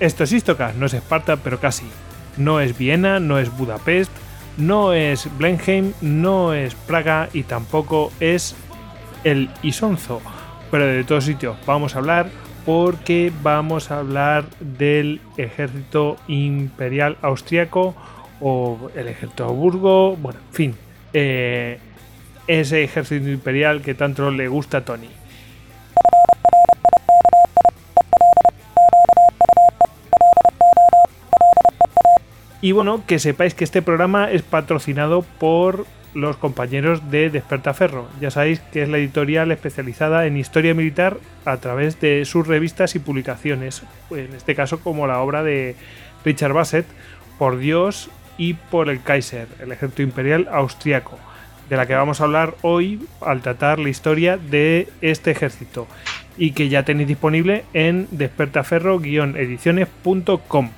Esto es Istocas, no es Esparta, pero casi. No es Viena, no es Budapest, no es Blenheim, no es Praga y tampoco es el Isonzo. Pero de todos sitios vamos a hablar porque vamos a hablar del ejército imperial austriaco o el ejército Burgo, bueno, en fin, eh, ese ejército imperial que tanto le gusta a Tony. Y bueno, que sepáis que este programa es patrocinado por los compañeros de Despertaferro. Ya sabéis que es la editorial especializada en historia militar a través de sus revistas y publicaciones. En este caso, como la obra de Richard Bassett, Por Dios y por el Kaiser, el ejército imperial austriaco, de la que vamos a hablar hoy al tratar la historia de este ejército y que ya tenéis disponible en despertaferro-ediciones.com.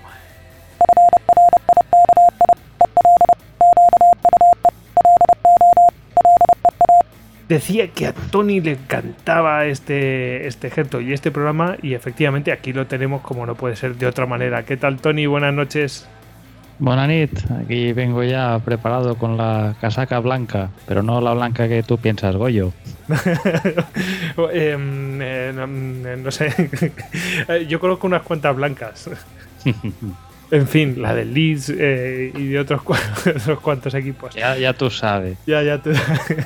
decía que a Tony le encantaba este, este ejército y este programa y efectivamente aquí lo tenemos como no puede ser de otra manera. ¿Qué tal Tony? Buenas noches. Buenas aquí vengo ya preparado con la casaca blanca, pero no la blanca que tú piensas, Goyo. Em, eh, no, sé, yo conozco unas cuantas blancas. En fin, la del Leeds eh, y de otros, cuantos equipos. Ya, ya tú sabes. Ya, ya tú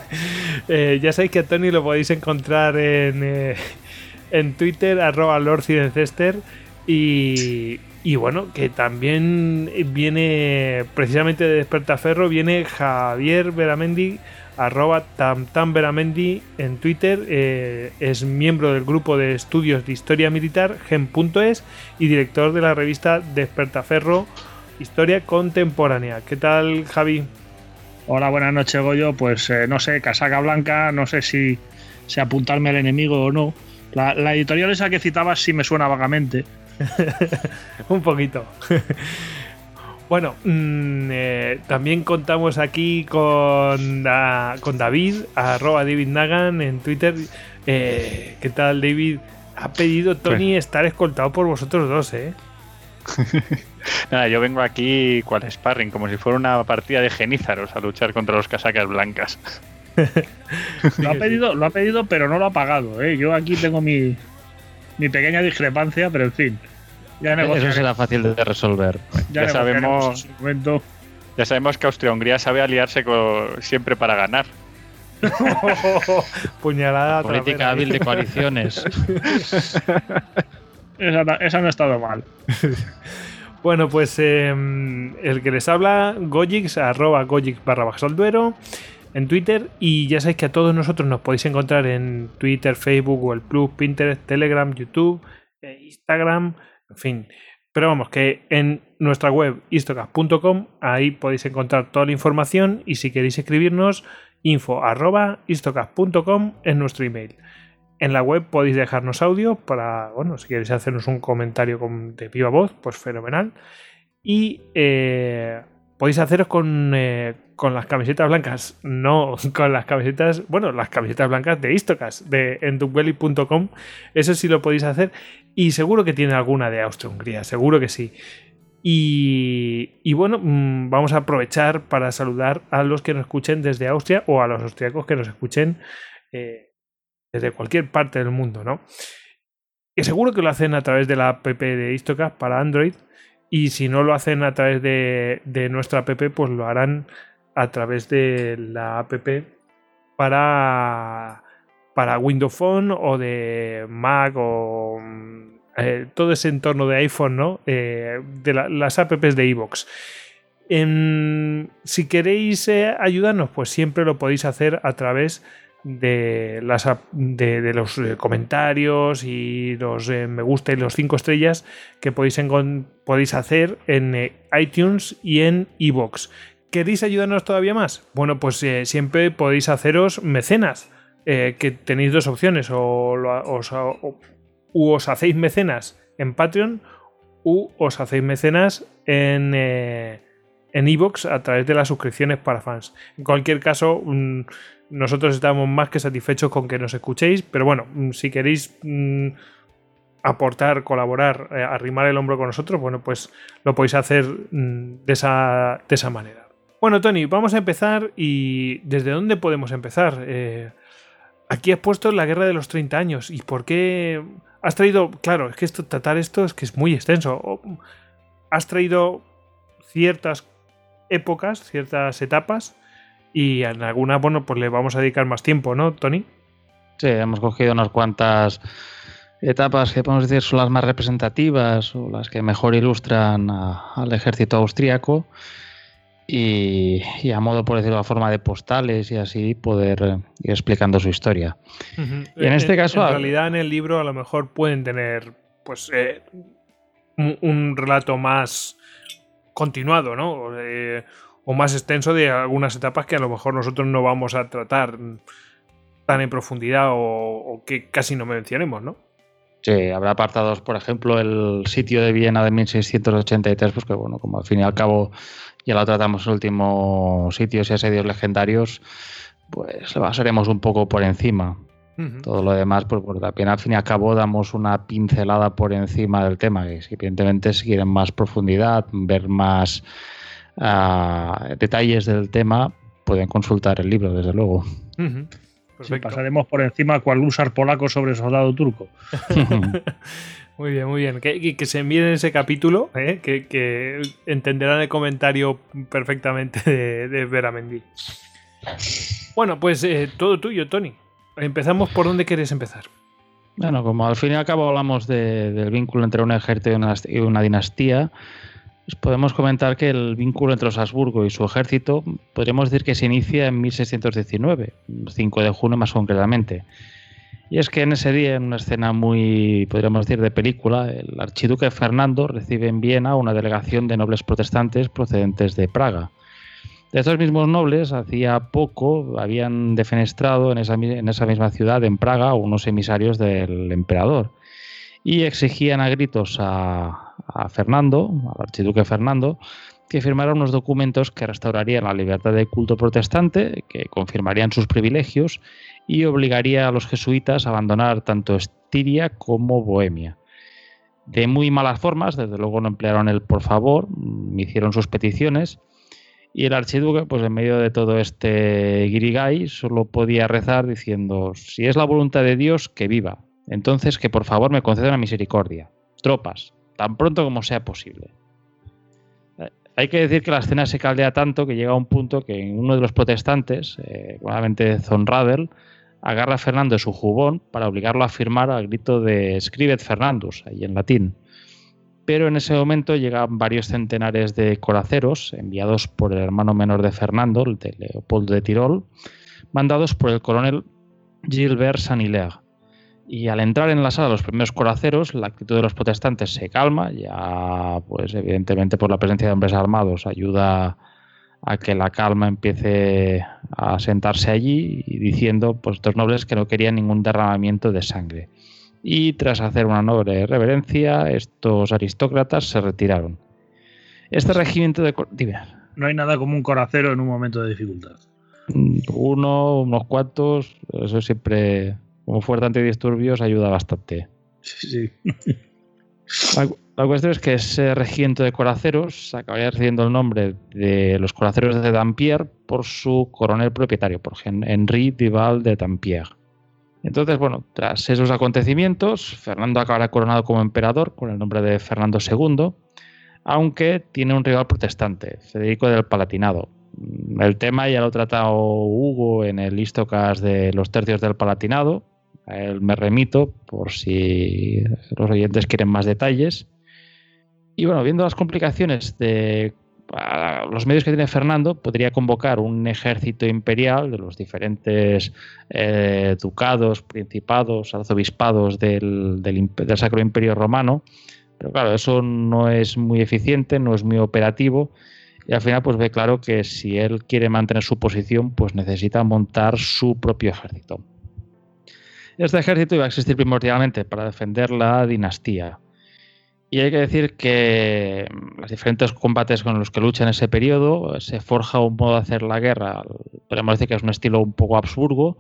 eh, Ya sabéis que a Tony lo podéis encontrar en, eh, en Twitter, arroba Y, y bueno, que también viene precisamente de Despertaferro, viene Javier Veramendi arroba tamtamberamendi en Twitter, eh, es miembro del grupo de estudios de historia militar, gen.es, y director de la revista Despertaferro, Historia Contemporánea. ¿Qué tal, Javi? Hola, buenas noches, Goyo. Pues eh, no sé, casaca blanca, no sé si, si apuntarme al enemigo o no. La, la editorial esa que citabas sí me suena vagamente. Un poquito. Bueno, mm, eh, también contamos aquí con, con David, arroba David Nagan en Twitter. Eh, ¿Qué tal, David? Ha pedido Tony pues- estar escoltado por vosotros dos, ¿eh? Nada, yo vengo aquí cual sparring, como si fuera una partida de genízaros a luchar contra los casacas blancas. lo, ha pedido, lo ha pedido, pero no lo ha pagado, ¿eh? Yo aquí tengo mi, mi pequeña discrepancia, pero en fin. Eso será fácil de resolver. Ya, sabemos. Ya sabemos que Austria-Hungría sabe aliarse siempre para ganar. Puñalada. política hábil de coaliciones. esa, no ha estado mal. bueno, pues em, el que les habla, Gojix, arroba Gojix barra Duero en Twitter. Y ya sabéis que a todos nosotros nos podéis encontrar en Twitter, Facebook, Google Plus, Pinterest, Telegram, YouTube, eh, Instagram. En fin. Pero vamos, que en nuestra web istocas.com ahí podéis encontrar toda la información y si queréis escribirnos info arroba es nuestro email. En la web podéis dejarnos audio para, bueno, si queréis hacernos un comentario con, de viva voz, pues fenomenal. Y eh, podéis haceros con, eh, con las camisetas blancas, no con las camisetas, bueno, las camisetas blancas de Istocas, de endubelly.com, eso sí lo podéis hacer y seguro que tiene alguna de Austria-Hungría, seguro que sí. Y, bueno, mm, vamos a aprovechar para saludar a los que nos escuchen desde Austria o a los austriacos que nos escuchen eh, desde cualquier parte del mundo, ¿no? Que seguro que lo hacen a través de la app de Istocas para Android Y si no lo hacen a través de, de nuestra app, pues lo harán a través de la app para, para Windows Phone o de Mac o eh, todo ese entorno de iPhone, ¿no? Eh, de las apps de iVoox. si queréis eh, ayudarnos, pues siempre lo podéis hacer a través de, de, los comentarios y los me gusta y los 5 estrellas que podéis, podéis hacer en iTunes y en iVoox. ¿Queréis ayudarnos todavía más? Bueno, pues siempre podéis haceros mecenas, que tenéis dos opciones, o, o, u os hacéis mecenas en Patreon u os hacéis mecenas en eh, en Evox a través de las suscripciones para fans. En cualquier caso, mm, nosotros estamos más que satisfechos con que nos escuchéis, pero bueno, mm, si queréis mm, aportar, colaborar, eh, arrimar el hombro con nosotros, bueno, pues lo podéis hacer de, esa, de esa manera. Bueno, Tony, vamos a empezar y ¿desde dónde podemos empezar? Eh, aquí has puesto la guerra de los 30 años. ¿Y por qué has traído, claro, es que esto, tratar esto es que es muy extenso. Has traído ciertas épocas, ciertas etapas, y en alguna, bueno, pues le vamos a dedicar más tiempo, ¿no, Tony? Sí, hemos cogido unas cuantas etapas que podemos decir son las más representativas o las que mejor ilustran al ejército austríaco y, a modo, por decirlo, a forma de postales y así poder eh, ir explicando su historia. Y en este caso... En realidad en el libro a lo mejor pueden tener pues eh, un, relato más continuado, ¿no? O más extenso de algunas etapas que a lo mejor nosotros no vamos a tratar tan en profundidad o, que casi no mencionemos, ¿no? Sí, habrá apartados, por ejemplo, el sitio de Viena de 1683, pues que bueno, como al fin y al cabo ya lo tratamos en últimos sitios y asedios legendarios, pues lo basaremos un poco por encima. Todo lo demás, pues, pues también al fin y al cabo damos una pincelada por encima del tema, que evidentemente si quieren más profundidad, ver más ah, detalles del tema, pueden consultar el libro, desde luego. pasaremos por encima cual usar polaco sobre soldado turco. Muy bien, muy bien. Que, que se envíen ese capítulo, ¿eh? que, entenderán el comentario perfectamente de, de Veramendi. Bueno, pues eh, todo tuyo, Tony. Empezamos por dónde quieres empezar. Bueno, como al fin y al cabo hablamos del vínculo entre un ejército y una, dinastía, pues podemos comentar que el vínculo entre los Habsburgo y su ejército podríamos decir que se inicia en 1619, 5 de junio más concretamente. Y es que en ese día, en una escena muy, podríamos decir, de película, el archiduque Fernando recibe en Viena una delegación de nobles protestantes procedentes de Praga. De estos mismos nobles, hacía poco habían defenestrado en esa, misma ciudad, en Praga, unos emisarios del emperador y exigían a gritos a, Fernando, al archiduque Fernando, que firmara unos documentos que restaurarían la libertad de culto protestante, que confirmarían sus privilegios y obligaría a los jesuitas a abandonar tanto Estiria como Bohemia. De muy malas formas, desde luego no emplearon el por favor, me hicieron sus peticiones y el archiduque, pues en medio de todo este guirigay, solo podía rezar diciendo, si es la voluntad de Dios, que viva. Entonces que por favor me concedan la misericordia. Tropas, tan pronto como sea posible. Eh, hay que decir que la escena se caldea tanto que llega a un punto que uno de los protestantes, eh, probablemente Zonradel, agarra a Fernando de su jubón para obligarlo a firmar al grito de Scribet Fernandus, ahí en latín. Pero en ese momento llegan varios centenares de coraceros, enviados por el hermano menor de Fernando, el de Leopoldo de Tirol, mandados por el coronel Gilbert Saniler. Y al entrar en la sala los primeros coraceros, la actitud de los protestantes se calma, ya pues evidentemente por la presencia de hombres armados ayuda a que la calma empiece a sentarse allí diciendo pues estos nobles que no querían ningún derramamiento de sangre. Y tras hacer una noble reverencia, estos aristócratas se retiraron. Este regimiento de... No hay nada como un coracero en un momento de dificultad. Mm, uno, unos cuantos, eso siempre, como fuerte antidisturbios, ayuda bastante. Sí, sí. La cuestión es que ese regimiento de coraceros acabaría recibiendo el nombre de los coraceros de Dampierre por su coronel propietario, por Henri Dival de Dampierre. Entonces, bueno, tras esos acontecimientos, Fernando acabará coronado como emperador con el nombre de Fernando II, aunque tiene un rival protestante, Federico del Palatinado. El tema ya lo ha tratado Hugo en el Istocas de los tercios del Palatinado. A él me remito por si los oyentes quieren más detalles. Y bueno, viendo las complicaciones de los medios que tiene Fernando, podría convocar un ejército imperial de los diferentes eh, ducados, principados, arzobispados del, del, del Sacro Imperio Romano. Pero claro, eso no es muy eficiente, no es muy operativo y al final pues ve claro que si él quiere mantener su posición pues necesita montar su propio ejército. Este ejército iba a existir primordialmente para defender la dinastía. Y hay que decir que los diferentes combates con los que lucha en ese periodo se forja un modo de hacer la guerra, podemos decir que es un estilo un poco Habsburgo,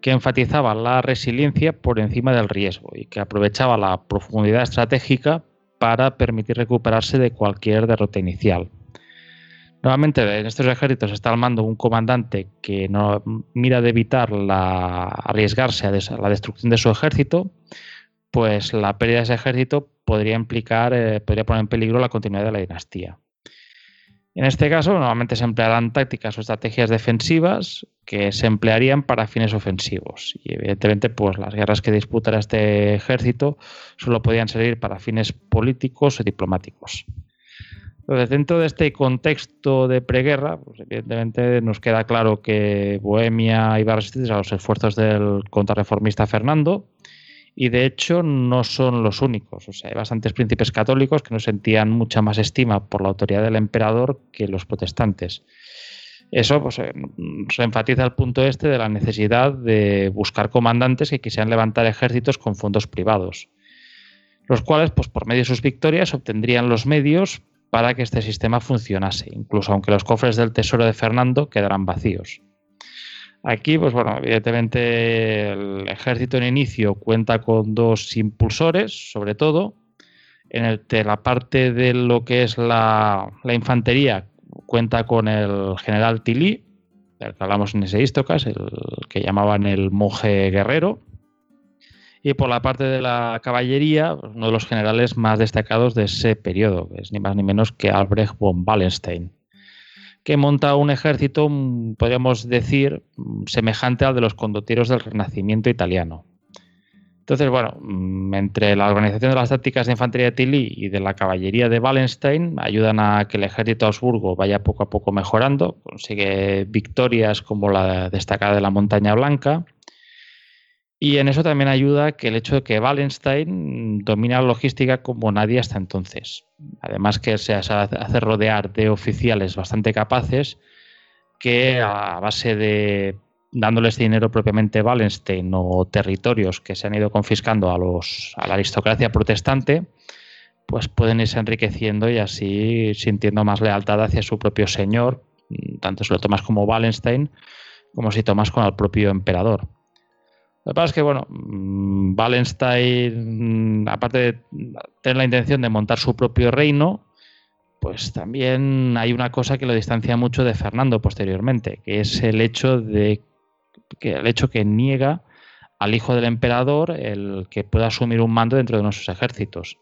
que enfatizaba la resiliencia por encima del riesgo y que aprovechaba la profundidad estratégica para permitir recuperarse de cualquier derrota inicial. Nuevamente, en estos ejércitos está al mando un comandante que no mira de evitar la, arriesgarse a, la destrucción de su ejército, pues la pérdida de ese ejército podría implicar, eh, podría poner en peligro la continuidad de la dinastía. En este caso, normalmente se emplearán tácticas o estrategias defensivas que se emplearían para fines ofensivos. Y evidentemente, pues las guerras que disputara este ejército solo podían servir para fines políticos o diplomáticos. Entonces, dentro de este contexto de preguerra, pues evidentemente nos queda claro que Bohemia iba a resistir a los esfuerzos del contrarreformista Fernando, y de hecho no son los únicos. O sea, hay bastantes príncipes católicos que no sentían mucha más estima por la autoridad del emperador que los protestantes. Eso pues, eh, se enfatiza el punto este de la necesidad de buscar comandantes que quisieran levantar ejércitos con fondos privados, los cuales, pues, por medio de sus victorias, obtendrían los medios para que este sistema funcionase, incluso aunque los cofres del tesoro de Fernando quedaran vacíos. Aquí, pues bueno, evidentemente el ejército en inicio cuenta con dos impulsores, sobre todo. En el, la parte de lo que es la, infantería cuenta con el general Tilly, del que hablamos en ese Istocas, el que llamaban el monje guerrero. Y por la parte de la caballería, uno de los generales más destacados de ese periodo, es ni más ni menos que Albrecht von Wallenstein, que monta un ejército, mm, podríamos decir, mm, semejante al de los condotieros del Renacimiento italiano. Entonces, bueno, mm, entre la organización de las tácticas de infantería de Tilly y de la caballería de Wallenstein ayudan a que el ejército de Augsburgo vaya poco a poco mejorando, consigue victorias como la destacada de la Montaña Blanca, y en eso también ayuda que el hecho de que Wallenstein domina la logística como nadie hasta entonces. Además que se hace rodear de oficiales bastante capaces que a base de dándoles dinero propiamente Wallenstein o territorios que se han ido confiscando a, los, a la aristocracia protestante, pues pueden irse enriqueciendo y así sintiendo más lealtad hacia su propio señor, tanto si lo tomas como Wallenstein como si tomas con el propio emperador. Lo que pasa es que, bueno, mm, Wallenstein, mm, aparte de tener la intención de montar su propio reino, pues también hay una cosa que lo distancia mucho de Fernando posteriormente, que es el hecho de que el hecho que niega al hijo del emperador el que pueda asumir un mando dentro de nuestros ejércitos.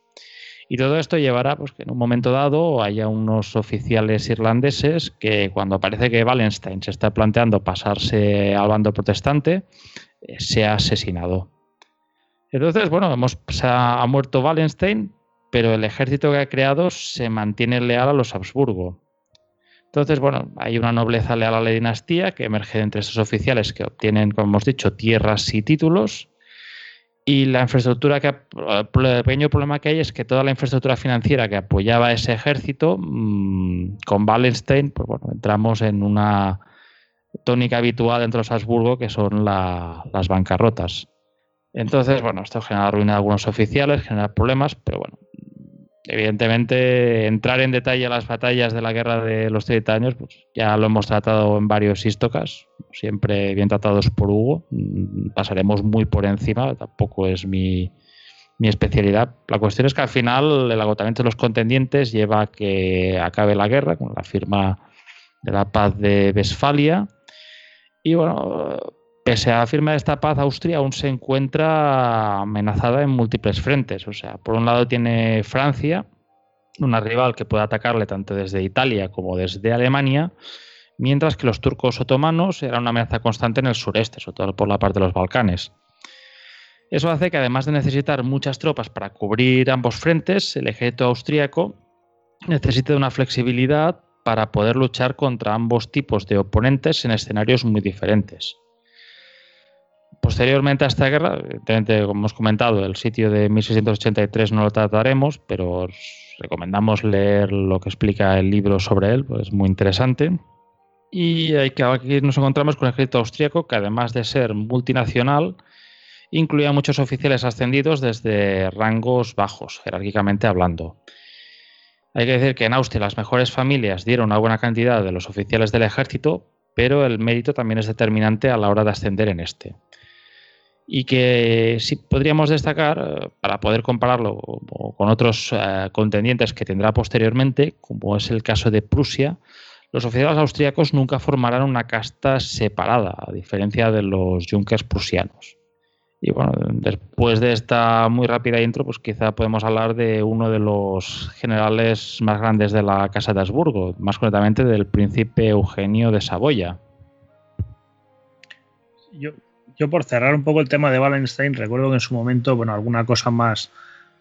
Y todo esto llevará pues, que en un momento dado haya unos oficiales irlandeses que cuando parece que Wallenstein se está planteando pasarse al bando protestante, se ha asesinado. Entonces, bueno, hemos, ha, muerto Wallenstein, pero el ejército que ha creado se mantiene leal a los Habsburgo. Entonces, bueno, hay una nobleza leal a la dinastía que emerge entre esos oficiales que obtienen, como hemos dicho, tierras y títulos. Y la infraestructura que. El pequeño problema que hay es que toda la infraestructura financiera que apoyaba ese ejército, mm, con Wallenstein, pues bueno, entramos en una tónica habitual dentro de Salzburgo, que son las bancarrotas. Entonces, bueno, esto genera ruina a algunos oficiales, genera problemas, pero bueno, evidentemente entrar en detalle a las batallas de la guerra de los 30 años, pues ya lo hemos tratado en varios istocas, siempre bien tratados por Hugo, pasaremos muy por encima, tampoco es mi, mi especialidad. La cuestión es que al final el agotamiento de los contendientes lleva a que acabe la guerra con la firma de la paz de Westfalia y bueno, pese a la firma de esta paz, Austria aún se encuentra amenazada en múltiples frentes. O sea, por un lado tiene Francia, una rival que puede atacarle tanto desde Italia como desde Alemania, mientras que los turcos otomanos eran una amenaza constante en el sureste, sobre todo por la parte de los Balcanes. Eso hace que además de necesitar muchas tropas para cubrir ambos frentes, el ejército austríaco necesite una flexibilidad para poder luchar contra ambos tipos de oponentes en escenarios muy diferentes. Posteriormente a esta guerra, como hemos comentado, el sitio de 1683 no lo trataremos, pero os recomendamos leer lo que explica el libro sobre él, pues es muy interesante. Y aquí nos encontramos con el ejército austríaco, que además de ser multinacional, incluía muchos oficiales ascendidos desde rangos bajos, jerárquicamente hablando. Hay que decir que en Austria las mejores familias dieron una buena cantidad de los oficiales del ejército, pero el mérito también es determinante a la hora de ascender en este. Y que si podríamos destacar, eh, para poder compararlo con otros eh, contendientes que tendrá posteriormente, como es el caso de Prusia, los oficiales austríacos nunca formarán una casta separada, a diferencia de los Junkers prusianos. Y bueno, después de esta muy rápida intro, pues quizá podemos hablar de uno de los generales más grandes de la Casa de Habsburgo, más concretamente del príncipe Eugenio de Saboya. Yo, yo por cerrar un poco el tema de Wallenstein, recuerdo que en su momento, bueno, alguna cosa más,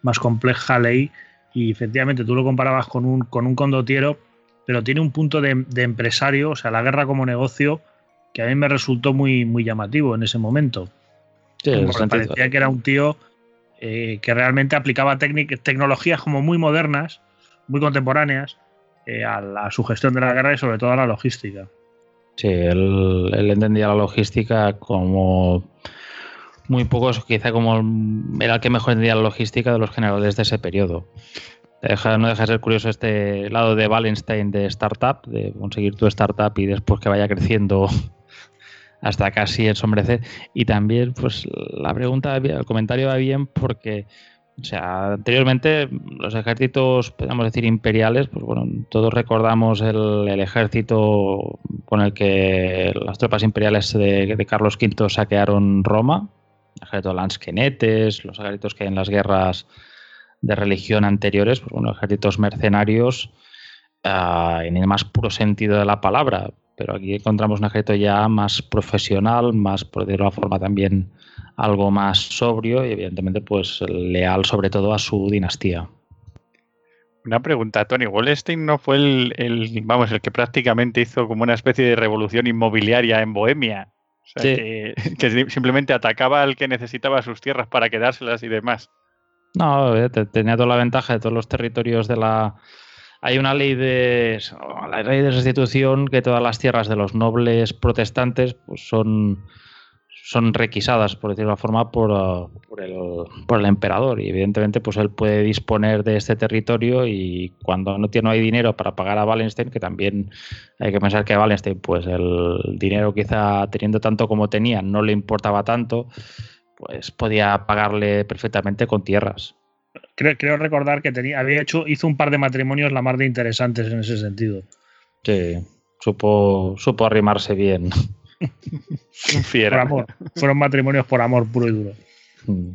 más compleja leí y efectivamente tú lo comparabas con un, con un condotiero, pero tiene un punto de, empresario, o sea, la guerra como negocio, que a mí me resultó muy, muy llamativo en ese momento me parecía que era un tío eh, que realmente aplicaba tecnologías como muy modernas, muy contemporáneas, eh, a, la, su gestión de la guerra y sobre todo a la logística. Sí, él, entendía la logística como muy pocos, quizá como era el que mejor entendía la logística de los generales de ese periodo. no deja de ser curioso este lado de Wallenstein de startup, de conseguir tu startup y después que vaya creciendo hasta casi ensombrecer. Y también, pues la pregunta, el comentario va bien porque, o sea, anteriormente los ejércitos, podemos decir, imperiales, pues bueno, todos recordamos el, ejército con el que las tropas imperiales de, Carlos V saquearon Roma, el ejército lansquenetes, los ejércitos que hay en las guerras de religión anteriores, pues bueno, ejércitos mercenarios ah, en el más puro sentido de la palabra, pero aquí encontramos un ejército ya más profesional, más, por decirlo de forma, también algo más sobrio y evidentemente pues leal sobre todo a su dinastía. Una pregunta, Tony, Wallenstein no fue el, vamos, el que prácticamente hizo como una especie de revolución inmobiliaria en Bohemia. O sea, que, simplemente atacaba al que necesitaba sus tierras para quedárselas y demás. No, eh, tenía toda la ventaja de todos los territorios de la, hay una ley de la ley de restitución que todas las tierras de los nobles protestantes pues son, son requisadas, por decirlo de forma, por, uh, por, el, por, el, emperador. Y evidentemente, pues él puede disponer de este territorio y cuando no tiene hay dinero para pagar a Wallenstein, que también hay que pensar que a Wallenstein, pues el dinero quizá teniendo tanto como tenía, no le importaba tanto, pues podía pagarle perfectamente con tierras creo, recordar que tenía, había hecho, hizo un par de matrimonios la más de interesantes en ese sentido. Sí, supo, supo arrimarse bien. Por amor. Fueron matrimonios por amor puro y duro. Mm.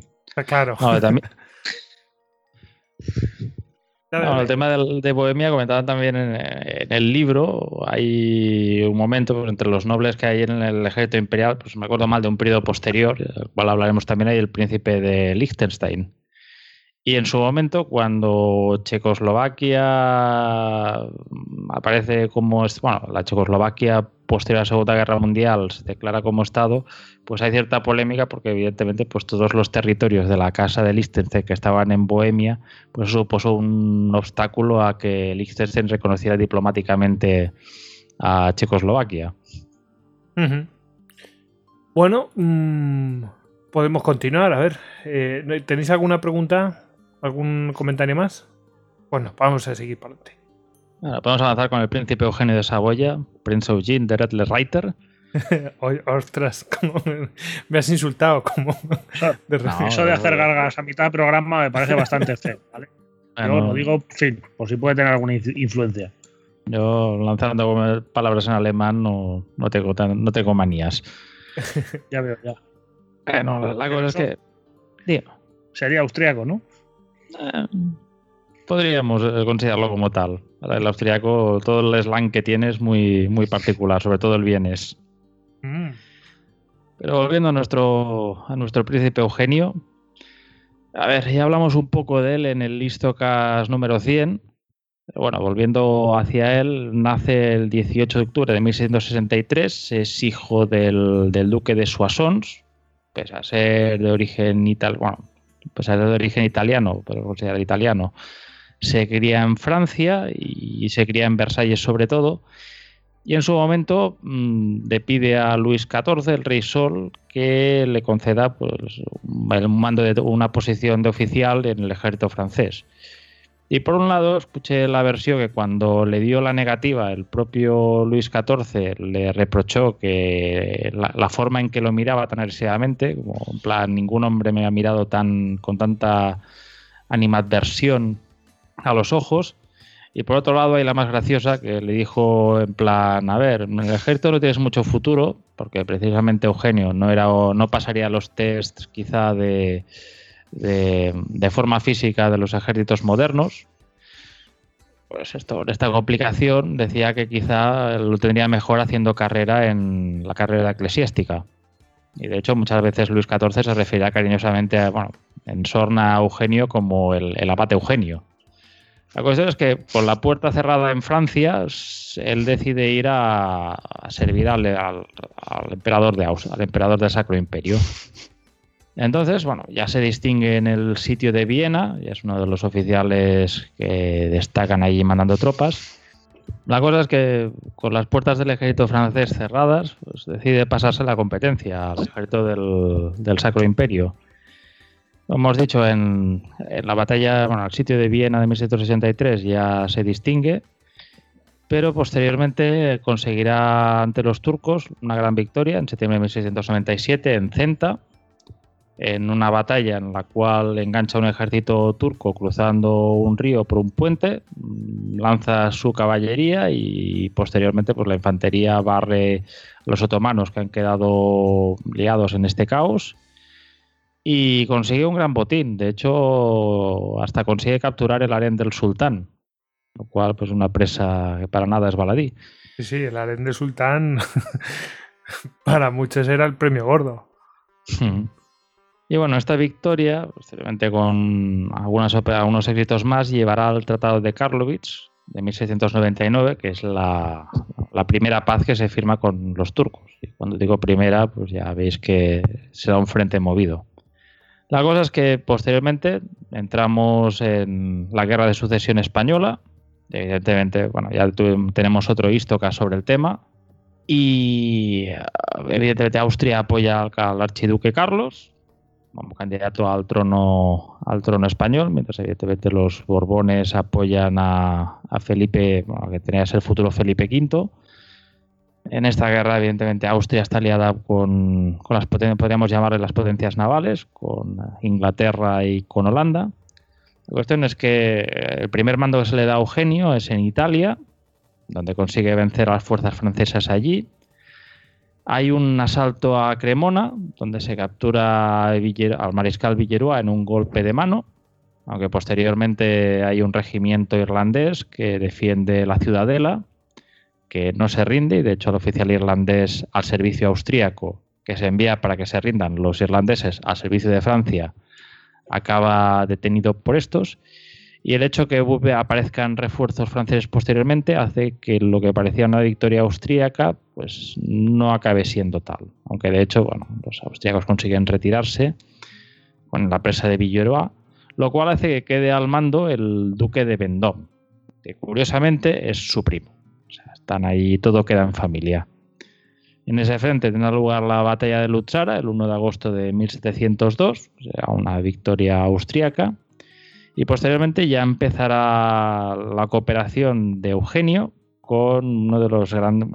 Claro. el tema de Bohemia comentaban también en, el libro. Hay un momento entre los nobles que hay en el ejército imperial, pues me acuerdo mal de un periodo posterior, del cual hablaremos también, hay el príncipe de Liechtenstein, y en su momento, cuando Checoslovaquia aparece como, bueno, la Checoslovaquia posterior a la Segunda Guerra Mundial se declara como Estado, pues hay cierta polémica porque evidentemente pues todos los territorios de la Casa de Liechtenstein que estaban en Bohemia, pues supuso un obstáculo a que Liechtenstein reconociera diplomáticamente a Checoslovaquia. Bueno, mm, podemos continuar. A ver, eh, ¿tenéis alguna pregunta? ¿Algún comentario más? Bueno, vamos a seguir para adelante. podemos avanzar con el príncipe Eugenio de Saboya, Prince Eugene de Redler Reiter. Ostras, me has insultado como de Eso de hacer gargas a mitad del programa me parece bastante feo, ¿vale? Yo lo digo, fin, por si puede tener alguna influencia. Yo lanzando palabras en alemán no, no, tengo, no tengo manías. ya veo, ya. Bueno, la cosa es que. Sería austríaco, ¿no? Eh, podríamos eh, considerarlo como tal. El austriaco, todo el slang que tiene es muy, muy particular, sobre todo el bienes. Mm. Pero volviendo a nuestro, a nuestro príncipe Eugenio, a ver, ya hablamos un poco de él en el Listocas número 100. Bueno, volviendo hacia él, nace el 18 de octubre de 1663, es hijo del, duque de Soissons, pese a ser de origen italiano, bueno, pese a ser de origen italiano, pero considerado italiano, se cría en Francia y se cría en Versalles sobre todo. Y en su momento mm, le pide a Luis XIV, el rey Sol, que le conceda pues, el mando de una posición de oficial en el ejército francés. Y por un lado, escuché la versión que cuando le dio la negativa, el propio Luis XIV le reprochó que la, forma en que lo miraba tan agresivamente, como en plan, ningún hombre me ha mirado tan con tanta animadversión a los ojos. Y por otro lado hay la más graciosa que le dijo en plan, a ver, en el ejército no tienes mucho futuro, porque precisamente Eugenio no, era, no pasaría los tests quizá de, de, forma física de los ejércitos modernos. Pues esto, esta complicación decía que quizá lo tendría mejor haciendo carrera en la carrera eclesiástica. Y de hecho muchas veces Luis XIV se refería cariñosamente a, bueno, en sorna a Eugenio como el, el abate Eugenio. La cuestión es que por la puerta cerrada en Francia, él decide ir a, servir al, emperador de Austria, al emperador del Sacro Imperio. Entonces, bueno, ya se distingue en el sitio de Viena, y es uno de los oficiales que destacan allí mandando tropas. La cosa es que con las puertas del ejército francés cerradas, pues decide pasarse la competencia al ejército del, del Sacro Imperio hemos dicho, en, la batalla, bueno, el sitio de Viena de 1763 ya se distingue, pero posteriormente conseguirá ante los turcos una gran victoria en septiembre de 1697 en Centa, en una batalla en la cual engancha un ejército turco cruzando un río por un puente, lanza su caballería y posteriormente pues, la infantería barre a los otomanos que han quedado liados en este caos y consigue un gran botín. De hecho, hasta consigue capturar el harén del sultán, lo cual pues una presa que para nada es baladí. Sí, sí, el harén del sultán para muchos era el premio gordo. Y bueno, esta victoria, posteriormente con algunos éxitos más, llevará al Tratado de Karlovich de 1699, que es la, la, primera paz que se firma con los turcos. Y cuando digo primera, pues ya veis que será un frente movido. La cosa es que posteriormente entramos en la guerra de sucesión española. Evidentemente, bueno, ya tenemos otro Istoca sobre el tema. Y evidentemente Austria apoya al, archiduque Carlos como candidato al trono al trono español, mientras evidentemente los Borbones apoyan a, Felipe, que tenía que ser el futuro Felipe V. En esta guerra, evidentemente, Austria está aliada con, las potencias, podríamos llamarle las potencias navales, con Inglaterra y con Holanda. La cuestión es que el primer mando que se le da a Eugenio es en Italia, donde consigue vencer a las fuerzas francesas allí. Hay un asalto a Cremona, donde se captura al mariscal Villeroy en un golpe de mano, aunque posteriormente hay un regimiento irlandés que defiende la ciudadela que no se rinde y de hecho el oficial irlandés al servicio austríaco que se envía para que se rindan los irlandeses al servicio de Francia acaba detenido por estos y el hecho que aparezcan refuerzos franceses posteriormente hace que lo que parecía una victoria austríaca pues no acabe siendo tal aunque de hecho bueno los austríacos consiguen retirarse con la presa de Villeroy lo cual hace que quede al mando el duque de Vendôme que curiosamente es su primo están ahí, todo queda en familia. En ese frente tendrá lugar la batalla de Lutzara el 1 de agosto de 1702, o sea, una victoria austríaca. Y posteriormente ya empezará la cooperación de Eugenio con uno de los grandes,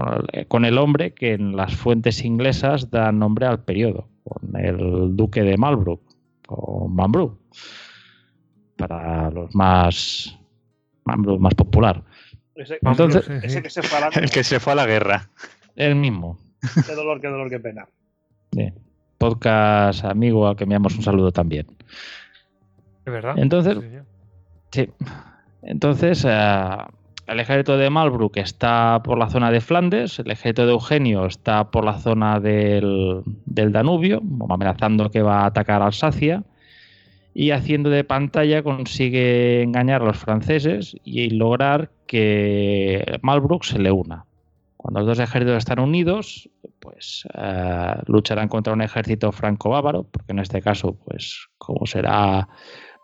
con el hombre que en las fuentes inglesas da nombre al periodo, con el duque de Marlborough o Mambrú, para los más más popular. Ese, Entonces, que se fue a la guerra. El que se fue a la guerra. El mismo. Qué dolor, qué dolor, qué pena. Podcast amigo al que enviamos un saludo también. Entonces, sí. Entonces, eh, el ejército de Malbrook está por la zona de Flandes, el ejército de Eugenio está por la zona del, Danubio, amenazando que va a atacar Alsacia, y haciendo de pantalla consigue engañar a los franceses y lograr que Malbrook se le una. Cuando los dos ejércitos están unidos, pues eh, lucharán contra un ejército franco-bávaro, porque en este caso, pues como será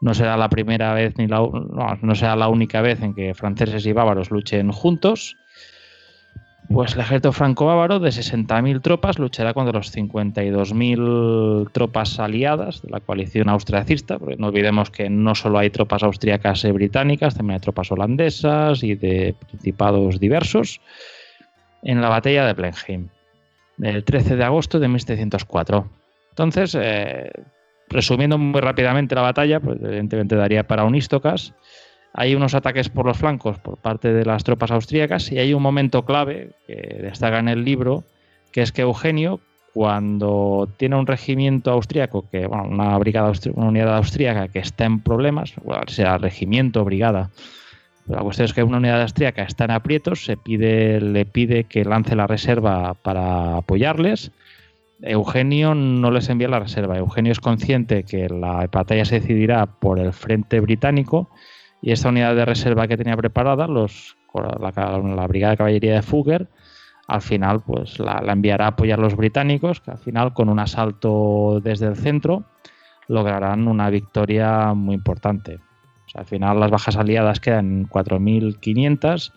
no será la primera vez ni la no, será la única vez en que franceses y bávaros luchen juntos. Pues el ejército franco-bávaro de 60.000 tropas luchará contra los 52.000 tropas aliadas de la coalición austriacista, porque no olvidemos que no solo hay tropas austríacas y británicas, también hay tropas holandesas y de principados diversos, en la batalla de Blenheim, del 13 de agosto de 1704. Entonces, eh, Resumiendo muy rápidamente la batalla, pues evidentemente daría para un Istocas. Hay unos ataques por los flancos por parte de las tropas austríacas y hay un momento clave que destaca en el libro, que es que Eugenio, cuando tiene un regimiento austríaco, que, bueno, una brigada una unidad austríaca que está en problemas, sea regimiento, brigada, la cuestión es que una unidad austríaca está en aprietos, se pide, le pide que lance la reserva para apoyarles Eugenio no les envía la reserva. Eugenio es consciente que la batalla se decidirá por el frente británico y esta unidad de reserva que tenía preparada, los, la, brigada de caballería de Fugger, al final pues la, enviará a apoyar a los británicos, que al final con un asalto desde el centro lograrán una victoria muy importante. al final las bajas aliadas quedan en 4.500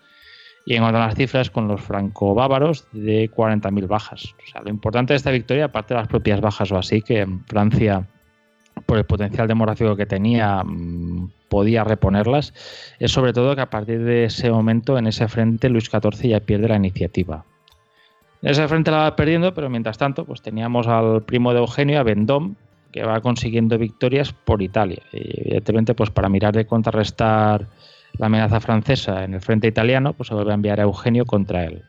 y en cuanto a las cifras, con los franco-bávaros de 40.000 bajas. O sea, lo importante de esta victoria, aparte de las propias bajas o así, que Francia, por el potencial demográfico que tenía, mm, podía reponerlas, es sobre todo que a partir de ese momento, en ese frente, Luis XIV ya pierde la iniciativa. En ese frente la va perdiendo, pero mientras tanto, pues teníamos al primo de Eugenio, a Vendôme, que va consiguiendo victorias por Italia. Y evidentemente, pues para mirar de contrarrestar la amenaza francesa en el frente italiano, pues se vuelve a enviar a Eugenio contra él.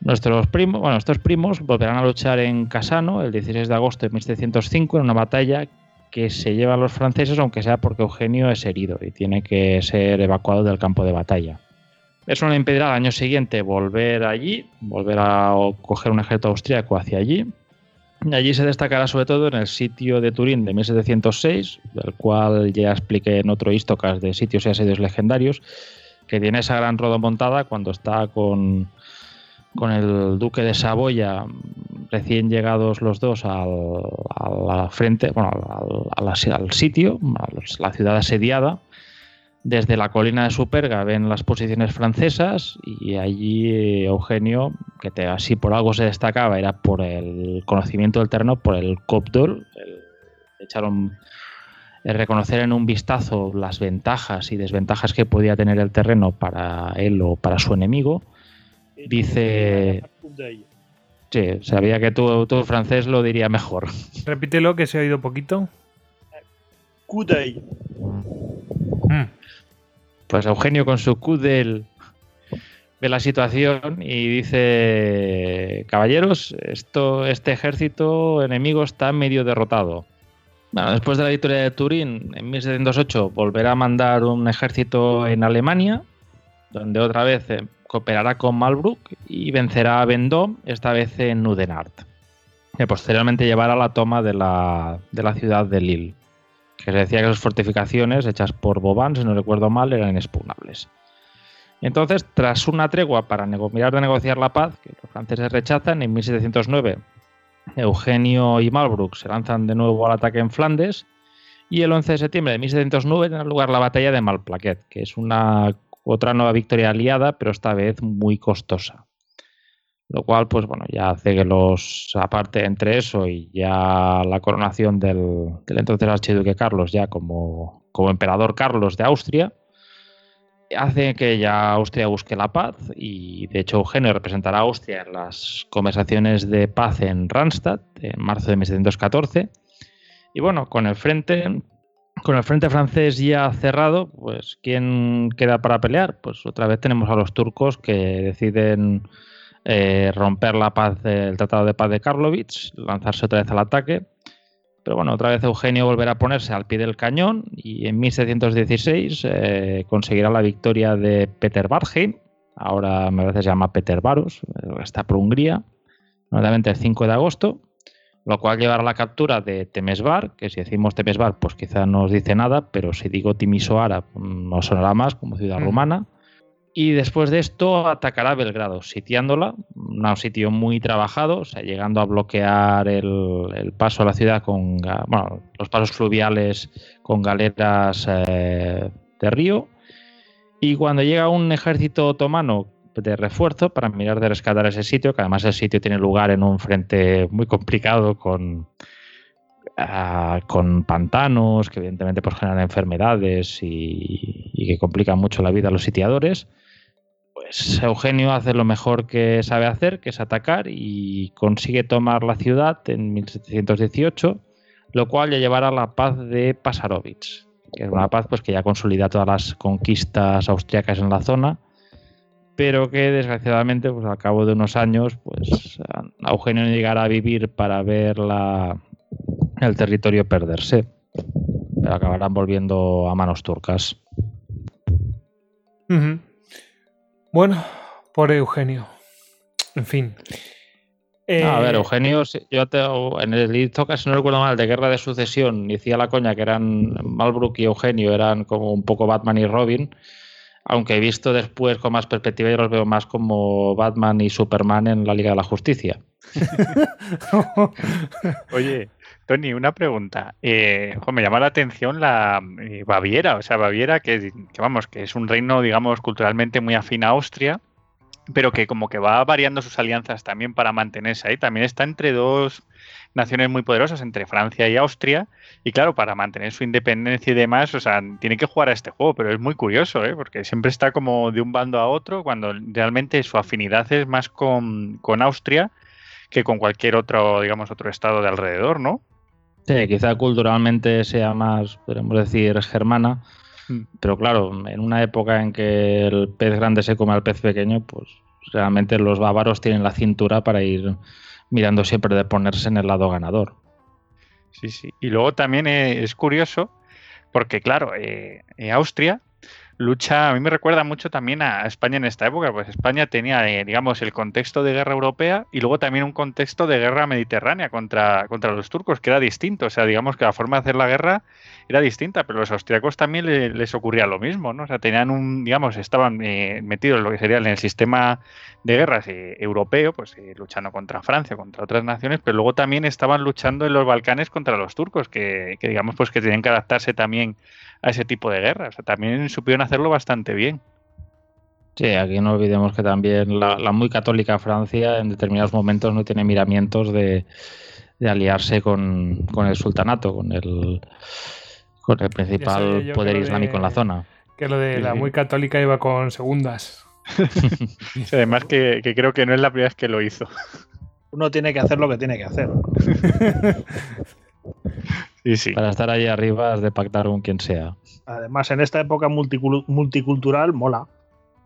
Nuestros primos, bueno, estos primos volverán a luchar en Casano el 16 de agosto de 1705 en una batalla que se lleva a los franceses, aunque sea porque Eugenio es herido y tiene que ser evacuado del campo de batalla. Eso no le impedirá al año siguiente volver allí, volver a coger un ejército austríaco hacia allí, Allí se destacará sobre todo en el sitio de Turín de 1706, del cual ya expliqué en otro Istocas de sitios y asedios legendarios, que tiene esa gran rodomontada cuando está con, con el duque de Saboya, recién llegados los dos al, frente, bueno, al, al sitio, a la ciudad asediada, desde la colina de Superga ven las posiciones francesas y allí eh, Eugenio, que te, así por algo se destacaba, era por el conocimiento del terreno, por el Copdor, echaron el reconocer en un vistazo las ventajas y desventajas que podía tener el terreno para él o para su enemigo. Dice... Sí, sabía que tu, tu francés lo diría mejor. Repítelo que se ha oído poquito. Kudai. Pues Eugenio con su Kudel ve la situación y dice, caballeros, esto, este ejército enemigo está medio derrotado. Bueno, después de la victoria de Turín en 1708 volverá a mandar un ejército en Alemania, donde otra vez eh, cooperará con Malbrook y vencerá a Vendôme, esta vez en Nudenart. Y posteriormente llevará la toma de la, de la ciudad de Lille que se decía que sus fortificaciones hechas por Boban, si no recuerdo mal, eran inexpugnables. Entonces, tras una tregua para mirar de negociar la paz, que los franceses rechazan, en 1709 Eugenio y Malbrook se lanzan de nuevo al ataque en Flandes y el 11 de septiembre de 1709 tiene lugar la batalla de Malplaquet, que es una otra nueva victoria aliada, pero esta vez muy costosa. Lo cual, pues bueno, ya hace que los, aparte entre eso y ya la coronación del, entonces archiduque Carlos ya como, como emperador Carlos de Austria, hace que ya Austria busque la paz y de hecho Eugenio representará a Austria en las conversaciones de paz en Randstad en marzo de 1714 y bueno con el frente con el frente francés ya cerrado pues quién queda para pelear pues otra vez tenemos a los turcos que deciden eh, romper la paz del Tratado de Paz de Karlovich, lanzarse otra vez al ataque. pero bueno, otra vez Eugenio volverá a ponerse al pie del cañón y en 1716 eh, conseguirá la victoria de Peter Barheim, ahora me parece se llama Peter Varus, está por Hungría, nuevamente el 5 de agosto, lo cual llevará a la captura de Temesvar, que si decimos Temesvar, pues quizá no os dice nada, pero si digo Timisoara, no sonará más como ciudad romana. Y después de esto atacará Belgrado, sitiándola, un sitio muy trabajado, o sea, llegando a bloquear el, paso a la ciudad con los pasos fluviales con galeras eh, de río. Y cuando llega un ejército otomano de refuerzo para mirar de rescatar ese sitio, que además el sitio tiene lugar en un frente muy complicado con, ah, con pantanos que evidentemente pues, generan enfermedades y, que complican mucho la vida a los sitiadores. Pues Eugenio hace lo mejor que sabe hacer, que es atacar y consigue tomar la ciudad en 1718, lo cual ya llevará a la paz de Pasarovich, que es una paz pues, que ya consolida todas las conquistas austriacas en la zona pero que desgraciadamente pues al cabo de unos años pues Eugenio no llegará a vivir para ver la, el territorio perderse pero acabarán volviendo a manos turcas bueno por Eugenio en fin a ver, eh, Eugenio, yo te, en el Izoca, si no recuerdo mal, de Guerra de Sucesión, decía la coña que eran Malbrook y Eugenio, eran como un poco Batman y Robin aunque he visto después con más perspectiva, yo los veo más como Batman y Superman en la Liga de la Justicia. Oye, Tony, una pregunta. Eh, me llama la atención la eh, Baviera, o sea, Baviera, que, vamos, que es un reino, digamos, culturalmente muy afín a Austria, pero que como que va variando sus alianzas también para mantenerse ahí. También está entre dos naciones muy poderosas, entre Francia y Austria, y claro, para mantener su independencia y demás, o sea, tiene que jugar a este juego, pero es muy curioso, ¿eh? porque siempre está como de un bando a otro, cuando realmente su afinidad es más con, Austria que con cualquier otro, digamos, otro estado de alrededor, ¿no? Sí, quizá culturalmente sea más, podemos decir, germana, mm. pero claro, en una época en que el pez grande se come al pez pequeño, pues realmente los bávaros tienen la cintura para ir mirando siempre de ponerse en el lado ganador. Sí, sí. Y luego también es curioso, porque claro, eh, Austria lucha, a mí me recuerda mucho también a España en esta época, pues España tenía, eh, digamos, el contexto de guerra europea y luego también un contexto de guerra mediterránea contra, contra los turcos, que era distinto, o sea, digamos que la forma de hacer la guerra era distinta, pero los austriacos también les ocurría lo mismo, ¿no? O sea, tenían un, digamos, estaban eh, metidos en lo que sería en el sistema de guerras eh, europeo, pues luchando contra Francia, contra otras naciones, pero luego también estaban luchando en los Balcanes contra los turcos, que, que digamos, pues que tenían que adaptarse también a ese tipo de guerra. O sea, también supieron hacerlo bastante bien. Sí, aquí no olvidemos que también la, muy católica Francia en determinados momentos no tiene miramientos de, aliarse con, el sultanato, con el, con el principal poder islámico en la zona. Que lo de la muy católica iba con segundas. además que, que, creo que no es la primera vez que lo hizo. Uno tiene que hacer lo que tiene que hacer. Para estar ahí arriba has de pactar con quien sea. Además, en esta época multicultural mola.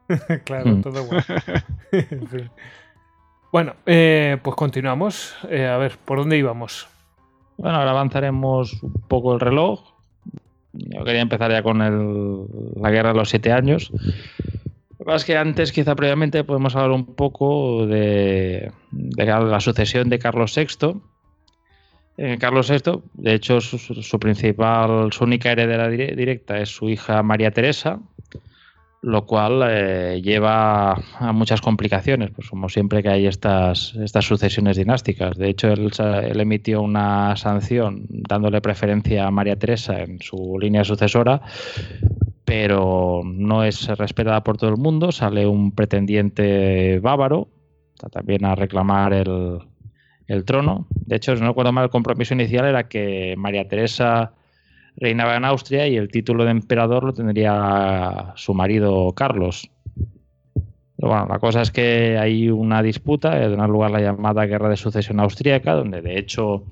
claro, mm. todo bueno. Bueno, eh, pues continuamos. Eh, a ver, ¿por dónde íbamos? Bueno, ahora avanzaremos un poco el reloj. Yo quería empezar ya con la guerra de los siete años. Lo que es que antes, quizá previamente, podemos hablar un poco de la sucesión de Carlos VI, eh, Carlos VI, de hecho, su, principal, su única heredera directa es su hija María Teresa, lo cual eh, lleva a muchas complicaciones, pues como siempre que hay estas, estas sucesiones dinásticas. De hecho, él, emitió una sanción dándole preferencia a María Teresa en su línea sucesora, pero no es respetada por todo el mundo. Sale un pretendiente bávaro, también a reclamar el, el trono. De hecho, si no recuerdo mal, el compromiso inicial era que María Teresa reinaba en Austria y el título de emperador lo tendría su marido Carlos. Pero bueno, la cosa es que hay una disputa, de dar lugar la llamada Guerra de Sucesión Austríaca, donde de hecho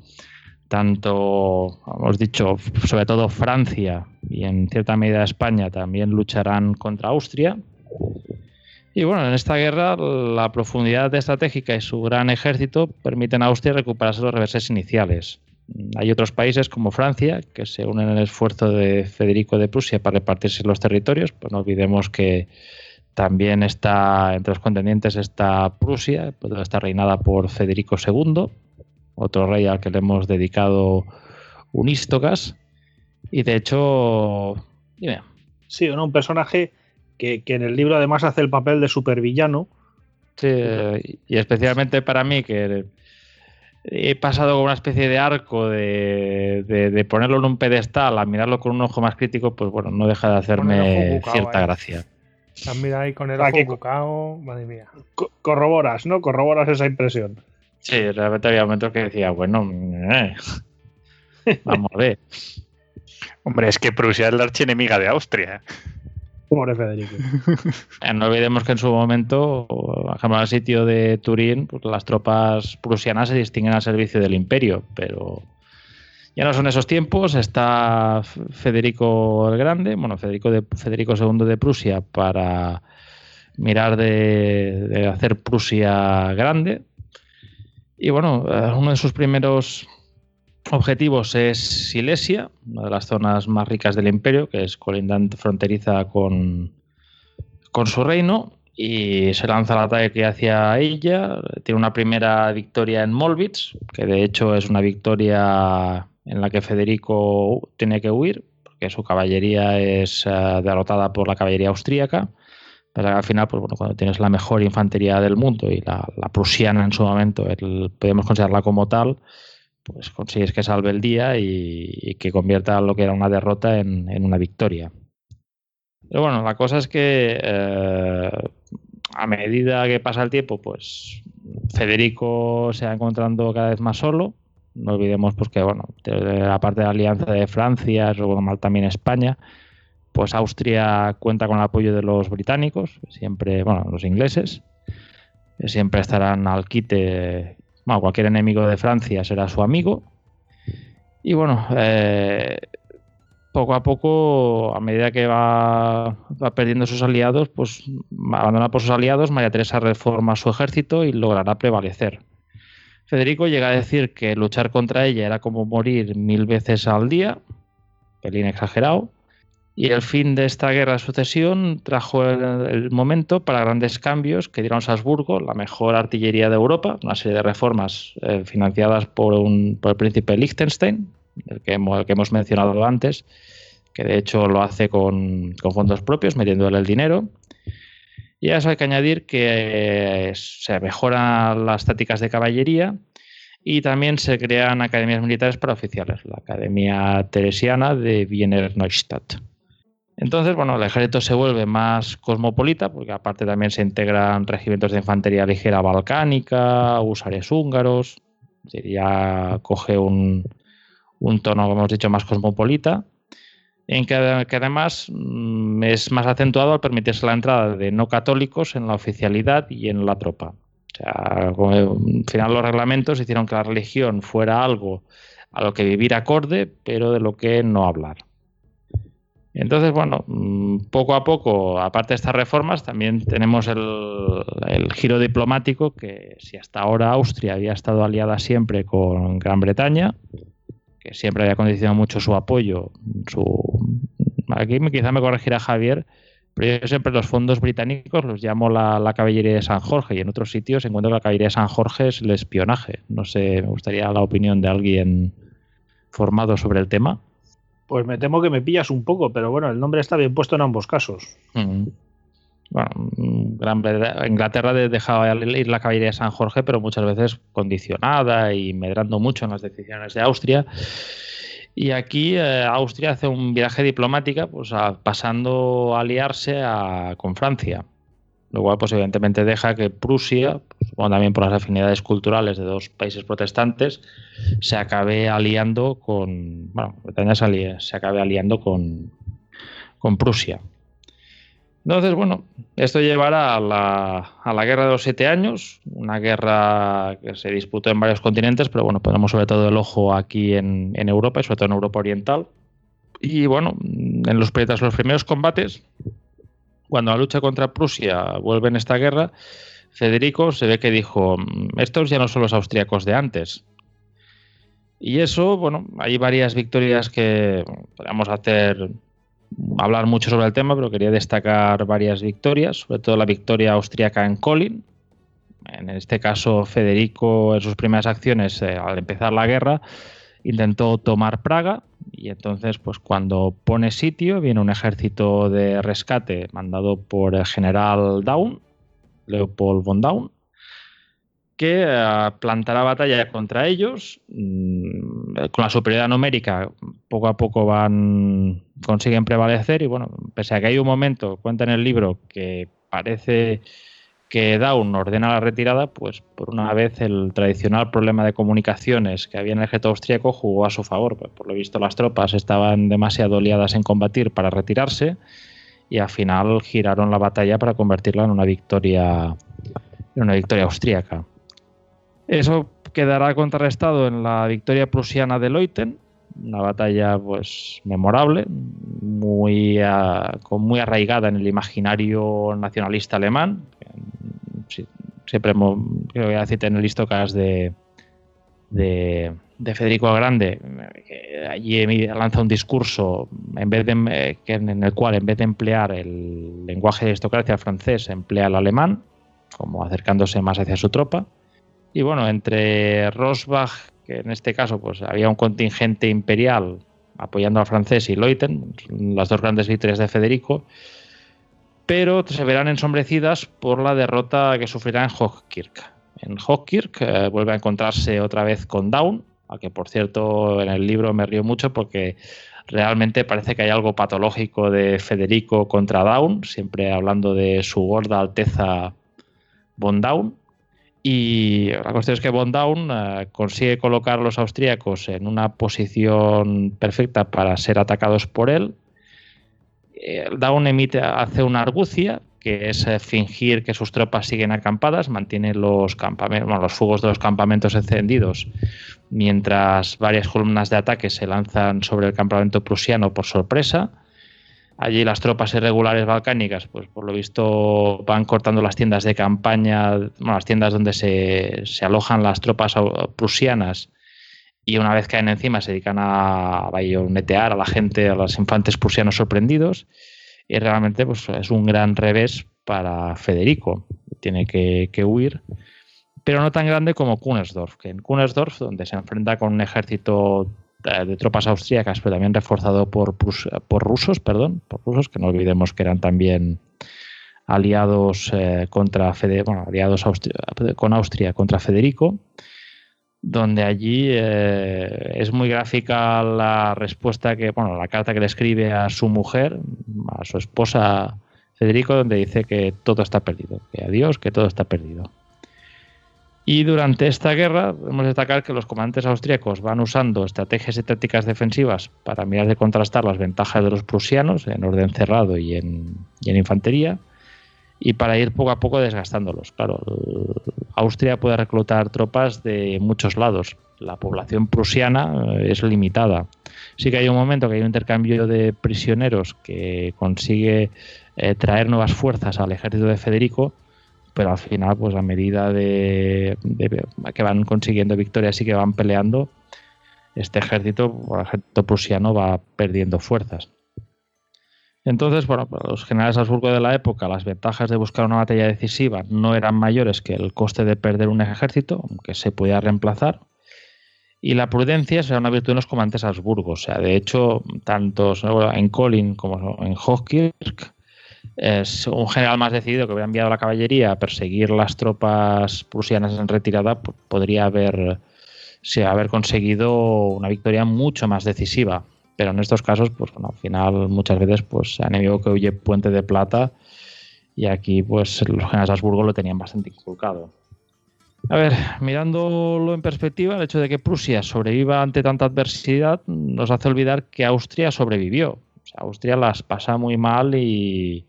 tanto, hemos dicho, sobre todo Francia y en cierta medida España también lucharán contra Austria. Y bueno, en esta guerra la profundidad estratégica y su gran ejército permiten a Austria recuperarse los reverses iniciales. Hay otros países como Francia que se unen al esfuerzo de Federico de Prusia para repartirse los territorios. Pues no olvidemos que también está entre los contendientes está Prusia, pues está reinada por Federico II, otro rey al que le hemos dedicado un Istocas. Y de hecho, dime. Sí, un personaje que, que, en el libro además hace el papel de supervillano. Sí, y especialmente para mí, que he pasado con una especie de arco de, ponerlo en un pedestal a mirarlo con un ojo más crítico, pues bueno, no deja de hacerme cierta gracia. También ahí con el ojo bucao, madre mía. corroboras, ¿no? Corroboras esa impresión. Sí, realmente había momentos que decía, bueno, eh, vamos a ver. Hombre, es que Prusia es la archienemiga de Austria. Federico. Eh, no olvidemos que en su momento, por ejemplo, al sitio de Turín, pues las tropas prusianas se distinguen al servicio del imperio, pero ya no son esos tiempos. Está Federico el Grande, bueno, Federico, de, Federico II de Prusia para mirar de, hacer Prusia grande. Y bueno, eh, uno de sus primeros objetivos es Silesia, una de las zonas más ricas del imperio, que es colindante fronteriza con, con su reino, y se lanza el ataque hacia ella. Tiene una primera victoria en Molvitz, que de hecho es una victoria en la que Federico tiene que huir, porque su caballería es eh, derrotada por la caballería austríaca. Pero al final, pues bueno, cuando tienes la mejor infantería del mundo y la, prusiana en su momento, podemos considerarla como tal, pues consigues que salve el día y, que convierta lo que era una derrota en, una victoria. Pero bueno, la cosa es que eh, a medida que pasa el tiempo, pues Federico se va encontrando cada vez más solo. No olvidemos pues, que, bueno, aparte de la alianza de Francia, luego mal también España, pues Austria cuenta con el apoyo de los británicos, siempre, bueno, los ingleses, siempre estarán al quite bueno, cualquier enemigo de Francia será su amigo. Y bueno, eh, poco a poco, a medida que va, perdiendo sus aliados, pues abandona por sus aliados, María Teresa reforma su ejército y logrará prevalecer. Federico llega a decir que luchar contra ella era como morir mil veces al día, pelín exagerado, y el fin de esta guerra de sucesión trajo el, momento para grandes cambios que dieron a Salzburgo la mejor artillería de Europa, una serie de reformas eh, financiadas por, un, por, el príncipe Liechtenstein, el que, hemos, mencionado antes, que de hecho lo hace con, con fondos propios, metiéndole el dinero. Y a eso hay que añadir que eh, se mejoran las tácticas de caballería y también se crean academias militares para oficiales, la Academia Teresiana de Wiener Neustadt. Entonces, bueno, el ejército se vuelve más cosmopolita, porque aparte también se integran regimientos de infantería ligera balcánica, usares húngaros, ya coge un, tono, como hemos dicho, más cosmopolita, en que, además mm, es más acentuado al permitirse la entrada de no católicos en la oficialidad y en la tropa. O sea, al final los reglamentos hicieron que la religión fuera algo a lo que vivir acorde, pero de lo que no hablar. Entonces, bueno, mm, poco a poco, aparte de estas reformas, también tenemos el, giro diplomático que si hasta ahora Austria había estado aliada siempre con Gran Bretaña, que siempre había condicionado mucho su apoyo, su aquí quizá me corregirá Javier, pero yo siempre los fondos británicos los llamo la, caballería de San Jorge y en otros sitios encuentro que la caballería de San Jorge es el espionaje. No sé, me gustaría la opinión de alguien formado sobre el tema. Pues me temo que me pillas un poco, pero bueno, el nombre está bien puesto en ambos casos. Mm. Bueno, Gran Inglaterra dejaba ir la caballería de San Jorge, pero muchas veces condicionada y medrando mucho en las decisiones de Austria. Y aquí eh, Austria hace un viaje diplomático, pues, pasando a aliarse con Francia. Lo cual, pues, evidentemente deja que Prusia, pues, también por las afinidades culturales de dos países protestantes, se acabe aliando con. Bueno, Bretaña se, acabe aliando con, con Prusia. Entonces, bueno, esto llevará a la, a la, Guerra de los Siete Años, una guerra que se disputó en varios continentes, pero bueno, ponemos sobre todo el ojo aquí en, en Europa y sobre todo en Europa Oriental. Y bueno, en los primeros combates cuando la lucha contra Prusia vuelve en esta guerra, Federico se ve que dijo, estos ya no son los austríacos de antes. Y eso, bueno, hay varias victorias que podríamos hacer, hablar mucho sobre el tema, pero quería destacar varias victorias, sobre todo la victoria austríaca en Kolin. En este caso, Federico, en sus primeras acciones, eh, al empezar la guerra, intentó tomar Praga y entonces, pues cuando pone sitio, viene un ejército de rescate mandado por el general Daun, Leopold von Daun, que eh, plantará batalla contra ellos. Mm, con la superioridad numérica, poco a poco van consiguen prevalecer y bueno, pese a que hay un momento, cuenta en el libro, que parece que Daun ordena la retirada, pues por una vez el tradicional problema de comunicaciones que había en el ejército austríaco jugó a su favor. Por lo visto las tropas estaban demasiado liadas en combatir para retirarse y al final giraron la batalla para convertirla en una victoria en una victoria austríaca. Eso quedará contrarrestado en la victoria prusiana de Leuten, una batalla pues memorable, muy, muy arraigada en el imaginario nacionalista alemán. Siempre voy a decir en el listocas de, de, de, Federico Grande, que allí lanza un discurso en vez de, en el cual en vez de emplear el lenguaje de aristocracia francés, emplea el alemán, como acercándose más hacia su tropa. Y bueno, entre Rosbach que en este caso pues había un contingente imperial apoyando al francés y Leuten, las dos grandes victorias de Federico, pero se verán ensombrecidas por la derrota que sufrirá en Hochkirch. En Hochkirch eh, vuelve a encontrarse otra vez con Daun, a que por cierto en el libro me río mucho porque realmente parece que hay algo patológico de Federico contra Daun, siempre hablando de su gorda alteza von Daun. Y la cuestión es que Von Daun eh, consigue colocar a los austríacos en una posición perfecta para ser atacados por él. Eh, Daun emite, hace una argucia, que es eh, fingir que sus tropas siguen acampadas, mantiene los, campamentos, los fuegos de los campamentos encendidos, mientras varias columnas de ataque se lanzan sobre el campamento prusiano por sorpresa Allí las tropas irregulares balcánicas, pues por lo visto van cortando las tiendas de campaña, las tiendas donde se, alojan las tropas prusianas y una vez caen encima se dedican a bayonetear a la gente, a los infantes prusianos sorprendidos y realmente pues, es un gran revés para Federico. Tiene que, que huir, pero no tan grande como Kunersdorf, que en Kunersdorf, donde se enfrenta con un ejército de tropas austríacas, pero también reforzado por, por rusos, perdón, por rusos, que no olvidemos que eran también aliados eh, contra Fede, aliados con Austria contra Federico, donde allí eh, es muy gráfica la respuesta que, bueno, la carta que le escribe a su mujer, a su esposa Federico, donde dice que todo está perdido, que adiós, que todo está perdido. Y durante esta guerra podemos destacar que los comandantes austríacos van usando estrategias y tácticas defensivas para mirar de contrastar las ventajas de los prusianos en orden cerrado y en, infantería y para ir poco a poco desgastándolos. Claro, Austria puede reclutar tropas de muchos lados. La población prusiana eh, es limitada. Sí que hay un momento que hay un intercambio de prisioneros que consigue eh, traer nuevas fuerzas al ejército de Federico, pero al final, pues a medida de, que van consiguiendo victorias y que van peleando, este ejército, el ejército prusiano, va perdiendo fuerzas. Entonces, bueno, los generales Habsburgo de la época, las ventajas de buscar una batalla decisiva no eran mayores que el coste de perder un ejército, aunque se podía reemplazar. Y la prudencia será una virtud de los comandantes Habsburgo. O sea, de hecho, tanto en Colin como en Hochkirch un general más decidido que hubiera enviado la caballería a perseguir las tropas prusianas en retirada, podría haber, haber conseguido una victoria mucho más decisiva. Pero en estos casos, pues bueno, al final muchas veces, pues enemigo que huye puente de plata y aquí, pues los generales de Habsburgo lo tenían bastante inculcado. A ver, mirándolo en perspectiva, el hecho de que Prusia sobreviva ante tanta adversidad nos hace olvidar que Austria sobrevivió. Austria las pasa muy mal y,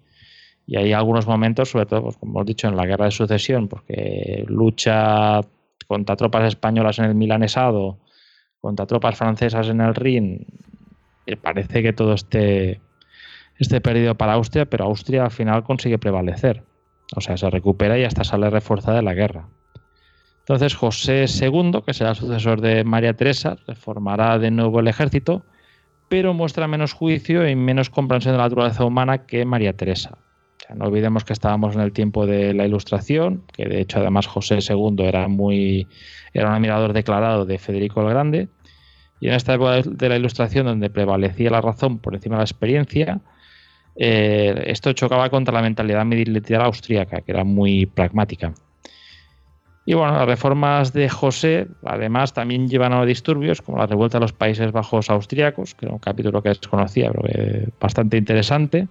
y hay algunos momentos, sobre todo, pues, como hemos dicho, en la guerra de sucesión, porque lucha contra tropas españolas en el Milanesado, contra tropas francesas en el Rin, y parece que todo esté, esté perdido para Austria, pero Austria al final consigue prevalecer. O sea, se recupera y hasta sale reforzada de la guerra. Entonces José II, que será el sucesor de María Teresa, reformará de nuevo el ejército, pero muestra menos juicio y menos comprensión de la naturaleza humana que María Teresa. No olvidemos que estábamos en el tiempo de la Ilustración, que de hecho además José II era muy era un admirador declarado de Federico el Grande, y en esta época de la Ilustración donde prevalecía la razón por encima de la experiencia, eh, esto chocaba contra la mentalidad militar austríaca, que era muy pragmática. Y bueno, las reformas de José, además, también llevan a disturbios, como la revuelta de los Países Bajos austriacos, que era un capítulo que desconocía, pero bastante interesante.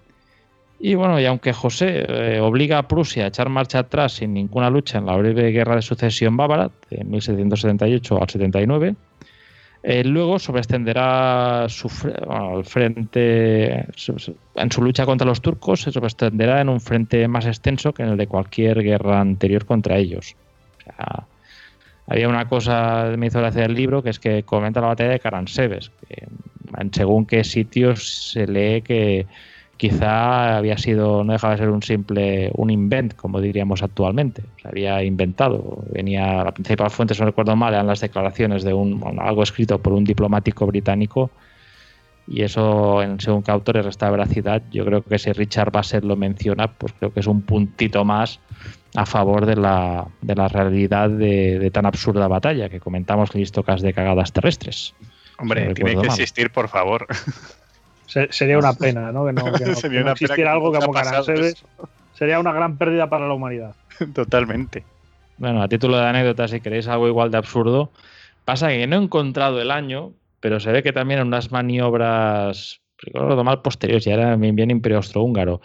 Y bueno, y aunque José eh, obliga a Prusia a echar marcha atrás sin ninguna lucha en la breve guerra de sucesión bávara, de 1778 al 79, eh, luego sobreextenderá su, al frente, en su lucha contra los turcos, se sobreextenderá en un frente más extenso que en el de cualquier guerra anterior contra ellos. Había una cosa, me hizo gracia el libro, que es que comenta la batalla de Caransebes, que en según qué sitios se lee que quizá había sido, no dejaba de ser un simple, un invent, como diríamos actualmente. Se había inventado. Venía, la principal fuente, si no recuerdo mal, eran las declaraciones de un, algo escrito por un diplomático británico. Y eso, en según qué autores resta veracidad. Yo creo que si Richard Bassett lo menciona, pues creo que es un puntito más a favor de la, de la realidad de, tan absurda batalla que comentamos en listocas de cagadas terrestres. Hombre, tiene que existir, por favor. Sería una pena, ¿no? Que no, existiera algo como Caraseves. Sería una gran pérdida para la humanidad. Totalmente. Bueno, a título de anécdota, si queréis algo igual de absurdo, pasa que no he encontrado el año, pero se ve que también en unas maniobras, recuerdo mal, posteriores, ya era bien, bien Imperio Austrohúngaro,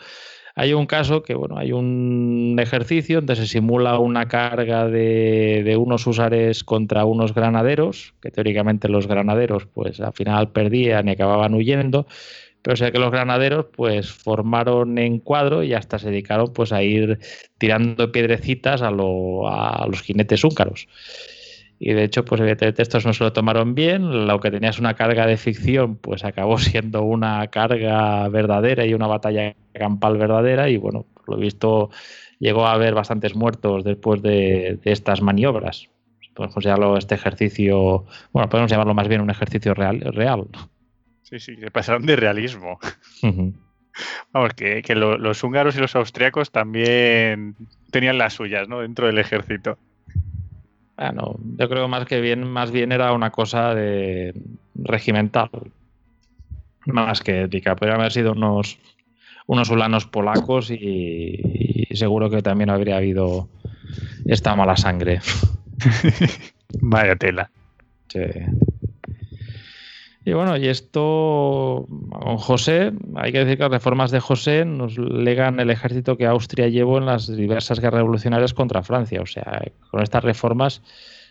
hay un caso que, bueno, hay un ejercicio donde se simula una carga de, unos usares contra unos granaderos, que teóricamente los granaderos, pues al final perdían y acababan huyendo, pero sé que los granaderos, pues formaron en cuadro y hasta se dedicaron, pues a ir tirando piedrecitas a, a los jinetes húncaros. Y de hecho, pues evidentemente estos no se lo tomaron bien. Lo que tenías una carga de ficción, pues acabó siendo una carga verdadera y una batalla campal verdadera. Y bueno, por lo visto llegó a haber bastantes muertos después de, estas maniobras. Podemos considerarlo este ejercicio, bueno, podemos llamarlo más bien un ejercicio real. real. Sí, sí, se pasaron de realismo. Vamos, que, los húngaros y los austriacos también tenían las suyas, ¿no? Dentro del ejército. Bueno, yo creo más que bien, más bien era una cosa de regimental. Más que ética. Podrían haber sido unos, unos ulanos polacos y, seguro que también habría habido esta mala sangre. Vaya tela. Sí. Y bueno, y esto con José, hay que decir que las reformas de José nos legan el ejército que Austria llevó en las diversas guerras revolucionarias contra Francia. O sea, con estas reformas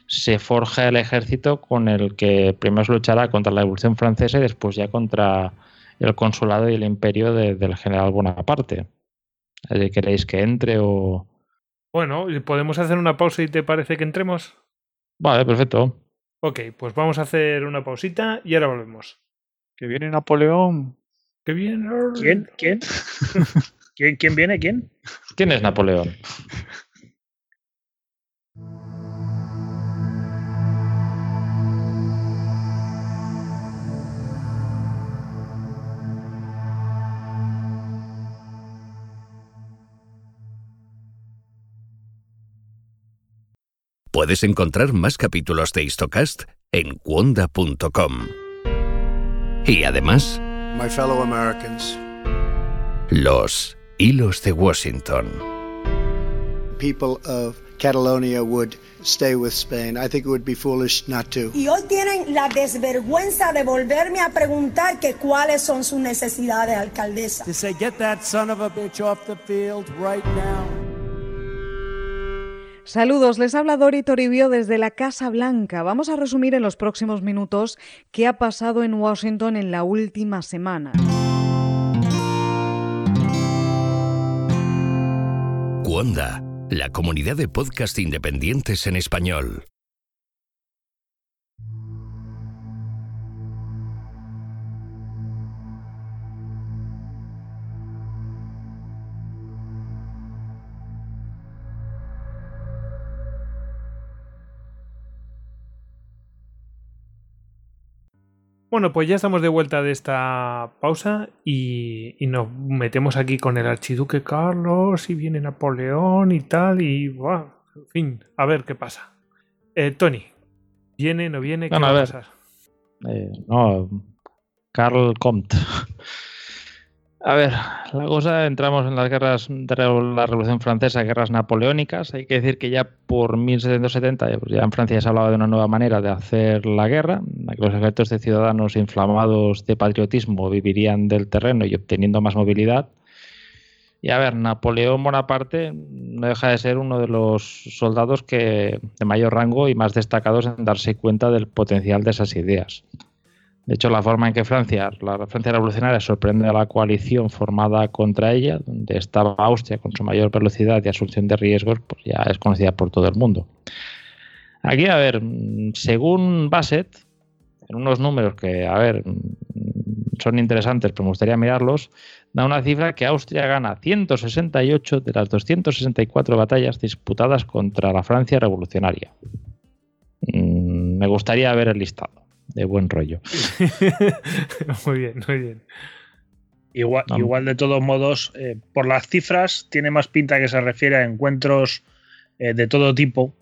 se forja el ejército con el que primero se luchará contra la Revolución Francesa y después ya contra el consulado y el imperio del general Bonaparte. ¿Queréis que entre o...? Bueno, ¿podemos hacer una pausa y te parece que entremos? Vale, perfecto. Ok, pues vamos a hacer una pausita y ahora volvemos. Que viene Napoleón. Que viene. ¿Quién? ¿Quién? ¿Quién, ¿Quién viene? ¿Quién? ¿Quién es Napoleón? Puedes encontrar más capítulos de Histocast en cuonda.com. Y además, My fellow Americans, los hilos de Washington. People of Catalonia would stay with Spain. I think it would be foolish not to. Y hoy tienen la desvergüenza de volverme a preguntar que cuáles son sus necesidades, alcaldesa. To say, get that son of a bitch off the field right now. Saludos, les habla Dori Toribio desde la Casa Blanca. Vamos a resumir en los próximos minutos qué ha pasado en Washington en la última semana. Cuonda, la comunidad de podcast independientes en español. Bueno, pues ya estamos de vuelta de esta pausa y, nos metemos aquí con el archiduque Carlos y viene Napoleón y tal y wow, en fin, a ver qué pasa. Eh, Tony, ¿viene, no viene? ¿Qué va a, pasar? Eh, no, Carl Comte. A ver, la cosa, entramos en las guerras de la Revolución Francesa, guerras napoleónicas. Hay que decir que ya por 1770, pues ya en Francia se hablaba de una nueva manera de hacer la guerra, que los ejércitos de ciudadanos inflamados de patriotismo vivirían del terreno y obteniendo más movilidad. Y a ver, Napoleón Bonaparte no deja de ser uno de los soldados que de mayor rango y más destacados en darse cuenta del potencial de esas ideas. De hecho, la forma en que Francia, la Francia revolucionaria, sorprende a la coalición formada contra ella, donde estaba Austria con su mayor velocidad y asunción de riesgos, pues ya es conocida por todo el mundo. Aquí, a ver, según Bassett, en unos números que, a ver, son interesantes, pero me gustaría mirarlos, da una cifra que Austria gana 168 de las 264 batallas disputadas contra la Francia revolucionaria. Mm, me gustaría ver el listado de buen rollo. muy bien, muy bien. Igual, igual de todos modos, eh, por las cifras, tiene más pinta que se refiere a encuentros eh, de todo tipo.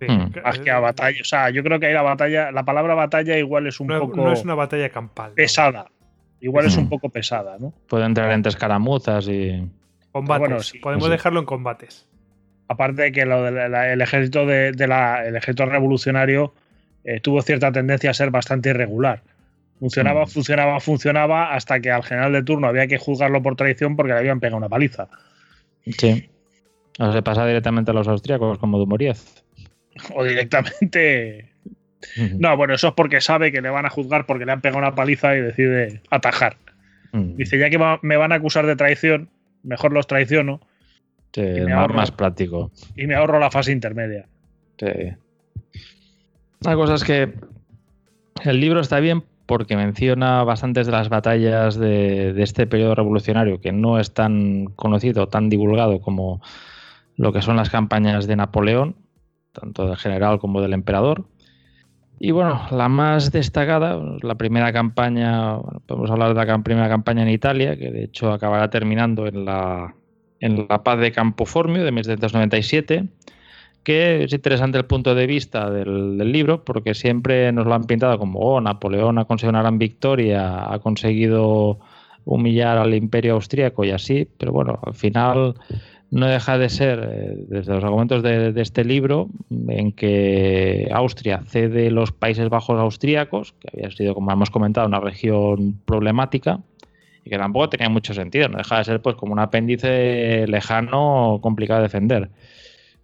Hmm. Más que a batalla. O sea, yo creo que ahí la batalla, la palabra batalla igual es un poco. No es una batalla campal. Pesada. Igual es un hmm. poco pesada, ¿no? Puede entrar entre escaramuzas y. Combates. Podemos dejarlo en combates. Aparte de que lo del ejército de, la, el ejército revolucionario eh, tuvo cierta tendencia a ser bastante irregular. Funcionaba, mm. funcionaba, funcionaba, hasta que al general de turno había que juzgarlo por traición porque le habían pegado una paliza. Sí. O se pasa directamente a los austríacos como Dumouriez. O directamente. No, bueno, eso es porque sabe que le van a juzgar porque le han pegado una paliza y decide atajar. Dice, ya que me van a acusar de traición, mejor los traiciono. Sí, más práctico. Y me ahorro la fase intermedia. Sí. La cosa es que el libro está bien porque menciona bastantes de las batallas de, este periodo revolucionario que no es tan conocido, tan divulgado como lo que son las campañas de Napoleón, tanto del general como del emperador. Y bueno, la más destacada, la primera campaña, podemos hablar de la primera campaña en Italia, que de hecho acabará terminando en la, en la paz de Campoformio de 1797 que es interesante el punto de vista del, libro, porque siempre nos lo han pintado como, oh, Napoleón ha conseguido una gran victoria, ha conseguido humillar al imperio austríaco y así, pero bueno, al final no deja de ser, eh, desde los argumentos de, este libro, en que Austria cede los Países Bajos austríacos, que había sido, como hemos comentado, una región problemática, y que tampoco tenía mucho sentido, no deja de ser pues como un apéndice lejano, complicado de defender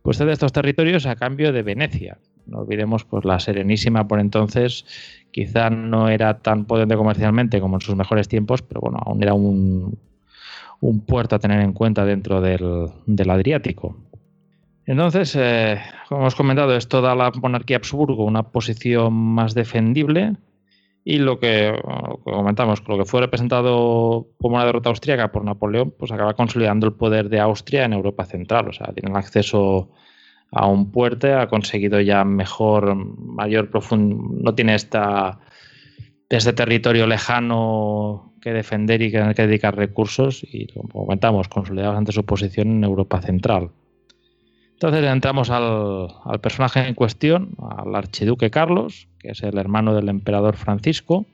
pues de estos territorios a cambio de Venecia. No olvidemos, pues la Serenísima por entonces quizá no era tan potente comercialmente como en sus mejores tiempos, pero bueno, aún era un, puerto a tener en cuenta dentro del, Adriático. Entonces, eh, como hemos comentado, es toda la monarquía Habsburgo una posición más defendible y lo que, comentamos, lo que fue representado como una derrota austríaca por Napoleón, pues acaba consolidando el poder de Austria en Europa Central. O sea, tienen acceso a un puerto, ha conseguido ya mejor, mayor profundidad, no tiene esta este territorio lejano que defender y que que dedicar recursos y, como comentamos, consolidado ante su posición en Europa Central. Entonces entramos al, personaje en cuestión, al archiduque Carlos, que es el hermano del emperador Francisco,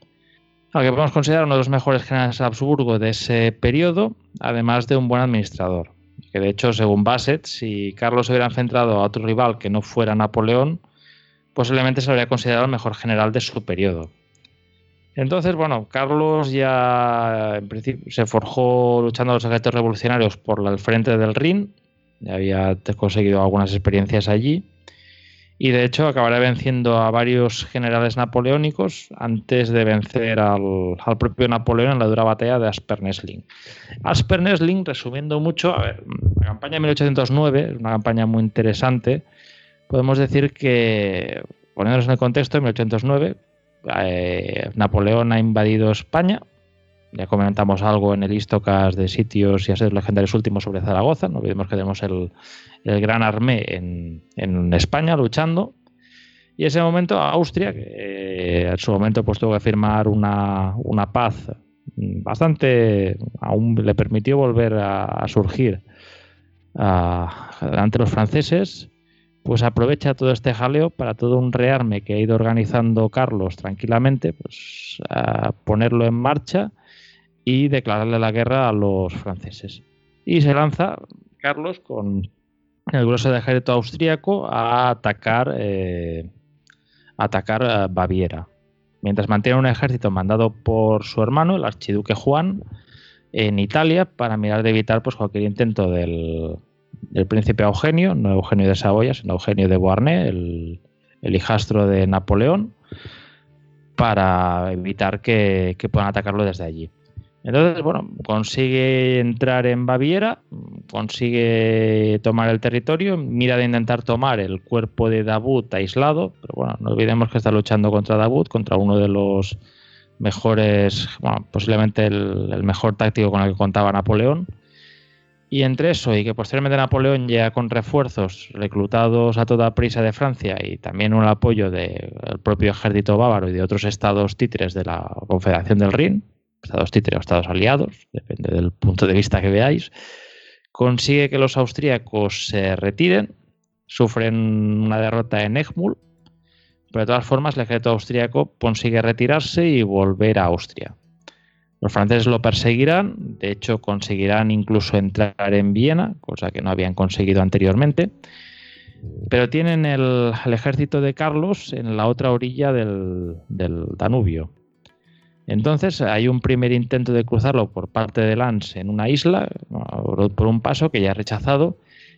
al que podemos considerar uno de los mejores generales Habsburgo de ese periodo, además de un buen administrador. Que de hecho, según Bassett, si Carlos hubiera enfrentado a otro rival que no fuera Napoleón, posiblemente se habría considerado el mejor general de su periodo. Entonces, bueno, Carlos ya en principio se forjó luchando a los ejércitos revolucionarios por el frente del Rin había conseguido algunas experiencias allí. Y de hecho acabará venciendo a varios generales napoleónicos antes de vencer al, propio Napoleón en la dura batalla de Aspernesling. Aspernesling, resumiendo mucho, la campaña de 1809 es una campaña muy interesante. Podemos decir que, poniéndonos en el contexto, en 1809 eh, Napoleón ha invadido España, ya comentamos algo en el Istocas de sitios y aseos legendarios últimos sobre Zaragoza. No olvidemos que tenemos el, Gran Armé en, España luchando. Y ese momento Austria, que eh, en su momento pues, tuvo que firmar una, una paz bastante, aún le permitió volver a, surgir ante los franceses, pues aprovecha todo este jaleo para todo un rearme que ha ido organizando Carlos tranquilamente, pues a ponerlo en marcha y declararle la guerra a los franceses. Y se lanza Carlos con el grueso del ejército austríaco a atacar, eh, atacar Baviera. Mientras mantiene un ejército mandado por su hermano, el archiduque Juan, en Italia para mirar de evitar pues, cualquier intento del, príncipe Eugenio, no Eugenio de Saboya, sino Eugenio de Beauharnais, el, hijastro de Napoleón, para evitar que puedan atacarlo desde allí. Entonces, bueno, consigue entrar en Baviera, consigue tomar el territorio, mira de intentar tomar el cuerpo de Davut aislado, pero bueno, no olvidemos que está luchando contra Davut, contra uno de los mejores, bueno, posiblemente el, mejor táctico con el que contaba Napoleón. Y entre eso y que posteriormente Napoleón llega con refuerzos reclutados a toda prisa de Francia y también un apoyo del propio ejército bávaro y de otros estados títeres de la Confederación del Rin, estados títeres o estados aliados, depende del punto de vista que veáis, consigue que los austríacos se retiren, sufren una derrota en Egmul, pero de todas formas el ejército austríaco consigue retirarse y volver a Austria. Los franceses lo perseguirán, de hecho conseguirán incluso entrar en Viena, cosa que no habían conseguido anteriormente, pero tienen el, ejército de Carlos en la otra orilla del Danubio. Entonces hay un primer intento de cruzarlo por parte de Lance en una isla, por un paso que ya ha rechazado,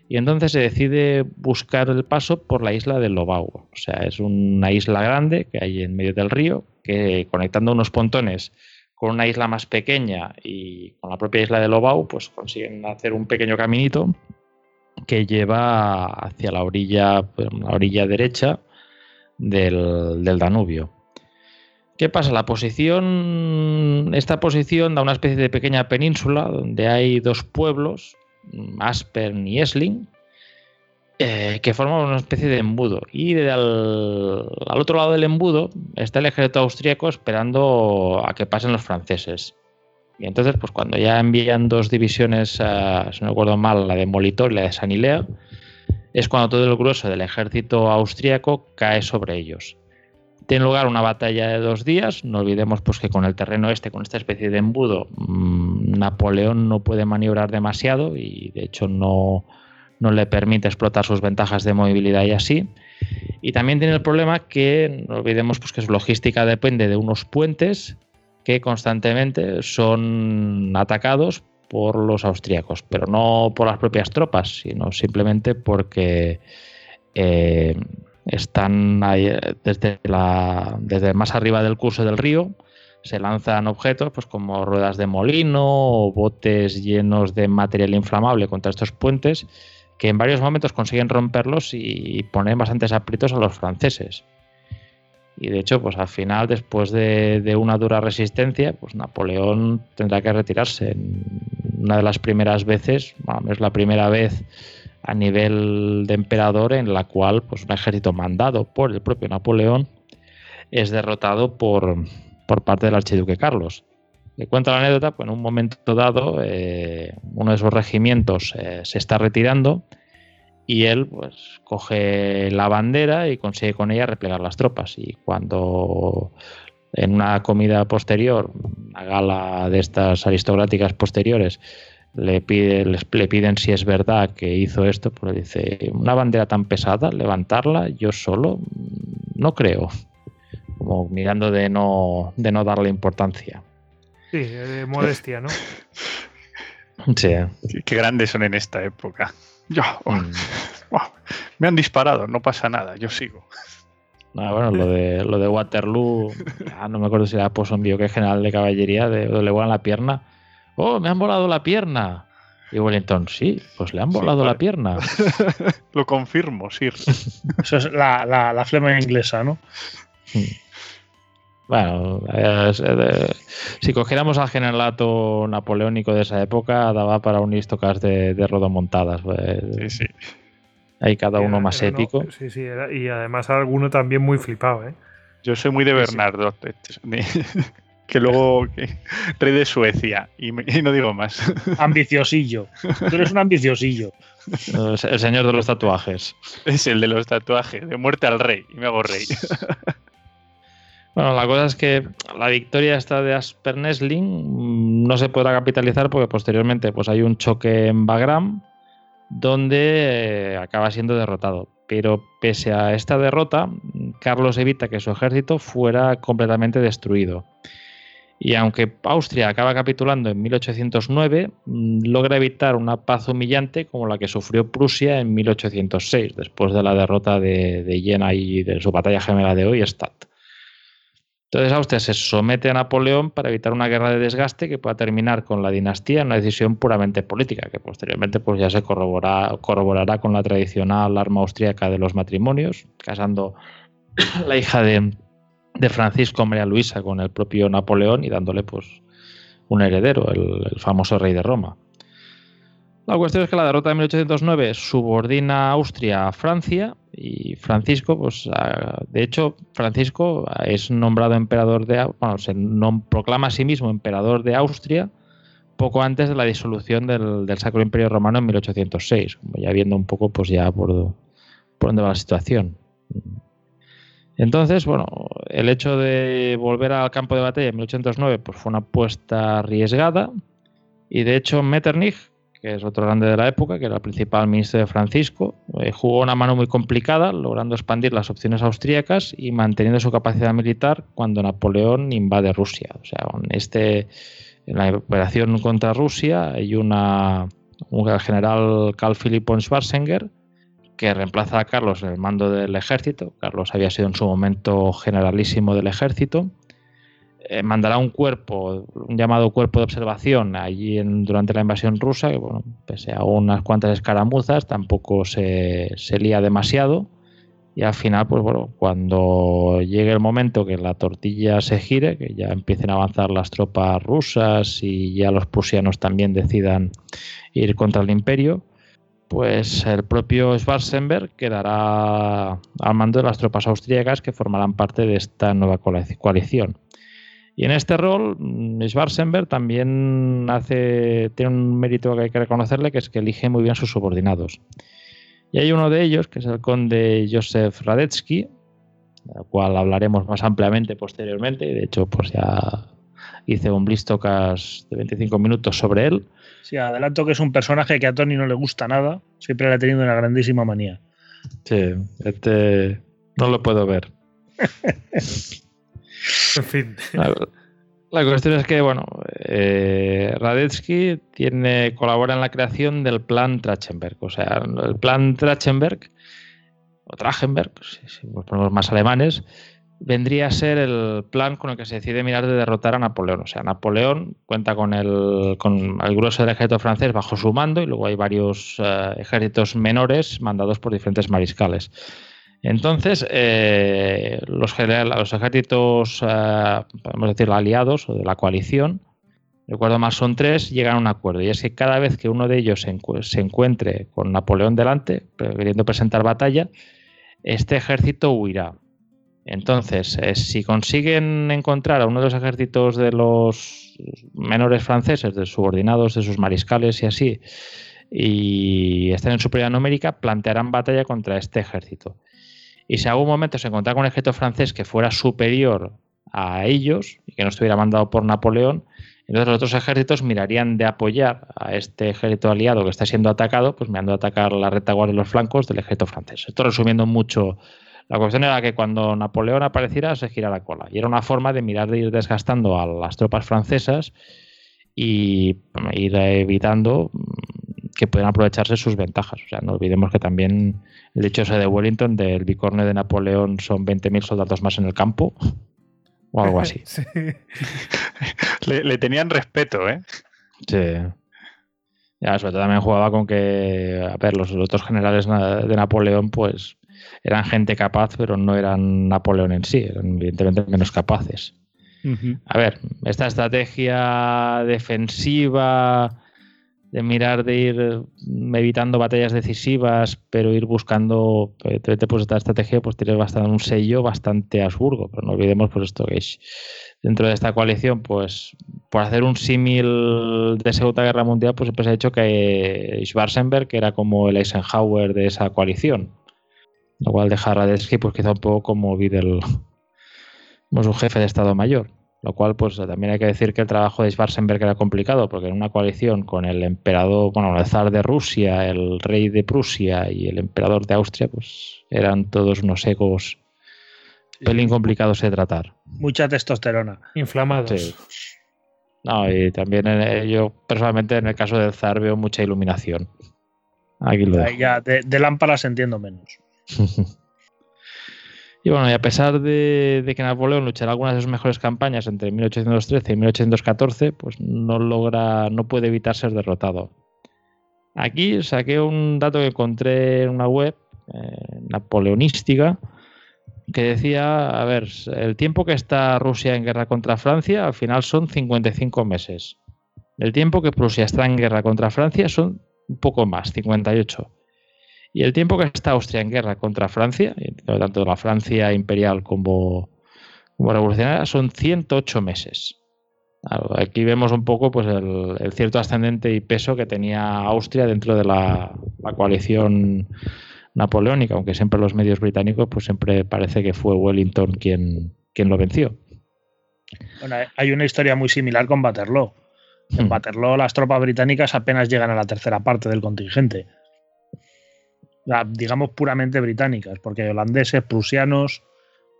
y entonces se decide buscar el paso por la isla de Lobau. O sea, es una isla grande que hay en medio del río, que conectando unos pontones con una isla más pequeña y con la propia isla de Lobau, pues consiguen hacer un pequeño caminito que lleva hacia la orilla, la orilla derecha del Danubio. ¿Qué pasa? La posición, esta posición da una especie de pequeña península donde hay dos pueblos, Aspern y Esling, eh, que forman una especie de embudo. Y al, otro lado del embudo está el ejército austríaco esperando a que pasen los franceses. Y entonces, pues cuando ya envían dos divisiones, si no me acuerdo mal, la de Molitor y la de Sanilea, es cuando todo el grueso del ejército austríaco cae sobre ellos. Tiene lugar una batalla de dos días. No olvidemos pues, que con el terreno este, con esta especie de embudo, mm, Napoleón no puede maniobrar demasiado y de hecho no, no le permite explotar sus ventajas de movilidad y así. Y también tiene el problema que no olvidemos pues, que su logística depende de unos puentes que constantemente son atacados por los austríacos, pero no por las propias tropas, sino simplemente porque eh, están eh, desde, la, desde más arriba del curso del río, se lanzan objetos pues como ruedas de molino o botes llenos de material inflamable contra estos puentes que en varios momentos consiguen romperlos y poner bastantes aprietos a los franceses. Y de hecho, pues al final, después de, de, una dura resistencia, pues Napoleón tendrá que retirarse. Una de las primeras veces, bueno, es la primera vez a nivel de emperador en la cual pues, un ejército mandado por el propio Napoleón es derrotado por, por parte del archiduque Carlos. Le cuento la anécdota, pues en un momento dado eh, uno de sus regimientos eh, se está retirando y él pues coge la bandera y consigue con ella replegar las tropas y cuando en una comida posterior, una gala de estas aristocráticas posteriores, le, pide, le piden si es verdad que hizo esto, pues dice, una bandera tan pesada, levantarla yo solo, no creo. Como mirando de no, de no darle importancia. Sí, de modestia, ¿no? sí. Qué grandes son en esta época. Yo, oh, mm. me han disparado, no pasa nada, yo sigo. Ah, bueno, lo de, lo de Waterloo, no me acuerdo si era envío que general de caballería, de, le vuelan la pierna ¡Oh, me han volado la pierna! Y Wellington, sí, pues le han volado la pierna. Lo confirmo, sí. Eso es la, la, flema inglesa, ¿no? Bueno, si cogiéramos al generalato napoleónico de esa época, daba para un histocast de, de rodomontadas. Pues. sí, sí. Hay cada uno más épico. sí, sí, y además alguno también muy flipado, ¿eh? Yo soy muy de Bernardo, que luego rey de Suecia, y, no digo más. Ambiciosillo. Tú eres un ambiciosillo. El señor de los tatuajes. Es el de los tatuajes, de muerte al rey, y me hago rey. Bueno, la cosa es que la victoria esta de Asper Nesling mm, no se podrá capitalizar porque posteriormente pues hay un choque en Bagram donde eh, acaba siendo derrotado. Pero pese a esta derrota, Carlos evita que su ejército fuera completamente destruido. Y aunque Austria acaba capitulando en 1809, mm, logra evitar una paz humillante como la que sufrió Prusia en 1806, después de la derrota de, Jena y de su batalla gemela de Oystadt. Entonces Austria se somete a Napoleón para evitar una guerra de desgaste que pueda terminar con la dinastía en una decisión puramente política, que posteriormente pues, ya se corroborará con la tradicional arma austríaca de los matrimonios, casando la hija de, Francisco María Luisa con el propio Napoleón y dándole pues, un heredero, el famoso rey de Roma. La cuestión es que la derrota de 1809 subordina a Austria a Francia y Francisco, pues de hecho, Francisco es nombrado emperador de, bueno, se proclama a sí mismo emperador de Austria poco antes de la disolución del, Sacro Imperio Romano en 1806, ya viendo un poco pues ya por, por dónde va la situación. Entonces, bueno, el hecho de volver al campo de batalla en 1809 pues fue una apuesta arriesgada y de hecho Metternich que es otro grande de la época, que era el principal ministro de Francisco, eh, jugó una mano muy complicada, logrando expandir las opciones austríacas y manteniendo su capacidad militar cuando Napoleón invade Rusia. O sea, en, este, en la operación contra Rusia hay una, un general Carl Philipp von Schwarzenegger que reemplaza a Carlos en el mando del ejército. Carlos había sido en su momento generalísimo del ejército eh, mandará un cuerpo, un llamado cuerpo de observación allí durante la invasión rusa, que bueno, pese a unas cuantas escaramuzas, tampoco se, se lía demasiado. Y al final, pues bueno, cuando llegue el momento que la tortilla se gire, que ya empiecen a avanzar las tropas rusas y ya los prusianos también decidan ir contra el imperio, pues el propio Schwarzenberg quedará al mando de las tropas austríacas que formarán parte de esta nueva coalición. Y en este rol, mm, Schwarzenberg también hace, tiene un mérito que hay que reconocerle, que es que elige muy bien sus subordinados. Y hay uno de ellos, que es el conde Josef Radetzky, del cual hablaremos más ampliamente posteriormente. De hecho, pues ya hice un blistocas de 25 minutos sobre él. Sí, adelanto que es un personaje que a Tony no le gusta nada, siempre le ha tenido una grandísima manía. Sí, este no lo puedo ver. En fin. La, cuestión es que, bueno, eh, Radetzky tiene, colabora en la creación del plan Trachenberg. O sea, el plan Trachenberg, o Trachenberg, si, ponemos más alemanes, vendría a ser el plan con el que se decide mirar de derrotar a Napoleón. O sea, Napoleón cuenta con el, con el grueso del ejército francés bajo su mando y luego hay varios eh, ejércitos menores mandados por diferentes mariscales. Entonces, eh, los, los, ejércitos, eh, podemos decir, aliados o de la coalición, recuerdo más son tres, llegan a un acuerdo. Y es que cada vez que uno de ellos se, encuentre con Napoleón delante, queriendo presentar batalla, este ejército huirá. Entonces, eh, si consiguen encontrar a uno de los ejércitos de los menores franceses, de subordinados, de sus mariscales y así, y estén en superioridad numérica, plantearán batalla contra este ejército. Y si en algún momento se encontrara con un ejército francés que fuera superior a ellos y que no estuviera mandado por Napoleón, entonces los otros ejércitos mirarían de apoyar a este ejército aliado que está siendo atacado, pues mirando a atacar la retaguardia y los flancos del ejército francés. Esto resumiendo mucho, la cuestión era que cuando Napoleón apareciera se gira la cola. Y era una forma de mirar de ir desgastando a las tropas francesas y ir evitando que puedan aprovecharse sus ventajas. O sea, no olvidemos que también el hecho ese de Wellington, del bicorne de Napoleón, son 20.000 soldados más en el campo o algo así. le, tenían respeto, ¿eh? Sí. Ya, sobre todo también jugaba con que, a ver, los otros generales de Napoleón, pues eran gente capaz, pero no eran Napoleón en sí, eran evidentemente menos capaces. A ver, esta estrategia defensiva de mirar de ir evitando batallas decisivas, pero ir buscando eh, pues esta estrategia, pues tienes bastante un sello bastante Habsburgo. Pero no olvidemos pues esto que es dentro de esta coalición, pues por hacer un símil de Segunda Guerra Mundial, pues siempre se ha dicho que Schwarzenberg era como el Eisenhower de esa coalición. Lo cual deja a Radetzky pues quizá un poco como Videl, como su jefe de Estado Mayor. Lo cual, pues también hay que decir que el trabajo de Schwarzenberg era complicado, porque en una coalición con el emperador, bueno, el zar de Rusia, el rey de Prusia y el emperador de Austria, pues eran todos unos egos pelín complicados de tratar. Mucha testosterona. Inflamados. No, y también yo personalmente en el caso del zar veo mucha iluminación. Aquí lo dejo. Ya, de, de lámparas entiendo menos. y bueno, y a pesar de, que Napoleón luchará algunas de sus mejores campañas entre 1813 y 1814, pues no logra, no puede evitar ser derrotado. Aquí saqué un dato que encontré en una web eh, napoleonística que decía, a ver, el tiempo que está Rusia en guerra contra Francia al final son 55 meses. El tiempo que Rusia está en guerra contra Francia son un poco más, 58. Y el tiempo que está Austria en guerra contra Francia, tanto la Francia imperial como, como revolucionaria, son 108 meses. Aquí vemos un poco pues, el, cierto ascendente y peso que tenía Austria dentro de la, coalición napoleónica, aunque siempre los medios británicos pues siempre parece que fue Wellington quien, quien lo venció. Bueno, hay una historia muy similar con Waterloo. En hmm. Waterloo las tropas británicas apenas llegan a la tercera parte del contingente digamos, puramente británicas, porque hay holandeses, prusianos,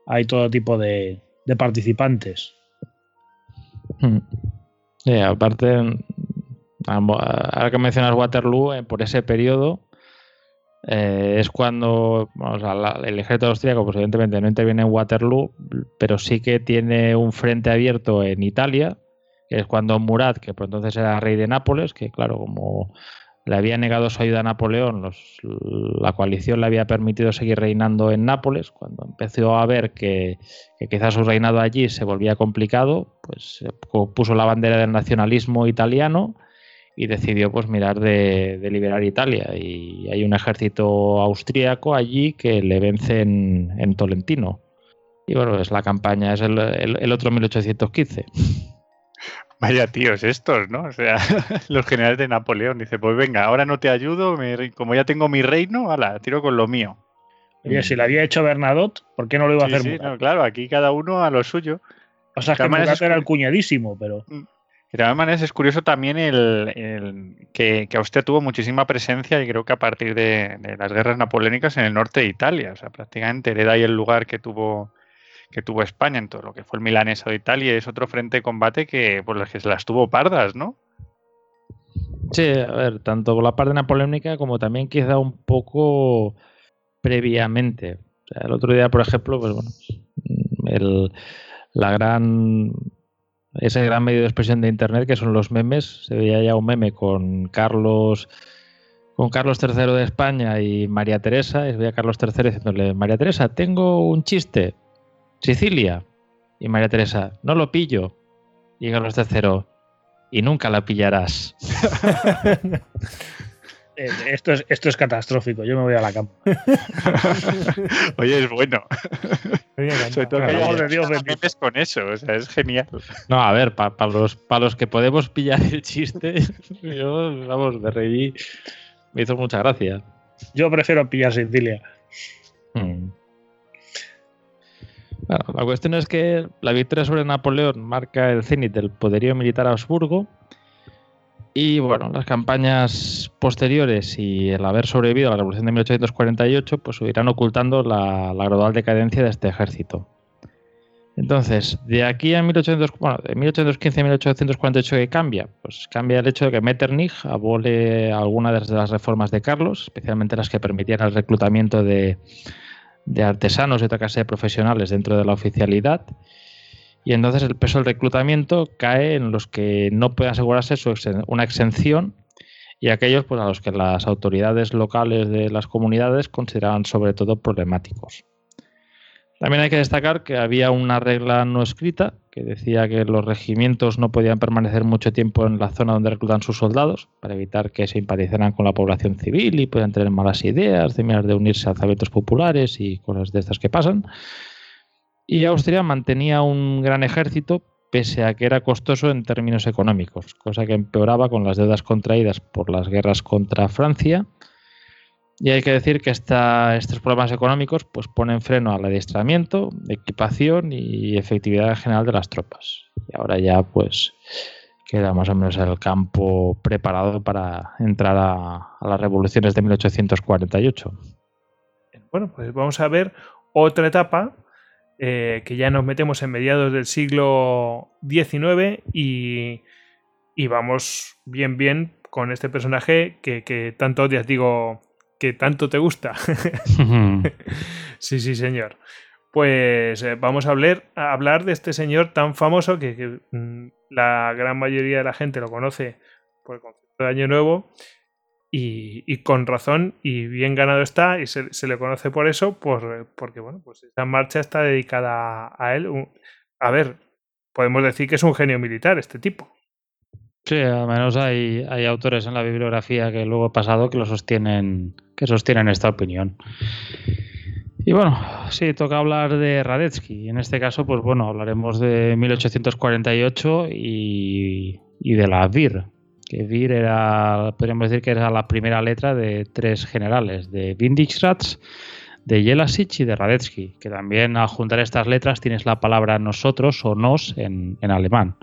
hay todo tipo de, participantes. Hmm. aparte, ahora que mencionas Waterloo, eh, por ese periodo eh, es cuando el ejército austríaco, pues evidentemente no interviene en Waterloo, pero sí que tiene un frente abierto en Italia, que es cuando Murat, que por entonces era rey de Nápoles, que claro, como le había negado su ayuda a Napoleón, la coalición le había permitido seguir reinando en Nápoles. Cuando empezó a ver que, quizás su reinado allí se volvía complicado, pues puso la bandera del nacionalismo italiano y decidió pues mirar de, liberar Italia. Y hay un ejército austríaco allí que le vence en, Tolentino. Y bueno, es la campaña, es el, el otro 1815. Vaya tíos estos, ¿no? O sea, los generales de Napoleón. Dice, pues venga, ahora no te ayudo, como ya tengo mi reino, ala, tiro con lo mío. Oye, si lo había hecho Bernadotte, ¿por qué no lo iba a hacer sí, claro, aquí cada uno a lo suyo. O sea, que era el cuñadísimo, pero... Mm. De todas maneras, es curioso también el, que, que, Austria tuvo muchísima presencia y creo que a partir de, de, las guerras napoleónicas en el norte de Italia. O sea, prácticamente hereda ahí el lugar que tuvo que tuvo España en todo lo que fue el milaneso de Italia. Es otro frente de combate que por los que se las tuvo pardas, ¿no? Sí, a ver, tanto por la parte napoleónica como también quizá un poco previamente. el otro día, por ejemplo, pues bueno, el, la gran ese gran medio de expresión de internet que son los memes. Se veía ya un meme con Carlos con Carlos III de España y María Teresa, y se veía Carlos III diciéndole, María Teresa, tengo un chiste. Sicilia. Y María Teresa, no lo pillo. Y Carlos III, y nunca la pillarás. Eh, esto es, esto es catastrófico, yo me voy a la cama. Oye, es bueno. Sobre todo que Dios con eso, o sea, es genial. No, a ver, para los, los que podemos pillar el chiste, yo, vamos, de reír, me hizo mucha gracia. Yo prefiero pillar Sicilia. Hmm la cuestión es que la victoria sobre Napoleón marca el cenit del poderío militar Habsburgo y bueno, las campañas posteriores y el haber sobrevivido a la Revolución de 1848 pues irán ocultando la, gradual decadencia de este ejército. Entonces, de aquí a 1815 a 1848, ¿qué cambia? Pues cambia el hecho de que Metternich abole algunas de las reformas de Carlos, especialmente las que permitían el reclutamiento de, de artesanos y otra clase de profesionales dentro de la oficialidad. Y entonces el peso del reclutamiento cae en los que no pueden asegurarse una exención y aquellos pues, a los que las autoridades locales de las comunidades consideraban sobre todo problemáticos. También hay que destacar que había una regla no escrita que decía que los regimientos no podían permanecer mucho tiempo en la zona donde reclutan sus soldados para evitar que simpatizaran con la población civil y puedan tener malas ideas de de unirse a alfabetos populares y cosas de estas que pasan. Y Austria mantenía un gran ejército pese a que era costoso en términos económicos, cosa que empeoraba con las deudas contraídas por las guerras contra Francia y hay que decir que estos problemas económicos pues, ponen freno al adiestramiento, equipación y efectividad general de las tropas. Y ahora ya pues queda más o menos el campo preparado para entrar a, las revoluciones de 1848. Bueno, pues vamos a ver otra etapa eh, que ya nos metemos en mediados del siglo XIX y, vamos bien, bien con este personaje que, que tanto odias, digo, que tanto te gusta. sí, sí, señor. Pues eh, vamos a hablar, a hablar, de este señor tan famoso que, mm, la gran mayoría de la gente lo conoce por el concepto de Año Nuevo y, con razón y bien ganado está y se, le conoce por eso, por, porque bueno, pues esta marcha está dedicada a él. A ver, podemos decir que es un genio militar este tipo. Sí, al menos hay, hay autores en la bibliografía que luego he pasado que lo sostienen, que sostienen esta opinión. Y bueno, sí, toca hablar de Radetzky. En este caso, pues bueno, hablaremos de 1848 y, y de la VIR. Que VIR era, podríamos decir que era la primera letra de tres generales, de Windischratz, de Jelasich y de Radetzky. Que también al juntar estas letras tienes la palabra nosotros o nos en, en alemán.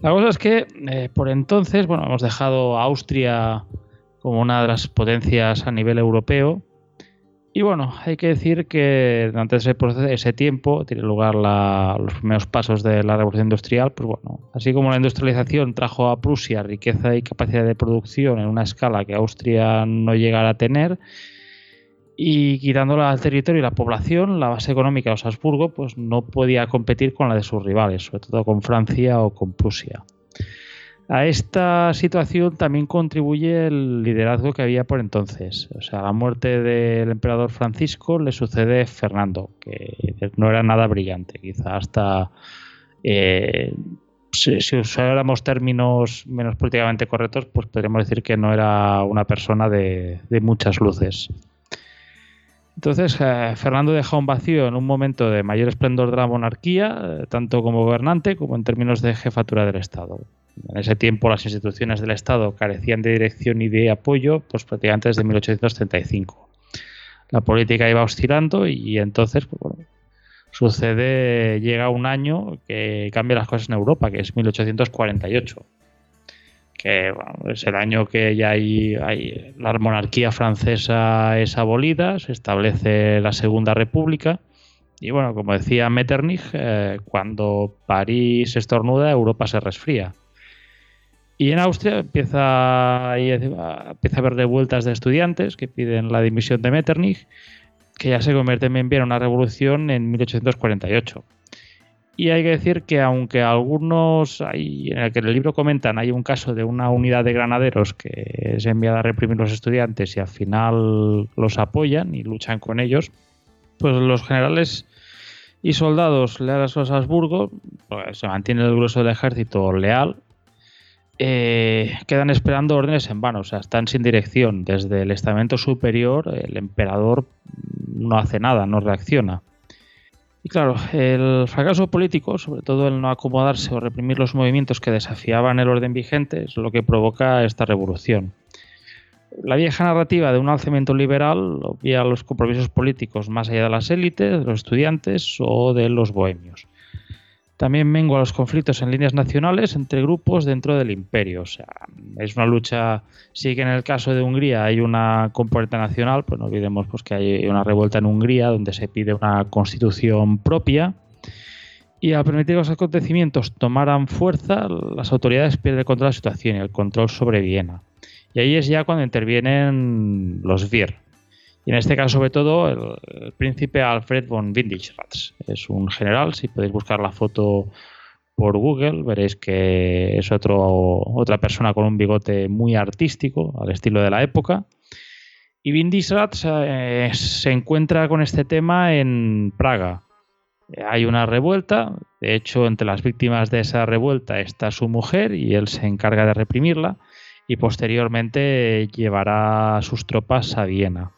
La cosa es que eh, por entonces, bueno, hemos dejado a Austria como una de las potencias a nivel europeo. Y bueno, hay que decir que durante ese, ese tiempo tiene lugar los primeros pasos de la revolución industrial. Pues bueno, así como la industrialización trajo a Prusia riqueza y capacidad de producción en una escala que Austria no llegara a tener, y quitándola al territorio y la población, la base económica de Osasburgo pues no podía competir con la de sus rivales, sobre todo con Francia o con Prusia. A esta situación también contribuye el liderazgo que había por entonces. O sea, a la muerte del emperador Francisco le sucede Fernando, que no era nada brillante, quizá hasta eh, si, usáramos términos menos políticamente correctos, pues podríamos decir que no era una persona de muchas luces. Entonces, eh, Fernando deja un vacío en un momento de mayor esplendor de la monarquía, eh, tanto como gobernante como en términos de jefatura del Estado. En ese tiempo las instituciones del Estado carecían de dirección y de apoyo, pues prácticamente desde 1835. La política iba oscilando y entonces, pues, sucede, llega un año que cambia las cosas en Europa, que es 1848 que es el año que ya hay, la monarquía francesa es abolida, se establece la Segunda República y bueno, como decía Metternich, eh, cuando París estornuda, Europa se resfría. Y en Austria empieza, empieza a haber revueltas de estudiantes que piden la dimisión de Metternich, que ya se convierte en bien una revolución en 1848. Y hay que decir que aunque algunos, en el que el libro comentan, hay un caso de una unidad de granaderos que es enviada a reprimir los estudiantes y al final los apoyan y luchan con ellos, pues los generales y soldados leales a Salzburgo, pues se mantiene el grueso del ejército leal, eh, quedan esperando órdenes en vano, o sea, están sin dirección. Desde el estamento superior, el emperador no hace nada, no reacciona. Y claro, el fracaso político, sobre todo el no acomodarse o reprimir los movimientos que desafiaban el orden vigente, es lo que provoca esta revolución. La vieja narrativa de un alzamiento liberal obvia los compromisos políticos más allá de las élites, de los estudiantes o de los bohemios. También mengua los conflictos en líneas nacionales entre grupos dentro del imperio. O sea, es una lucha, sí que en el caso de Hungría hay una componente nacional, pues no olvidemos pues, que hay una revuelta en Hungría donde se pide una constitución propia. Y al permitir que los acontecimientos tomaran fuerza, las autoridades pierden el control de la situación y el control sobre Viena. Y ahí es ya cuando intervienen los VIR, y en este caso, sobre todo, el, príncipe Alfred von Windischratz. Es un general, si podéis buscar la foto por Google, veréis que es otro, otra persona con un bigote muy artístico, al estilo de la época. Y Windischratz eh, se encuentra con este tema en Praga. Hay una revuelta, de hecho entre las víctimas de esa revuelta está su mujer y él se encarga de reprimirla y posteriormente llevará sus tropas a Viena.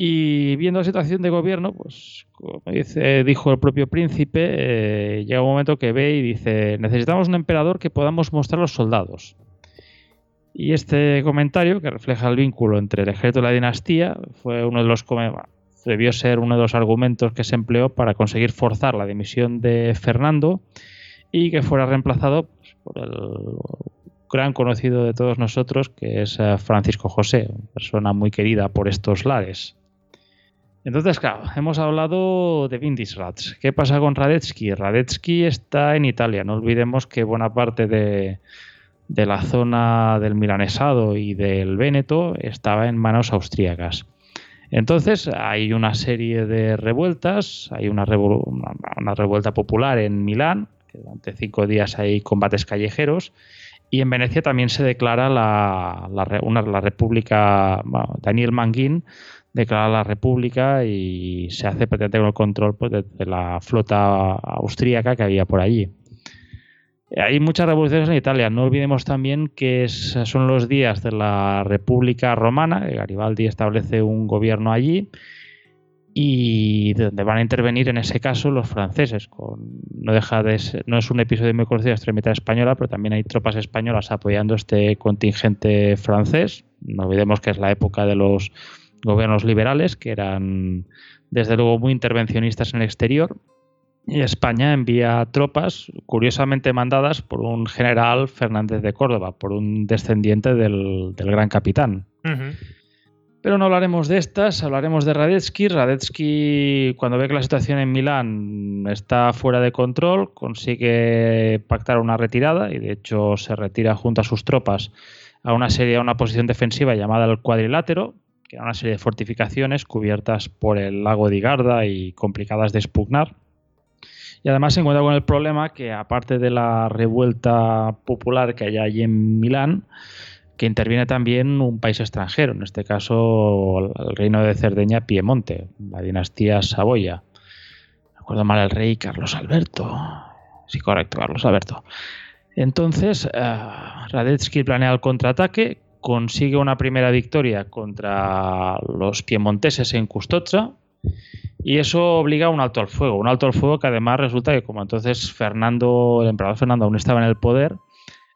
Y viendo la situación de gobierno, pues como dice, dijo el propio príncipe, eh, llega un momento que ve y dice, necesitamos un emperador que podamos mostrar a los soldados. Y este comentario, que refleja el vínculo entre el ejército y la dinastía, fue uno de los debió ser uno de los argumentos que se empleó para conseguir forzar la dimisión de Fernando y que fuera reemplazado pues, por el gran conocido de todos nosotros, que es eh, Francisco José, una persona muy querida por estos lares. Entonces, claro, hemos hablado de Vindisrats. ¿Qué pasa con Radetzky? Radetzky está en Italia. No olvidemos que buena parte de, de la zona del Milanesado y del Véneto estaba en manos austríacas. Entonces hay una serie de revueltas, hay una, una, revuelta popular en Milán, que durante cinco días hay combates callejeros, y en Venecia también se declara la, la, una, la República, Daniel Manguín declara la República y se hace prácticamente con el control pues, de, la flota austríaca que había por allí. Hay muchas revoluciones en Italia. No olvidemos también que son los días de la República Romana. Garibaldi establece un gobierno allí y donde van a intervenir en ese caso los franceses. no, deja de no es un episodio muy conocido de extremidad española, pero también hay tropas españolas apoyando este contingente francés. No olvidemos que es la época de los gobiernos liberales, que eran desde luego muy intervencionistas en el exterior y España envía tropas, curiosamente mandadas por un general Fernández de Córdoba, por un descendiente del, gran capitán. Pero no hablaremos de estas, hablaremos de Radetzky. Radetzky, cuando ve que la situación en Milán está fuera de control, consigue pactar una retirada y de hecho se retira junto a sus tropas a una serie, a una posición defensiva llamada el cuadrilátero, que era una serie de fortificaciones cubiertas por el lago de Garda y complicadas de expugnar. Y además se encuentra con el problema que, aparte de la revuelta popular que hay allí en Milán, que interviene también un país extranjero, en este caso el reino de Cerdeña Piemonte, la dinastía Saboya. Me acuerdo mal el rey Carlos Alberto. Sí, correcto, Carlos Alberto. Entonces, uh, Radetzky planea el contraataque, consigue una primera victoria contra los piemonteses en Custozza y eso obliga a un alto al fuego. Un alto al fuego que además resulta que como entonces Fernando, el emperador Fernando aún estaba en el poder,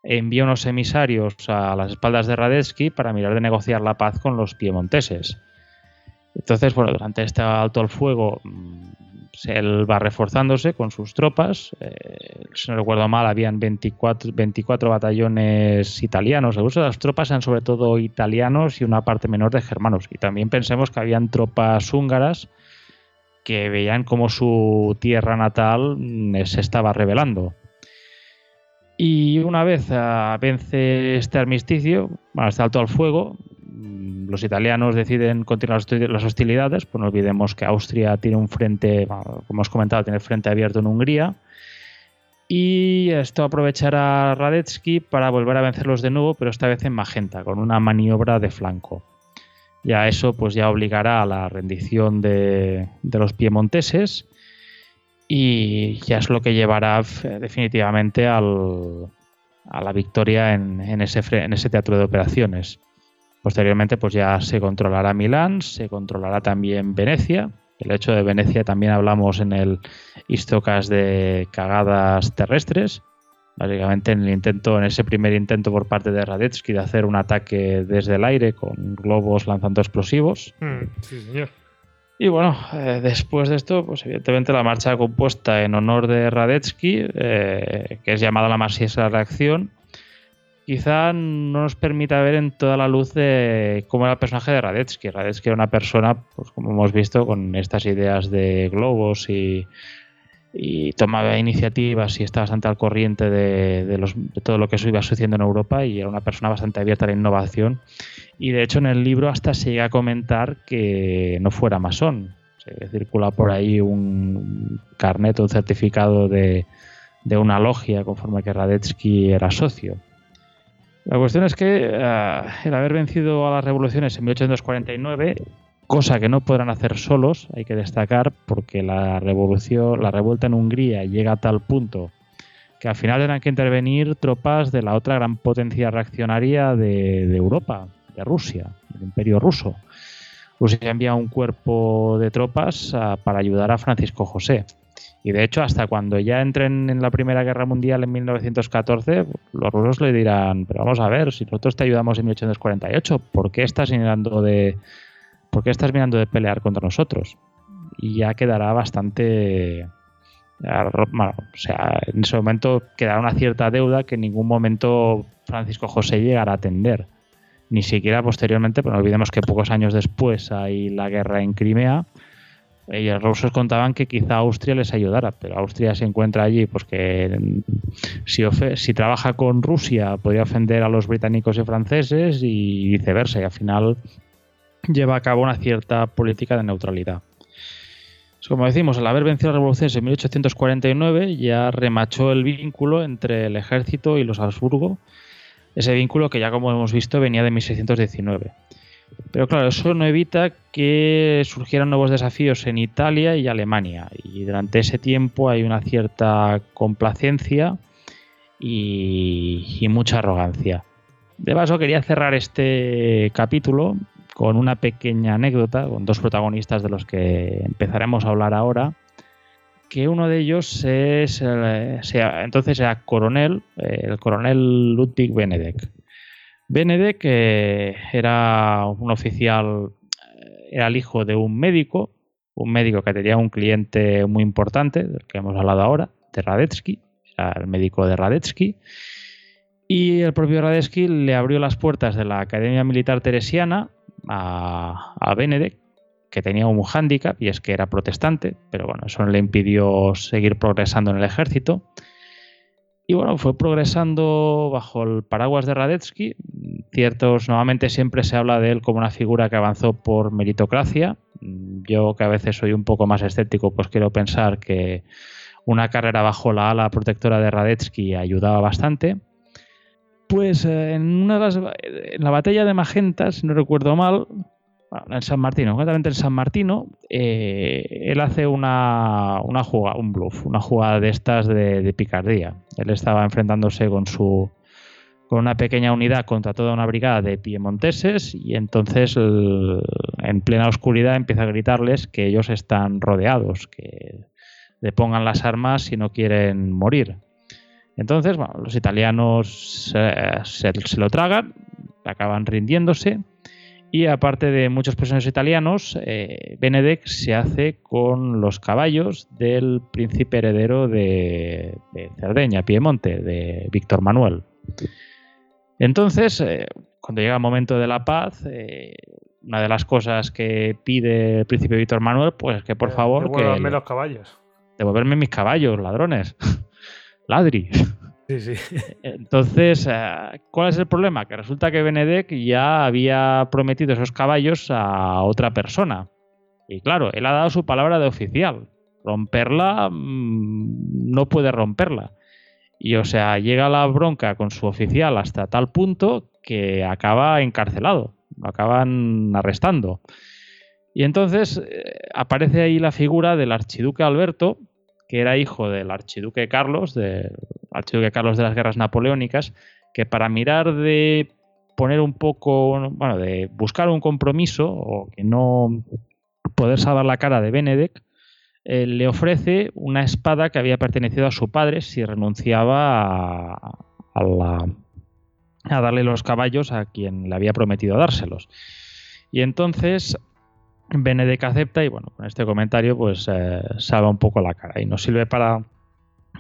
envía unos emisarios a las espaldas de Radetzky para mirar de negociar la paz con los piemonteses. Entonces, bueno, durante este alto al fuego mm, él va reforzándose con sus tropas. Eh, si no recuerdo mal, habían 24, 24 batallones italianos. Uso de las tropas eran sobre todo italianos y una parte menor de germanos. Y también pensemos que habían tropas húngaras que veían como su tierra natal mm, se estaba rebelando. Y una vez ah, vence este armisticio, bueno, este alto al fuego, los italianos deciden continuar las hostilidades, pues no olvidemos que Austria tiene un frente, como hemos comentado, tiene el frente abierto en Hungría. Y esto aprovechará Radetzky para volver a vencerlos de nuevo, pero esta vez en Magenta, con una maniobra de flanco. Ya eso pues ya obligará a la rendición de, los piemonteses y ya es lo que llevará definitivamente a la victoria en ese teatro de operaciones. Posteriormente pues ya se controlará Milán, se controlará también Venecia. El hecho de Venecia también hablamos en el Histocas de cagadas terrestres Básicamente en el intento, en ese primer intento por parte de Radetzky de hacer un ataque desde el aire con globos lanzando explosivos. Hmm, sí, señor. Y bueno, eh, después de esto, pues evidentemente la marcha compuesta en honor de Radetzky, eh, que es llamada la Marsella Reacción, quizá no nos permita ver en toda la luz de cómo era el personaje de Radetzky. Radetzky era una persona, pues como hemos visto, con estas ideas de globos y y tomaba iniciativas y estaba bastante al corriente de, los, todo lo que iba sucediendo en Europa y era una persona bastante abierta a la innovación. Y de hecho en el libro hasta se llega a comentar que no fuera masón. Se circula por ahí un carnet, un certificado de, de una logia conforme que Radetzky era socio. La cuestión es que eh, el haber vencido a las revoluciones en 1849 cosa que no podrán hacer solos, hay que destacar, porque la revolución, la revuelta en Hungría llega a tal punto que al final tendrán que intervenir tropas de la otra gran potencia reaccionaria de, Europa, de Rusia, del Imperio Ruso. Rusia envía un cuerpo de tropas ah, para ayudar a Francisco José. Y de hecho, hasta cuando ya entren en la Primera Guerra Mundial en 1914, los rusos le dirán, pero vamos a ver, si nosotros te ayudamos en 1848, ¿por qué estás mirando de, por qué estás mirando de pelear contra nosotros? Y ya quedará bastante... Bueno, o sea, en ese momento quedará una cierta deuda que en ningún momento Francisco José llegará a atender. Ni siquiera posteriormente, pero no olvidemos que pocos años después hay la guerra en Crimea, y los rusos contaban que quizá Austria les ayudara, pero Austria se encuentra allí, pues que si, si trabaja con Rusia podría ofender a los británicos y franceses y viceversa, y al final lleva a cabo una cierta política de neutralidad. Como decimos, al haber vencido la revolución en 1849 ya remachó el vínculo entre el ejército y los Habsburgo, ese vínculo que ya como hemos visto venía de 1619. Pero claro, eso no evita que surgieran nuevos desafíos en Italia y Alemania. Y durante ese tiempo hay una cierta complacencia y, mucha arrogancia. De paso, quería cerrar este capítulo con una pequeña anécdota, con dos protagonistas de los que empezaremos a hablar ahora. Que uno de ellos es, entonces era coronel, el coronel Ludwig Benedek Benedek era un oficial, eh, era el hijo de un médico, un médico que tenía un cliente muy importante, del que hemos hablado ahora, de Radetzky, era el médico de Radetzky, y el propio Radetzky le abrió las puertas de la Academia Militar Teresiana a, a Benedek, que tenía un hándicap, y es que era protestante, pero bueno, eso le impidió seguir progresando en el ejército. Y bueno, fue progresando bajo el paraguas de Radetzky. Ciertos, nuevamente siempre se habla de él como una figura que avanzó por meritocracia. Yo que a veces soy un poco más escéptico, pues quiero pensar que una carrera bajo la ala protectora de Radetzky ayudaba bastante. Pues eh, en una de las, en la batalla de Magenta, si no recuerdo mal, en San Martino, concretamente en San Martino, eh, él hace una, una jugada, un bluff, una jugada de estas de, picardía. Él estaba enfrentándose con su con una pequeña unidad contra toda una brigada de piemonteses y entonces en plena oscuridad empieza a gritarles que ellos están rodeados, que le pongan las armas si no quieren morir. Entonces, bueno, los italianos se lo tragan, acaban rindiéndose y aparte de muchos prisioneros italianos, eh, Benedek se hace con los caballos del príncipe heredero de, Cerdeña, Piemonte, de Víctor Manuel. Entonces, eh, cuando llega el momento de la paz, eh, una de las cosas que pide el príncipe Víctor Manuel, pues es que por favor... Devuélvame los caballos. Devolverme mis caballos, ladrones. Ladri. Entonces, eh, ¿cuál es el problema? Que resulta que Benedek ya había prometido esos caballos a otra persona. Y claro, él ha dado su palabra de oficial. Romperla mm, no puede romperla. Y o sea, llega la bronca con su oficial hasta tal punto que acaba encarcelado. Lo acaban arrestando. Y entonces eh, aparece ahí la figura del archiduque Alberto, que era hijo del archiduque Carlos, del archiduque Carlos de las guerras napoleónicas, que para mirar de poner un poco, bueno, de buscar un compromiso o que no poder salvar la cara de Benedek, eh, le ofrece una espada que había pertenecido a su padre si renunciaba a, a darle los caballos a quien le había prometido dárselos. Y entonces Benedek acepta y bueno, con este comentario pues eh, salva un poco la cara y nos sirve para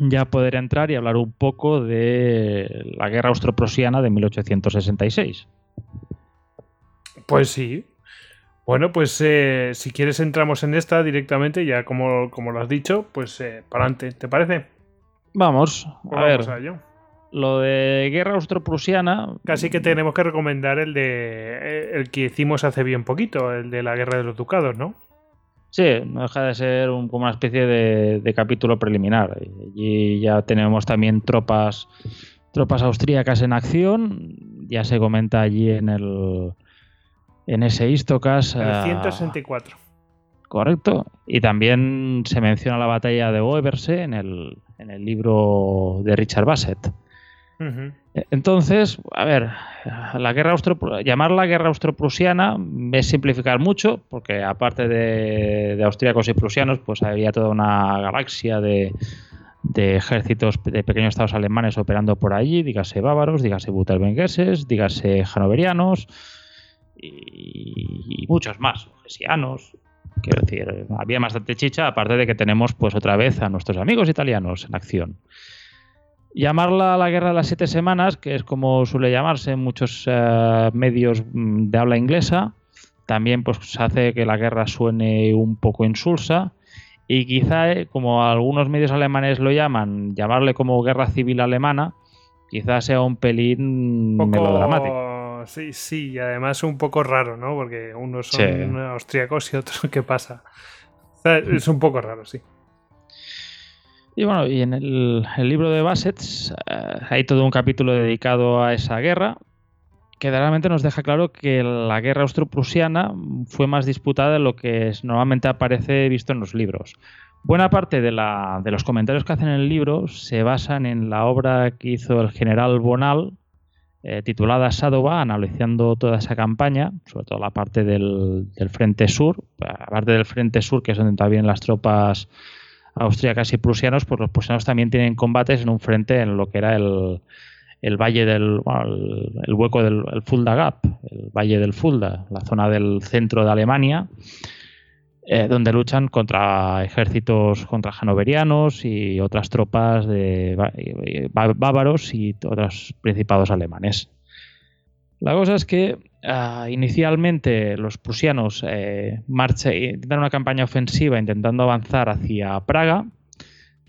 ya poder entrar y hablar un poco de la guerra austro-prusiana de 1866. Pues sí. Bueno, pues eh, si quieres entramos en esta directamente, ya como, como lo has dicho, pues eh, para adelante, ¿te parece? Vamos, a pues ver lo de guerra austro-prusiana. Casi que tenemos que recomendar el de el que hicimos hace bien poquito, el de la guerra de los ducados, ¿no? Sí, no deja de ser un, como una especie de, capítulo preliminar. Y ya tenemos también tropas, tropas austríacas en acción. Ya se comenta allí en el, en ese Istocas. El 164. Correcto. Y también se menciona la batalla de Oeverse en el, en el libro de Richard Bassett. Entonces, a ver, la guerra llamarla guerra austro-prusiana es simplificar mucho, porque aparte de, de austríacos y prusianos, pues había toda una galaxia de, de ejércitos de pequeños estados alemanes operando por allí, dígase bávaros, dígase butelbengueses, dígase hanoverianos y, muchos más, gesianos. Quiero decir, había bastante chicha, aparte de que tenemos pues otra vez a nuestros amigos italianos en acción. Llamarla la guerra de las siete semanas, que es como suele llamarse en muchos eh, medios mm, de habla inglesa, también pues hace que la guerra suene un poco insulsa y quizá, eh, como algunos medios alemanes lo llaman, llamarle como guerra civil alemana, quizá sea un pelín melodramático. Sí, sí, y además un poco raro, ¿no? Porque unos son austríacos y otros, ¿qué pasa? es un poco raro, sí. Y bueno, y en el, libro de Bassett eh, hay todo un capítulo dedicado a esa guerra, que realmente nos deja claro que la guerra austro-prusiana fue más disputada de lo que normalmente aparece visto en los libros. Buena parte de, los comentarios que hacen en el libro se basan en la obra que hizo el general Bonal, eh, titulada Sadova, analizando toda esa campaña, sobre todo la parte del, frente sur, aparte del frente sur, que es donde también las tropas austríacas y prusianos, pues los prusianos también tienen combates en un frente en lo que era el, el valle del el, hueco del Fulda Gap, el valle del Fulda, la zona del centro de Alemania, eh, donde luchan contra ejércitos contra hanoverianos y otras tropas de bávaros y otros principados alemanes. La cosa es que ah, inicialmente los prusianos eh, intentan una campaña ofensiva intentando avanzar hacia Praga,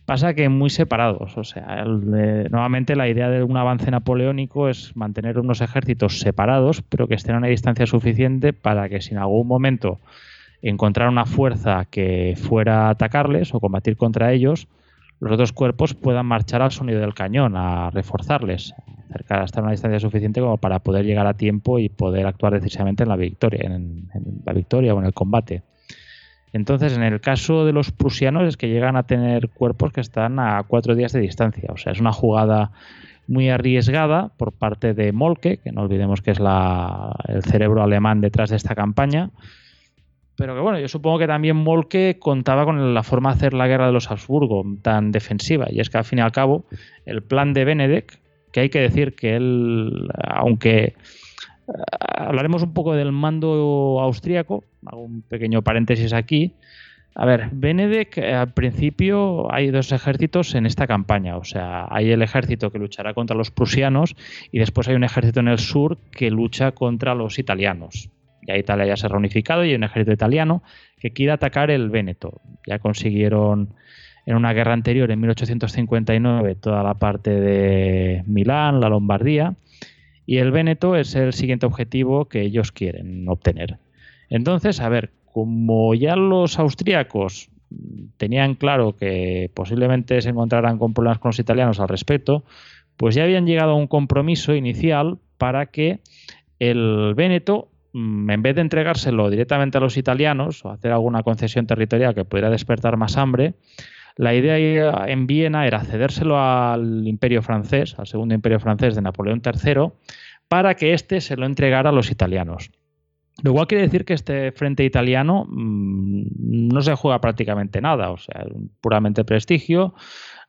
Pasa que muy separados, o sea, nuevamente la idea de un avance napoleónico es mantener unos ejércitos separados, pero que estén a una distancia suficiente para que si en algún momento encontrar una fuerza que fuera a atacarles o combatir contra ellos, los otros cuerpos puedan marchar al sonido del cañón, a reforzarles, acercar hasta una distancia suficiente como para poder llegar a tiempo y poder actuar decisivamente en la victoria, en la victoria o en el combate. Entonces, en el caso de los prusianos es que llegan a tener cuerpos que están a cuatro días de distancia. O sea, es una jugada muy arriesgada por parte de Molke, que no olvidemos que es el cerebro alemán detrás de esta campaña. Pero que bueno, yo supongo que también Molke contaba con la forma de hacer la guerra de los Habsburgo tan defensiva. Y es que al fin y al cabo, el plan de Benedek, que hay que decir que él, aunque hablaremos un poco del mando austríaco, hago un pequeño paréntesis aquí. A ver, Benedek, eh, al principio hay dos ejércitos en esta campaña, o sea, hay el ejército que luchará contra los prusianos y después hay un ejército en el sur que lucha contra los italianos. Ya Italia ya se ha reunificado y hay un ejército italiano que quiere atacar el Véneto. Ya consiguieron en una guerra anterior, en 1859, toda la parte de Milán, la Lombardía, y el Véneto es el siguiente objetivo que ellos quieren obtener. Entonces, a ver, como ya los austríacos tenían claro que posiblemente se encontraran con problemas con los italianos al respecto, pues ya habían llegado a un compromiso inicial para que el Véneto, en vez de entregárselo directamente a los italianos o hacer alguna concesión territorial que pudiera despertar más hambre, la idea en Viena era cedérselo al imperio francés, al segundo imperio francés de Napoleón III, para que éste se lo entregara a los italianos. Lo cual quiere decir que este frente italiano mm, no se juega prácticamente nada, o sea, puramente prestigio,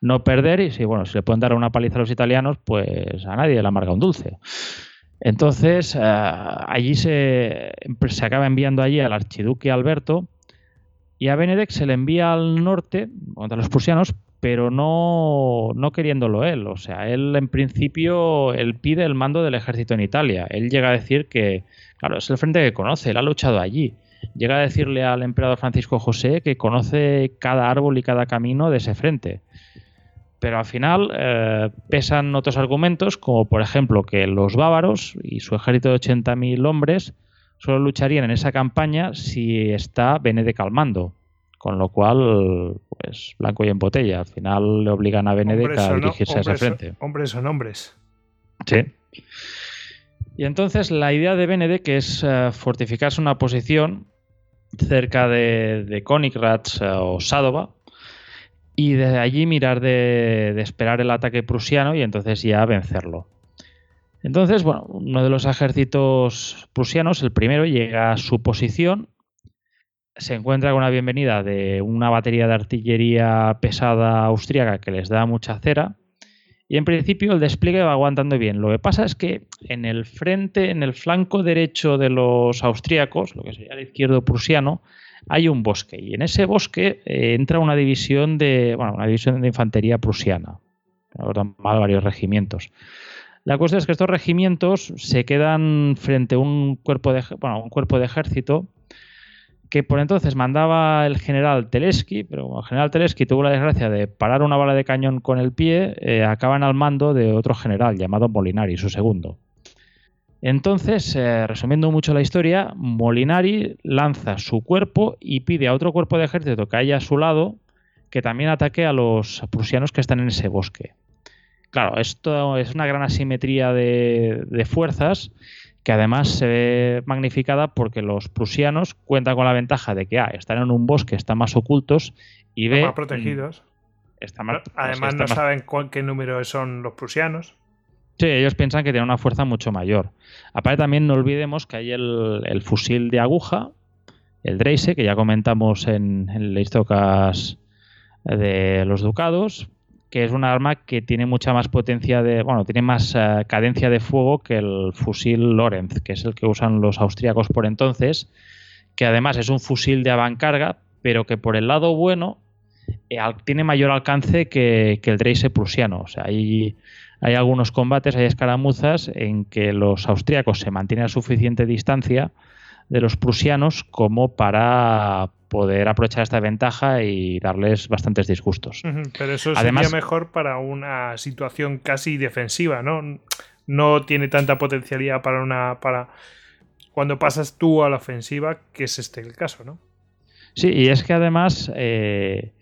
no perder y si bueno, si le pueden dar una paliza a los italianos, pues a nadie le amarga un dulce. Entonces, eh, allí se, se acaba enviando allí al archiduque Alberto y a Benedek se le envía al norte contra los prusianos, pero no, no queriéndolo él. O sea, él en principio él pide el mando del ejército en Italia. Él llega a decir que, claro, es el frente que conoce, él ha luchado allí. Llega a decirle al emperador Francisco José que conoce cada árbol y cada camino de ese frente. Pero al final eh, pesan otros argumentos, como por ejemplo que los bávaros y su ejército de 80.000 hombres solo lucharían en esa campaña si está Benedek al mando. Con lo cual, pues blanco y en botella. Al final le obligan a Benedek a dirigirse a ese frente. hombres son hombres. Sí. Y entonces la idea de Benedek es eh, fortificarse una posición cerca de, de eh, o Sadova y de allí mirar de, esperar el ataque prusiano y entonces ya vencerlo. Entonces, bueno, uno de los ejércitos prusianos, el primero, llega a su posición, se encuentra con una bienvenida de una batería de artillería pesada austríaca que les da mucha cera y en principio el despliegue va aguantando bien. Lo que pasa es que en el frente, en el flanco derecho de los austríacos, lo que sería el izquierdo prusiano, hay un bosque y en ese bosque eh, entra una división de, bueno, una división de infantería prusiana, mal varios regimientos. La cuestión es que estos regimientos se quedan frente a un cuerpo de, bueno, un cuerpo de ejército que por entonces mandaba el general Teleski, pero el general Teleski tuvo la desgracia de parar una bala de cañón con el pie, eh, acaban al mando de otro general llamado Molinari, su segundo. Entonces, eh, resumiendo mucho la historia, Molinari lanza su cuerpo y pide a otro cuerpo de ejército que haya a su lado que también ataque a los prusianos que están en ese bosque. Claro, esto es una gran asimetría de, de fuerzas que además se ve magnificada porque los prusianos cuentan con la ventaja de que A, están en un bosque, están más ocultos y B, están más protegidos. Están más, además están no más- saben cuál- qué número son los prusianos. Sí, ellos piensan que tienen una fuerza mucho mayor. Aparte también no olvidemos que hay el, fusil de aguja, el Dreise, que ya comentamos en, en el de los Ducados, que es un arma que tiene mucha más potencia de, bueno, tiene más eh, cadencia de fuego que el fusil Lorenz, que es el que usan los austríacos por entonces, que además es un fusil de avancarga, pero que por el lado bueno eh, tiene mayor alcance que, que el Dreise prusiano. O sea, hay, hay algunos combates, hay escaramuzas en que los austríacos se mantienen a suficiente distancia de los prusianos como para poder aprovechar esta ventaja y darles bastantes disgustos. Pero eso Además- sería mejor para una situación casi defensiva, ¿no? No tiene tanta potencialidad para una. para cuando pasas tú a la ofensiva, que es este el caso, ¿no? Sí, y es que además eh,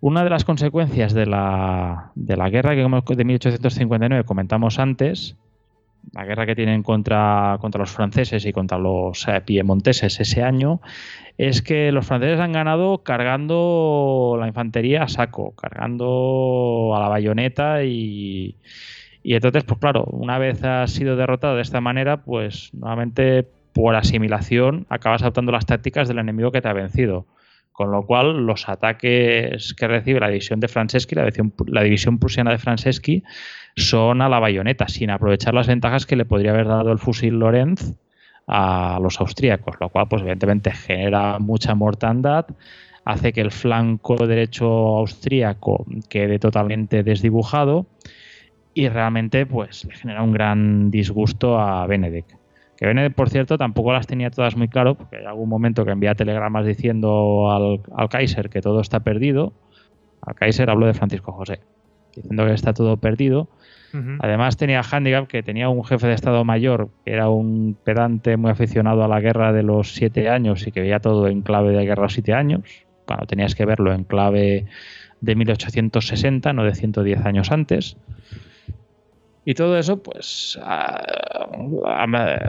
una de las consecuencias de la, de la guerra que de 1859 comentamos antes, la guerra que tienen contra, contra los franceses y contra los eh, piemonteses ese año, es que los franceses han ganado cargando la infantería a saco, cargando a la bayoneta y, y entonces, pues claro, una vez has sido derrotado de esta manera, pues nuevamente por asimilación acabas adoptando las tácticas del enemigo que te ha vencido. Con lo cual, los ataques que recibe la división de Franceschi, la división, prusiana de Franceschi, son a la bayoneta, sin aprovechar las ventajas que le podría haber dado el fusil Lorenz a los austríacos, lo cual, pues evidentemente, genera mucha mortandad, hace que el flanco derecho austríaco quede totalmente desdibujado y realmente, pues, le genera un gran disgusto a Benedek. Que Benedek, por cierto, tampoco las tenía todas muy claro, porque hay algún momento que envía telegramas diciendo al, al Kaiser que todo está perdido. Al Kaiser hablo de Francisco José, diciendo que está todo perdido. Además tenía handicap que tenía un jefe de Estado Mayor que era un pedante muy aficionado a la guerra de los siete años y que veía todo en clave de guerra de los siete años. Cuando tenías que verlo en clave de 1860, no de 110 años antes. Y todo eso, pues,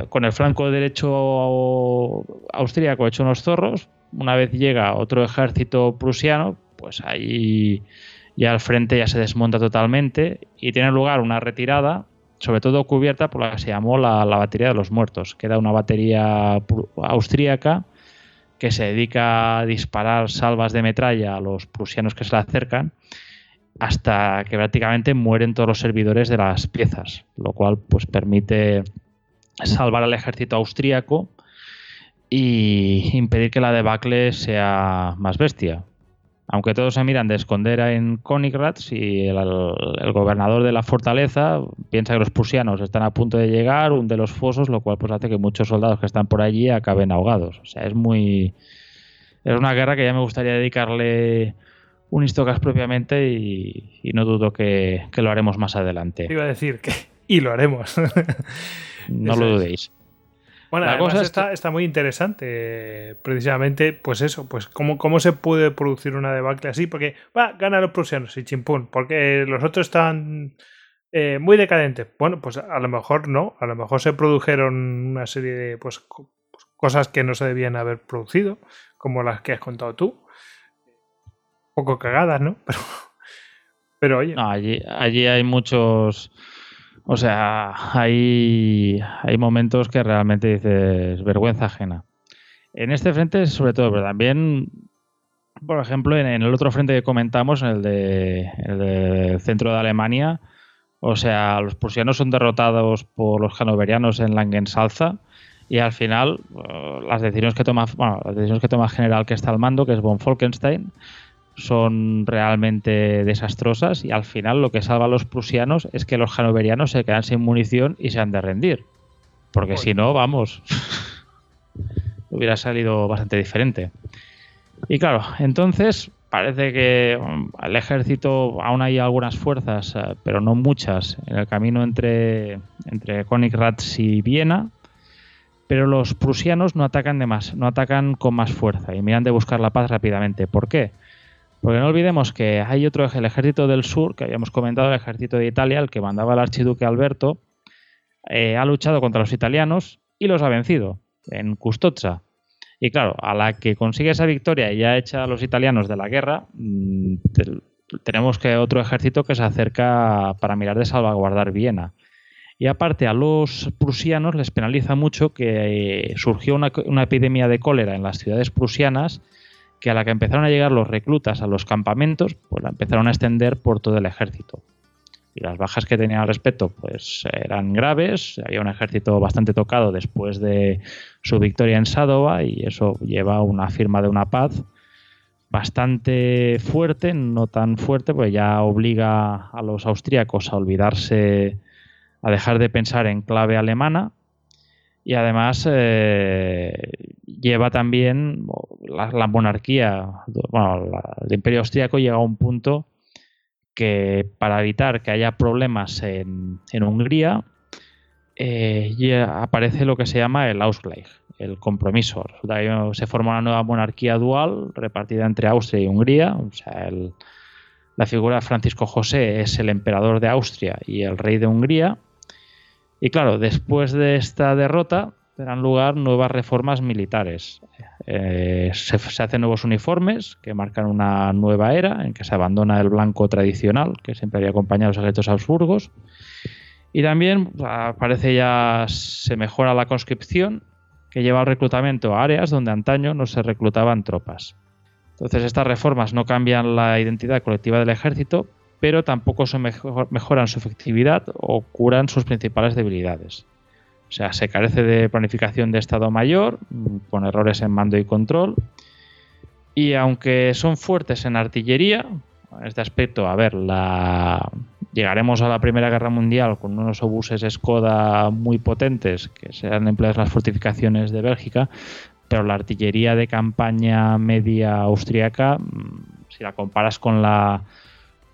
con el flanco derecho austríaco hecho unos zorros, una vez llega otro ejército prusiano, pues ahí ya al frente ya se desmonta totalmente y tiene lugar una retirada, sobre todo cubierta por la que se llamó la, batería de los muertos. Queda una batería austríaca que se dedica a disparar salvas de metralla a los prusianos que se le acercan hasta que prácticamente mueren todos los servidores de las piezas, lo cual pues permite salvar al ejército austríaco y impedir que la debacle sea más bestia. Aunque todos se miran de esconder en Königgrätz y el, el gobernador de la fortaleza piensa que los prusianos están a punto de llegar, hunde los fosos, lo cual pues hace que muchos soldados que están por allí acaben ahogados. O sea, es muy... Es una guerra que ya me gustaría dedicarle un histocast propiamente y, y no dudo que, que lo haremos más adelante. Iba a decir que. Y lo haremos. No Eso lo es. dudéis. Bueno, La además cosa es está, está muy interesante, precisamente, pues eso, pues cómo, cómo se puede producir una debacle así, porque va, ganan los prusianos y chimpún, porque los otros están Eh, muy decadente. Bueno, pues a lo mejor no. A lo mejor se produjeron una serie de pues, pues, cosas que no se debían haber producido, como las que has contado tú. Poco cagadas, ¿no? Pero, pero oye. allí, allí hay muchos. O sea, hay, hay momentos que realmente dices vergüenza ajena. En este frente, sobre todo, pero también, por ejemplo, en, el otro frente que comentamos, en el, de, el del centro de Alemania, o sea, los prusianos son derrotados por los hanoverianos en Langensalza y al final eh, las decisiones que toma, bueno, las decisiones que toma el general que está al mando, que es von Falkenstein, son realmente desastrosas y al final lo que salva a los prusianos es que los hanoverianos se quedan sin munición y se han de rendir. Porque si no, vamos, hubiera salido bastante diferente. Y claro, entonces parece que um, el ejército aún hay algunas fuerzas, eh, pero no muchas, en el camino entre, entre Königgrätz y Viena, pero los prusianos no atacan de más, no atacan con más fuerza y miran de buscar la paz rápidamente. ¿Por qué? Porque no olvidemos que hay otro, el ejército del sur, que habíamos comentado, el ejército de Italia, el que mandaba el archiduque Alberto, eh, ha luchado contra los italianos y los ha vencido en Custozza. Y claro, a la que consigue esa victoria y ya echa a los italianos de la guerra, mm, tenemos que otro ejército que se acerca para mirar de salvaguardar Viena. Y aparte a los prusianos les penaliza mucho que eh, surgió una, una, epidemia de cólera en las ciudades prusianas que a la que empezaron a llegar los reclutas a los campamentos, pues la empezaron a extender por todo el ejército y las bajas que tenía al respecto pues eran graves. Había un ejército bastante tocado después de su victoria en Sadova y eso lleva a una firma de una paz bastante fuerte, no tan fuerte, pues ya obliga a los austríacos a olvidarse, a dejar de pensar en clave alemana y además eh, lleva también la, monarquía, bueno, el imperio austríaco llega a un punto que para evitar que haya problemas en, Hungría, eh, aparece lo que se llama el Ausgleich, el compromiso. Se forma una nueva monarquía dual repartida entre Austria y Hungría. O sea, la figura de Francisco José es el emperador de Austria y el rey de Hungría. Y claro, después de esta derrota, tendrán lugar nuevas reformas militares. Eh, se, hacen nuevos uniformes que marcan una nueva era en que se abandona el blanco tradicional que siempre había acompañado a los ejércitos habsburgos. Y también aparece ya, se mejora la conscripción que lleva al reclutamiento a áreas donde antaño no se reclutaban tropas. Entonces estas reformas no cambian la identidad colectiva del ejército, pero tampoco se mejoran su efectividad o curan sus principales debilidades. O sea, se carece de planificación de Estado Mayor, mm, con errores en mando y control. Y aunque son fuertes en artillería, en este aspecto, a ver, la... llegaremos a la Primera Guerra Mundial con unos obuses Skoda muy potentes que serán empleados en las fortificaciones de Bélgica, pero la artillería de campaña media austriaca, mm, si la comparas con la,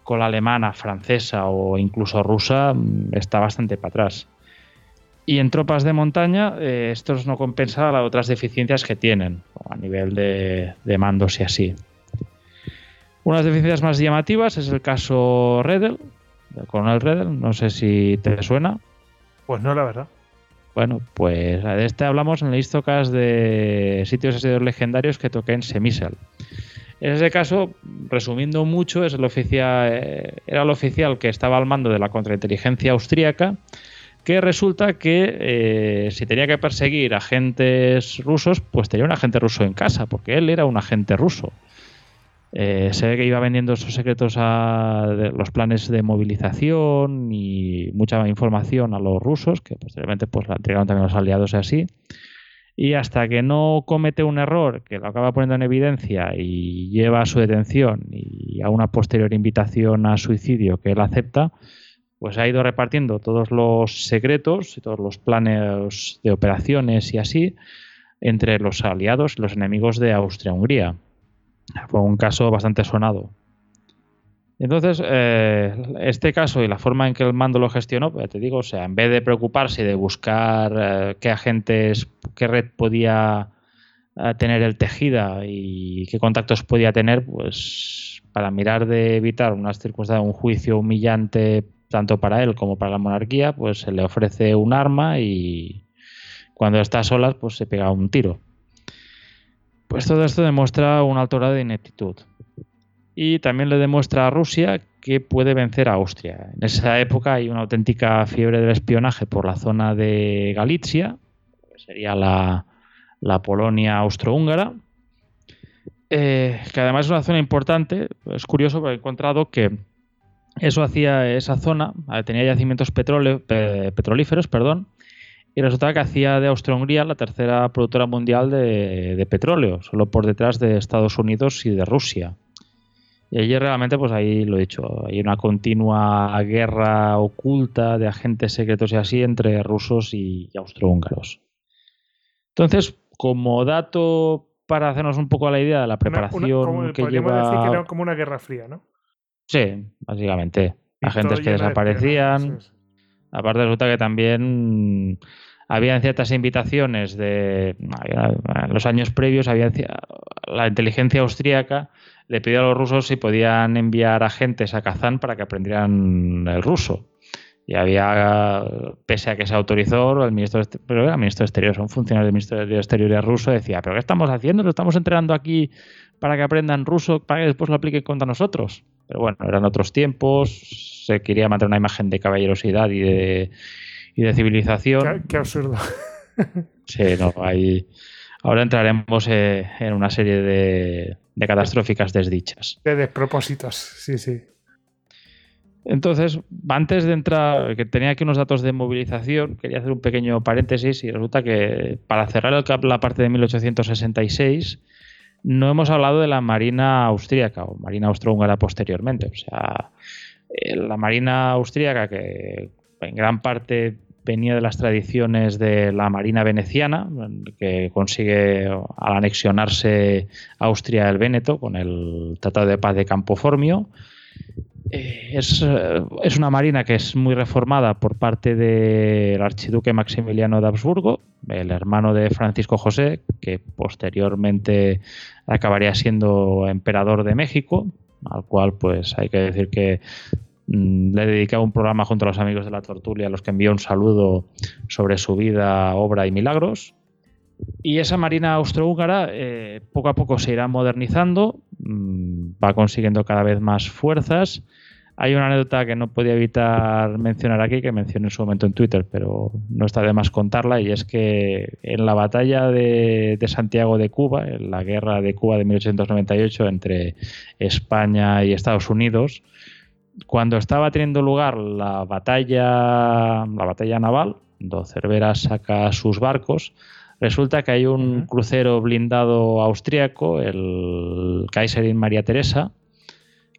con la alemana, francesa o incluso rusa, mm, está bastante para atrás. Y en tropas de montaña, eh, estos no compensan las otras deficiencias que tienen a nivel de, mandos y así. Unas deficiencias más llamativas es el caso Redel, del coronel Redel. No sé si te suena. Pues no, la verdad. Bueno, pues de este hablamos en el histocast de sitios asedios legendarios que toqué en Semisel. En ese caso, resumiendo mucho, es el oficial, eh, era el oficial que estaba al mando de la contrainteligencia austríaca que resulta que eh, si tenía que perseguir agentes rusos, pues tenía un agente ruso en casa, porque él era un agente ruso. Eh, se ve que iba vendiendo esos secretos a los planes de movilización y mucha información a los rusos, que posteriormente pues, la entregaron también a los aliados y así. Y hasta que no comete un error que lo acaba poniendo en evidencia y lleva a su detención y a una posterior invitación a suicidio que él acepta, pues ha ido repartiendo todos los secretos y todos los planes de operaciones y así entre los aliados y los enemigos de Austria-Hungría. Fue un caso bastante sonado. Entonces, eh, este caso y la forma en que el mando lo gestionó, pues te digo, o sea, en vez de preocuparse de buscar eh, qué agentes, qué red podía eh, tener el tejida y qué contactos podía tener, pues para mirar de evitar unas circunstancias, un juicio humillante tanto para él como para la monarquía, pues se le ofrece un arma y cuando está a solas, pues se pega un tiro. Pues todo esto demuestra una alto grado de ineptitud. Y también le demuestra a Rusia que puede vencer a Austria. En esa época hay una auténtica fiebre del espionaje por la zona de Galicia, que sería la, Polonia austrohúngara, eh, que además es una zona importante. Es curioso porque he encontrado que eso hacía esa zona, tenía yacimientos petrolíferos, perdón, y resulta que hacía de Austria-Hungría la tercera productora mundial de, petróleo, solo por detrás de Estados Unidos y de Rusia. Y allí realmente, pues ahí lo he dicho, hay una continua guerra oculta de agentes secretos y así entre rusos y, austrohúngaros. Entonces, como dato para hacernos un poco la idea de la preparación que lleva... decir que era como una guerra fría, ¿no? Sí, básicamente. Agentes que desaparecían. Aparte resulta que también había ciertas invitaciones de en los años previos había la inteligencia austríaca le pidió a los rusos si podían enviar agentes a Kazán para que aprendieran el ruso. Y había, pese a que se autorizó, el ministro, pero era el ministro de Exteriores, un funcionario del Ministerio de Exteriores ruso decía, ¿pero qué estamos haciendo? ¿Lo estamos entrenando aquí para que aprendan ruso, para que después lo apliquen contra nosotros? Pero bueno, eran otros tiempos, se quería mantener una imagen de caballerosidad y de, y de civilización. Qué, absurdo. Sí, no, hay... Ahora entraremos eh, en una serie de, de catastróficas desdichas. De despropósitos, sí, sí. Entonces, antes de entrar, que tenía aquí unos datos de movilización, quería hacer un pequeño paréntesis y resulta que para cerrar la parte de 1866 no hemos hablado de la Marina austríaca o Marina austrohúngara posteriormente. O sea, eh, la Marina austríaca que en gran parte venía de las tradiciones de la Marina veneciana, que consigue al anexionarse Austria el Véneto con el Tratado de Paz de Campo Formio. Eh, es, eh, es, una marina que es muy reformada por parte del archiduque Maximiliano de Habsburgo, el hermano de Francisco José, que posteriormente acabaría siendo emperador de México, al cual pues hay que decir que le he dedicado un programa junto a los amigos de la Tortulia, a los que envió un saludo sobre su vida, obra y milagros. Y esa marina austrohúngara eh, poco a poco se irá modernizando, mm, va consiguiendo cada vez más fuerzas. Hay una anécdota que no podía evitar mencionar aquí, que mencioné en su momento en Twitter, pero no está de más contarla, y es que en la batalla de, de Santiago de Cuba, en la guerra de Cuba de 1898 entre España y Estados Unidos, cuando estaba teniendo lugar la batalla, la batalla naval, donde Cervera saca sus barcos, resulta que hay un crucero blindado austriaco, el Kaiserin María Teresa,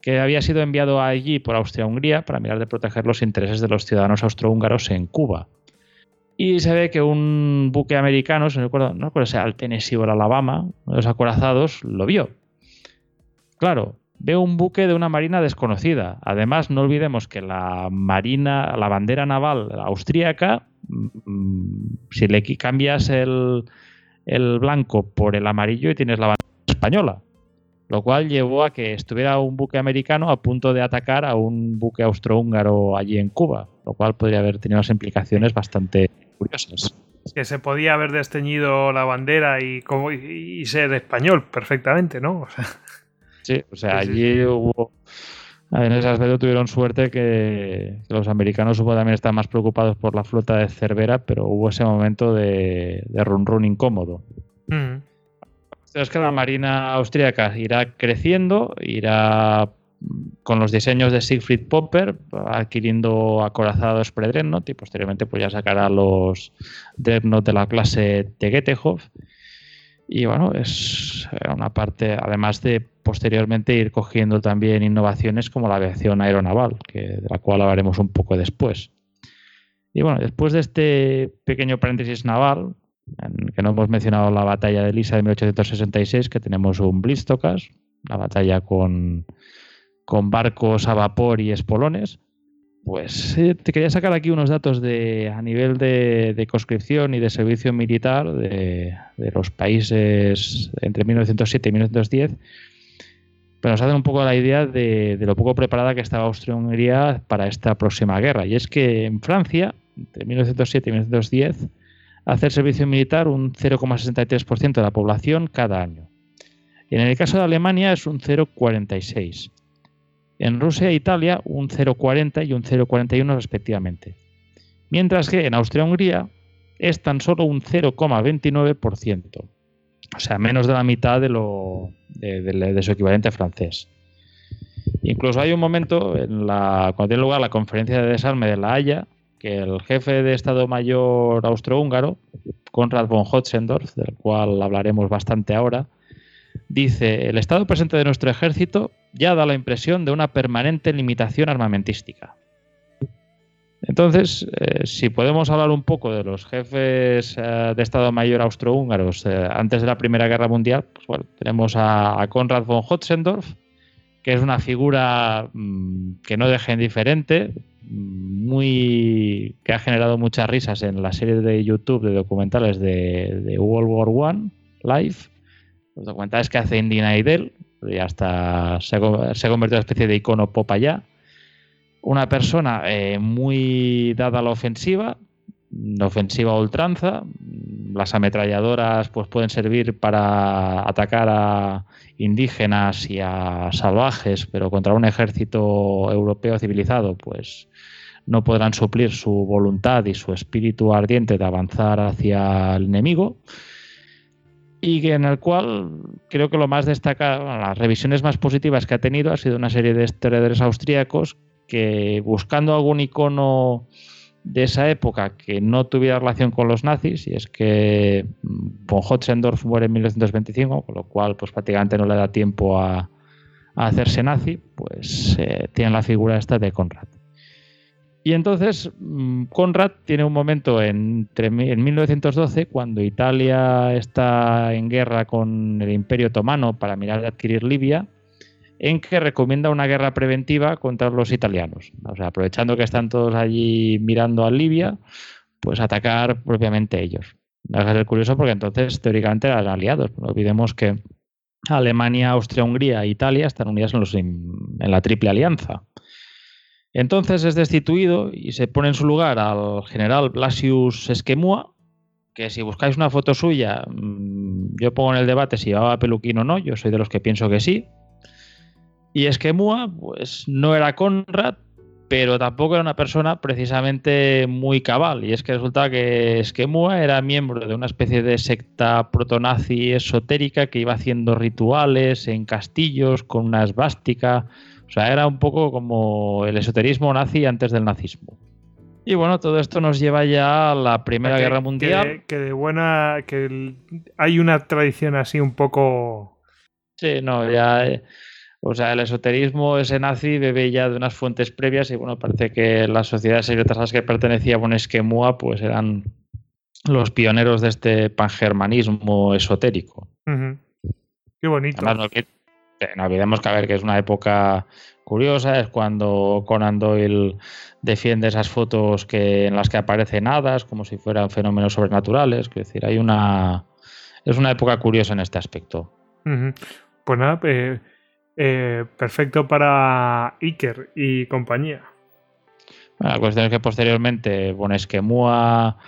que había sido enviado allí por Austria-Hungría para mirar de proteger los intereses de los ciudadanos austrohúngaros en Cuba. Y se ve que un buque americano, no recuerdo, no recuerdo si era el Tennessee o el Alabama, los acorazados, lo vio. Claro, veo un buque de una marina desconocida. Además, no olvidemos que la marina, la bandera naval austríaca, mm, si le cambias el, blanco por el amarillo y tienes la bandera española. Lo cual llevó a que estuviera un buque americano a punto de atacar a un buque austrohúngaro allí en Cuba, lo cual podría haber tenido unas implicaciones bastante curiosas. Que se podía haber desteñido la bandera y, y ser español perfectamente, ¿no? O sea... Sí, o sea, allí hubo. En ese aspecto tuvieron suerte que, los americanos supo también estar más preocupados por la flota de Cervera, pero hubo ese momento de, run run incómodo. Mm. Es que la marina austríaca irá creciendo, irá con los diseños de Siegfried Popper, adquiriendo acorazados pre-Dreadnought y posteriormente pues ya sacará los Dreadnought de la clase Tegetthoff y bueno, es una parte, además de posteriormente ir cogiendo también innovaciones como la aviación aeronaval, que, de la cual hablaremos un poco después. Y bueno, después de este pequeño paréntesis naval, en que no hemos mencionado la batalla de Lisa de 1866, que tenemos un Blistocas, la batalla con, con barcos a vapor y espolones, pues te quería sacar aquí unos datos de, a nivel de, conscripción y de servicio militar de, los países entre 1907 y 1910. pero nos hacen un poco la idea de, lo poco preparada que estaba Austria-Hungría para esta próxima guerra. Y es que en Francia, entre 1907 y 1910, hace el servicio militar un 0,63% de la población cada año. Y en el caso de Alemania es un 0,46%. En Rusia e Italia un 0,40 y un 0,41 respectivamente. Mientras que en Austria-Hungría es tan solo un 0,29%. O sea, menos de la mitad de, lo, de, su equivalente francés. Incluso hay un momento en la, cuando tiene lugar la conferencia de desarme de La Haya, que el jefe de Estado Mayor austrohúngaro, Konrad von Hotzendorf, del cual hablaremos bastante ahora, dice, el estado presente de nuestro ejército ya da la impresión de una permanente limitación armamentística. Entonces, eh, si podemos hablar un poco de los jefes eh, de Estado Mayor austrohúngaros eh, antes de la Primera Guerra Mundial, pues bueno, tenemos a, Konrad von Hotzendorf, que es una figura mm, que no deja indiferente, mm, muy que ha generado muchas risas en la serie de YouTube de documentales de, World War One Live, los documentales que hace Indy Idel, y hasta se ha, se ha convertido en una especie de icono pop allá una persona eh, muy dada a la ofensiva, ofensiva a ultranza. Las ametralladoras pues, pueden servir para atacar a indígenas y a salvajes, pero contra un ejército europeo civilizado, pues no podrán suplir su voluntad y su espíritu ardiente de avanzar hacia el enemigo y en el cual creo que lo más destaca, las revisiones más positivas que ha tenido ha sido una serie de historiadores austríacos que buscando algún icono de esa época que no tuviera relación con los nazis, y es que mm, von Hotzendorf muere en 1925, con lo cual pues prácticamente no le da tiempo a, hacerse nazi, pues eh, tiene la figura esta de Conrad. Y entonces mm, Conrad tiene un momento en, en 1912, cuando Italia está en guerra con el Imperio Otomano para mirar de adquirir Libia, en que recomienda una guerra preventiva contra los italianos. O sea, aprovechando que están todos allí mirando a Libia, pues atacar propiamente ellos. Es curioso porque entonces teóricamente eran aliados. No olvidemos que Alemania, Austria, Hungría e Italia están unidas en, los, en la triple alianza. Entonces es destituido y se pone en su lugar al general Blasius Esquemua, que si buscáis una foto suya, mm, yo pongo en el debate si llevaba peluquín o no, yo soy de los que pienso que sí, y Esquemua, pues no era Conrad, pero tampoco era una persona precisamente muy cabal. Y es que resulta que Esquemua era miembro de una especie de secta protonazi esotérica que iba haciendo rituales en castillos con una esvástica. O sea, era un poco como el esoterismo nazi antes del nazismo. Y bueno, todo esto nos lleva ya a la Primera Guerra Mundial. Que, de buena. que hay una tradición así un poco. Sí, no, ya. Eh, o sea, el esoterismo ese nazi bebe ya de unas fuentes previas y bueno, parece que las sociedades secretas a las que pertenecía Bonesquemua pues eran los pioneros de este pangermanismo esotérico. Qué bonito. no, olvidemos que a ver que es una época curiosa, es cuando Conan Doyle defiende esas fotos que, en las que aparecen hadas como si fueran fenómenos sobrenaturales. Es decir, hay una. Es una época curiosa en este aspecto. Pues nada, eh, eh, perfecto para Iker y compañía. la cuestión es que posteriormente Bonesquemua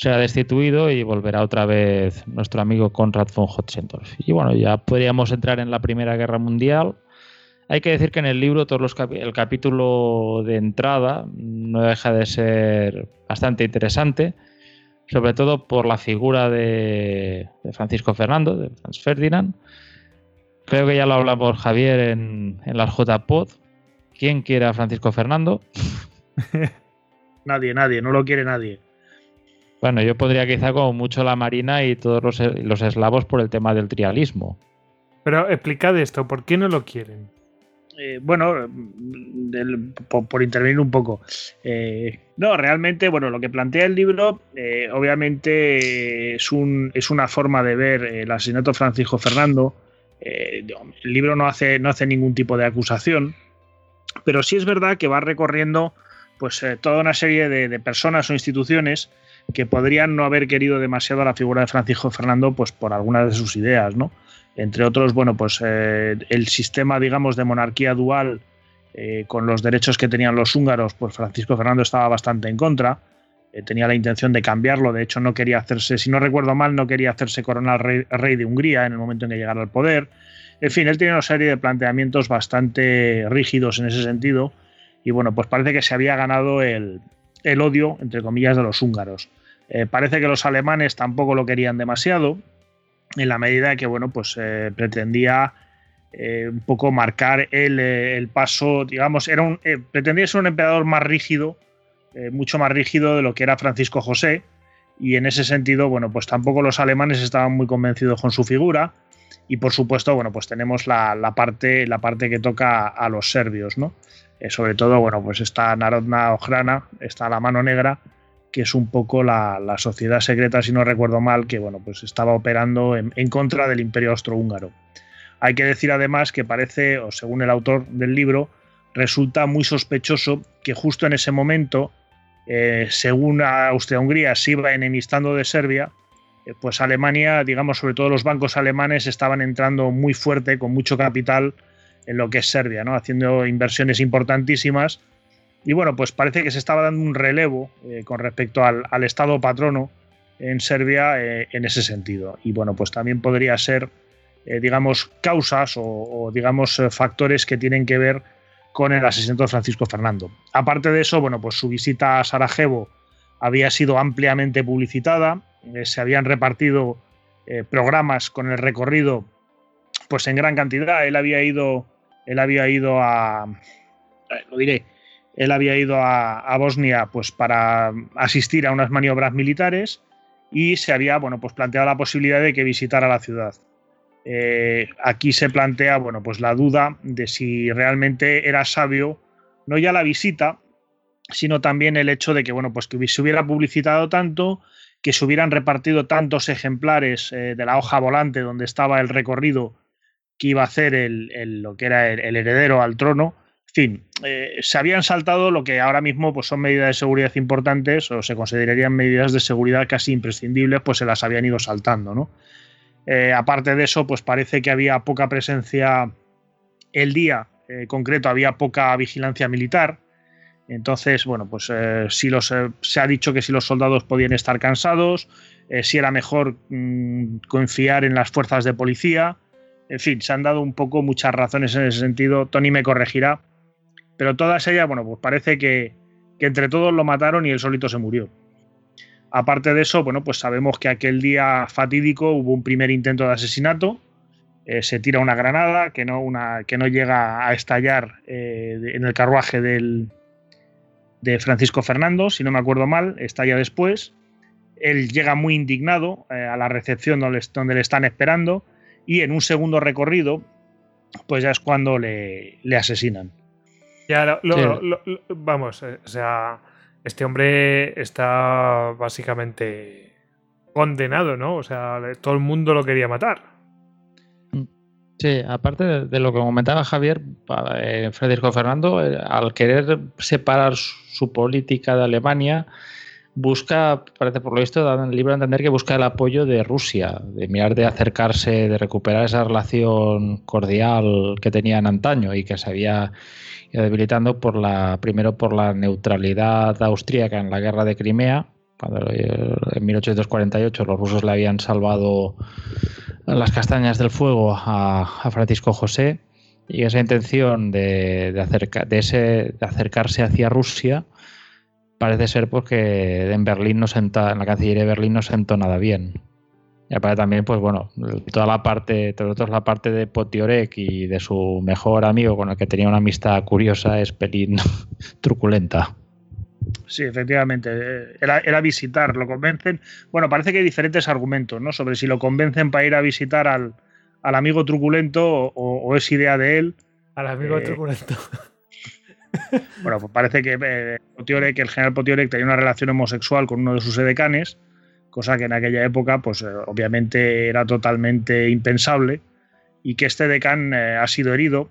será destituido y volverá otra vez nuestro amigo Konrad von Hotzendorf. Y bueno, ya podríamos entrar en la Primera Guerra Mundial. Hay que decir que en el libro todos los el capítulo de entrada no deja de ser bastante interesante, sobre todo por la figura de, Francisco Fernando, de Franz Ferdinand, Creo que ya lo hablamos Javier en, en las JPod. ¿Quién quiere a Francisco Fernando? nadie, nadie, no lo quiere nadie. Bueno, yo podría quizá como mucho la Marina y todos los, eslavos por el tema del trialismo. Pero explicad esto, ¿por qué no lo quieren? Eh, bueno, por, intervenir un poco. Eh, no, realmente, bueno, lo que plantea el libro, eh, obviamente es, un, es una forma de ver el asesinato de Francisco Fernando eh, el libro no hace, no hace ningún tipo de acusación, pero sí es verdad que va recorriendo pues, eh, toda una serie de, personas o instituciones que podrían no haber querido demasiado a la figura de Francisco Fernando pues, por algunas de sus ideas. ¿no? Entre otros, bueno, pues el sistema, digamos, de monarquía dual con los derechos que tenían los húngaros, pues Francisco Fernando estaba bastante en contra. tenía la intención de cambiarlo, de hecho no quería hacerse, si no recuerdo mal, no quería hacerse coronel rey, de Hungría en el momento en que llegara al poder. En fin, él tiene una serie de planteamientos bastante rígidos en ese sentido y bueno, pues parece que se había ganado el, odio, entre comillas, de los húngaros. Eh, parece que los alemanes tampoco lo querían demasiado, en la medida que, bueno, pues eh, pretendía eh, un poco marcar el, paso, digamos, era un, pretendía ser un emperador más rígido, mucho más rígido de lo que era Francisco José, y en ese sentido, bueno, pues tampoco los alemanes estaban muy convencidos con su figura, y por supuesto, bueno, pues tenemos la, parte, la parte que toca a los serbios, ¿no? Sobre todo, bueno, pues está Narodna Ojrana, está la mano negra, que es un poco la, sociedad secreta, si no recuerdo mal, que bueno, pues estaba operando en, contra del imperio austrohúngaro. Hay que decir además que parece, o según el autor del libro, resulta muy sospechoso que justo en ese momento, eh, según Austria-Hungría se iba enemistando de Serbia, eh, pues Alemania, digamos, sobre todo los bancos alemanes estaban entrando muy fuerte, con mucho capital en lo que es Serbia, ¿no? haciendo inversiones importantísimas. Y bueno, pues parece que se estaba dando un relevo eh, con respecto al, Estado patrono en Serbia eh, en ese sentido. Y bueno, pues también podría ser, digamos, causas o, o digamos, factores que tienen que ver con el asesinato de Francisco Fernando. Aparte de eso, bueno, pues su visita a Sarajevo había sido ampliamente publicitada, eh, se habían repartido eh, programas con el recorrido pues en gran cantidad. Él había ido, él había ido a, eh, lo diré, él había ido a, Bosnia pues para asistir a unas maniobras militares y se había bueno pues planteado la posibilidad de que visitara la ciudad. aquí se plantea bueno pues la duda de si realmente era sabio no ya la visita sino también el hecho de que bueno pues que se hubiera publicitado tanto que se hubieran repartido tantos ejemplares eh, de la hoja volante donde estaba el recorrido que iba a hacer el, lo que era el, heredero al trono. En fin, eh, se habían saltado lo que ahora mismo pues, son medidas de seguridad importantes o se considerarían medidas de seguridad casi imprescindibles, pues se las habían ido saltando. ¿no? Eh, aparte de eso, pues parece que había poca presencia el día concreto, había poca vigilancia militar. Entonces, bueno, pues eh, si los, eh, se ha dicho que si los soldados podían estar cansados, eh, si era mejor mm, confiar en las fuerzas de policía. En fin, se han dado un poco muchas razones en ese sentido. Tony me corregirá. Pero todas ellas, bueno, pues parece que, entre todos lo mataron y él solito se murió. Aparte de eso, bueno, pues sabemos que aquel día fatídico hubo un primer intento de asesinato. se tira una granada que no, una, que no llega a estallar en el carruaje del, de Francisco Fernando, si no me acuerdo mal, está ya después. Él llega muy indignado eh, a la recepción donde, le están esperando y en un segundo recorrido, pues ya es cuando le, asesinan. Ya, vamos, eh, o sea, este hombre está básicamente condenado, ¿no? O sea, todo el mundo lo quería matar. Sí, aparte de, lo que comentaba Javier, eh, Federico Fernando, eh, al querer separar su política de Alemania, busca, parece por lo visto, da el libro a entender que busca el apoyo de Rusia, de mirar de acercarse, de recuperar esa relación cordial que tenían antaño y que se había ido debilitando por la, primero por la neutralidad austríaca en la guerra de Crimea, cuando eh, en 1848 los rusos le habían salvado las castañas del fuego a, Francisco José y esa intención de, de, ese, de acercarse hacia Rusia parece ser porque en Berlín no senta, en la Cancillería de Berlín no sentó nada bien. Y aparte también, pues bueno, toda la parte, toda la parte de Potiorek y de su mejor amigo con el que tenía una amistad curiosa es pelín truculenta. Sí, efectivamente. Era, visitar, lo convencen. Bueno, parece que hay diferentes argumentos, ¿no? Sobre si lo convencen para ir a visitar al, amigo truculento o, es idea de él. Al amigo eh, truculento. Bueno, pues parece que, eh, que el general Potiorek tenía una relación homosexual con uno de sus edecanes, cosa que en aquella época, pues obviamente era totalmente impensable, y que este decán ha sido herido,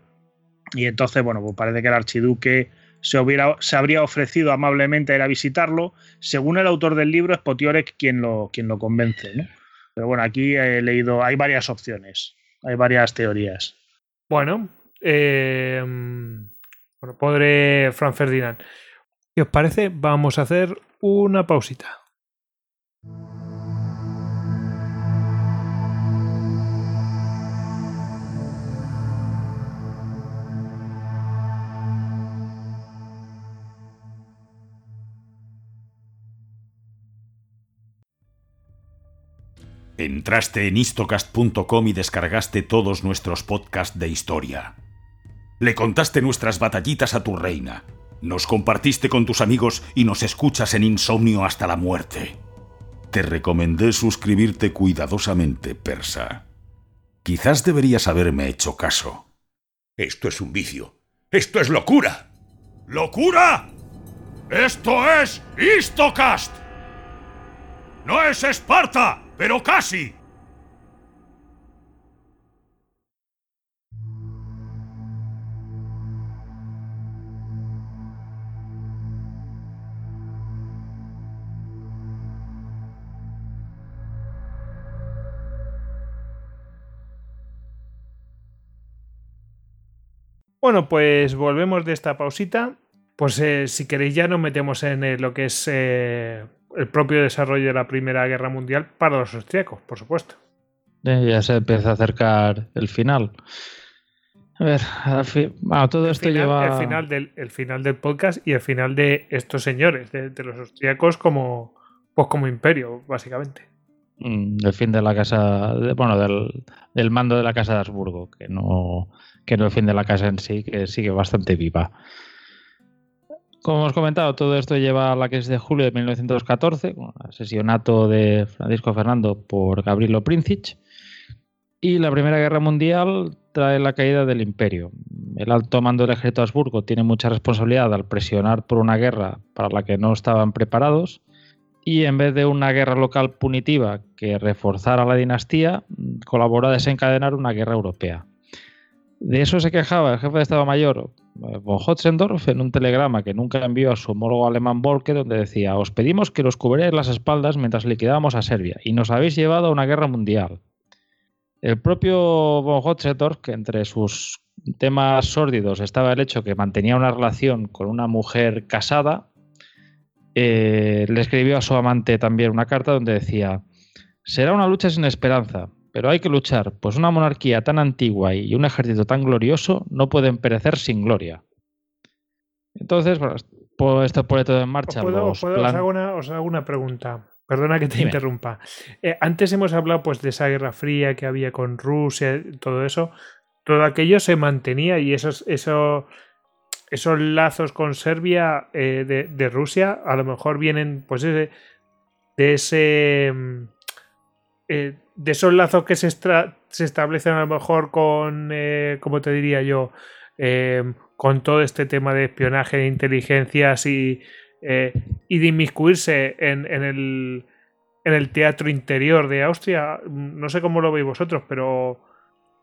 y entonces, bueno, pues parece que el archiduque se, hubiera, se habría ofrecido amablemente a ir a visitarlo. Según el autor del libro, es Potiorek quien lo, quien lo convence. Pero bueno, aquí he leído, hay varias opciones. hay varias teorías. Bueno, eh, bueno, podré Fran Ferdinand. ¿Qué os parece? Vamos a hacer una pausita. Entraste en istocast.com y descargaste todos nuestros podcasts de historia. Le contaste nuestras batallitas a tu reina. Nos compartiste con tus amigos y nos escuchas en insomnio hasta la muerte. Te recomendé suscribirte cuidadosamente, persa. Quizás deberías haberme hecho caso. Esto es un vicio. Esto es locura. ¡Locura! ¡Esto es Istocast! ¡No es Esparta! pero casi. Bueno, pues volvemos de esta pausita. Pues eh, si queréis ya nos metemos en eh, lo que es eh, el propio desarrollo de la Primera Guerra Mundial para los austriacos, por supuesto. ya se empieza a acercar el final. A ver, todo esto lleva. El final, del, el final del podcast y el final de estos señores, de, los austriacos como, pues como imperio, básicamente. Mm, el fin de la casa. bueno, del, del, mando de la casa de Habsburgo, que no, que no el fin de la casa en sí, que sigue bastante viva. Como hemos comentado, todo esto lleva a la que es de julio de 1914, con el de Francisco Fernando por Gabrielo Princic. Y la Primera Guerra Mundial trae la caída del imperio. El alto mando del ejército de Habsburgo tiene mucha responsabilidad al presionar por una guerra para la que no estaban preparados. Y en vez de una guerra local punitiva que reforzara la dinastía, colaboró a desencadenar una guerra europea. De eso se quejaba el jefe de Estado Mayor, eh, von Hotzendorf, en un telegrama que nunca envió a su homólogo alemán Volke, donde decía: Os pedimos que los cubriréis las espaldas mientras liquidábamos a Serbia y nos habéis llevado a una guerra mundial. El propio von Hotzendorf, que entre sus temas sórdidos estaba el hecho que mantenía una relación con una mujer casada, eh, le escribió a su amante también una carta donde decía: Será una lucha sin esperanza pero hay que luchar, pues una monarquía tan antigua y un ejército tan glorioso no pueden perecer sin gloria. Entonces, bueno, pues esto pone todo en marcha. Os, hago una, pregunta. Perdona que te interrumpa. Eh, antes hemos hablado pues, de esa guerra fría que había con Rusia, todo eso. Todo aquello se mantenía y esos, esos lazos con Serbia eh, de, Rusia a lo mejor vienen pues de, de ese... Mm, eh, de esos lazos que se, establecen a lo mejor con, eh, como te diría yo, eh, con todo este tema de espionaje, de inteligencias y, eh, y de inmiscuirse en, el, en el teatro interior de Austria. No sé cómo lo veis vosotros, pero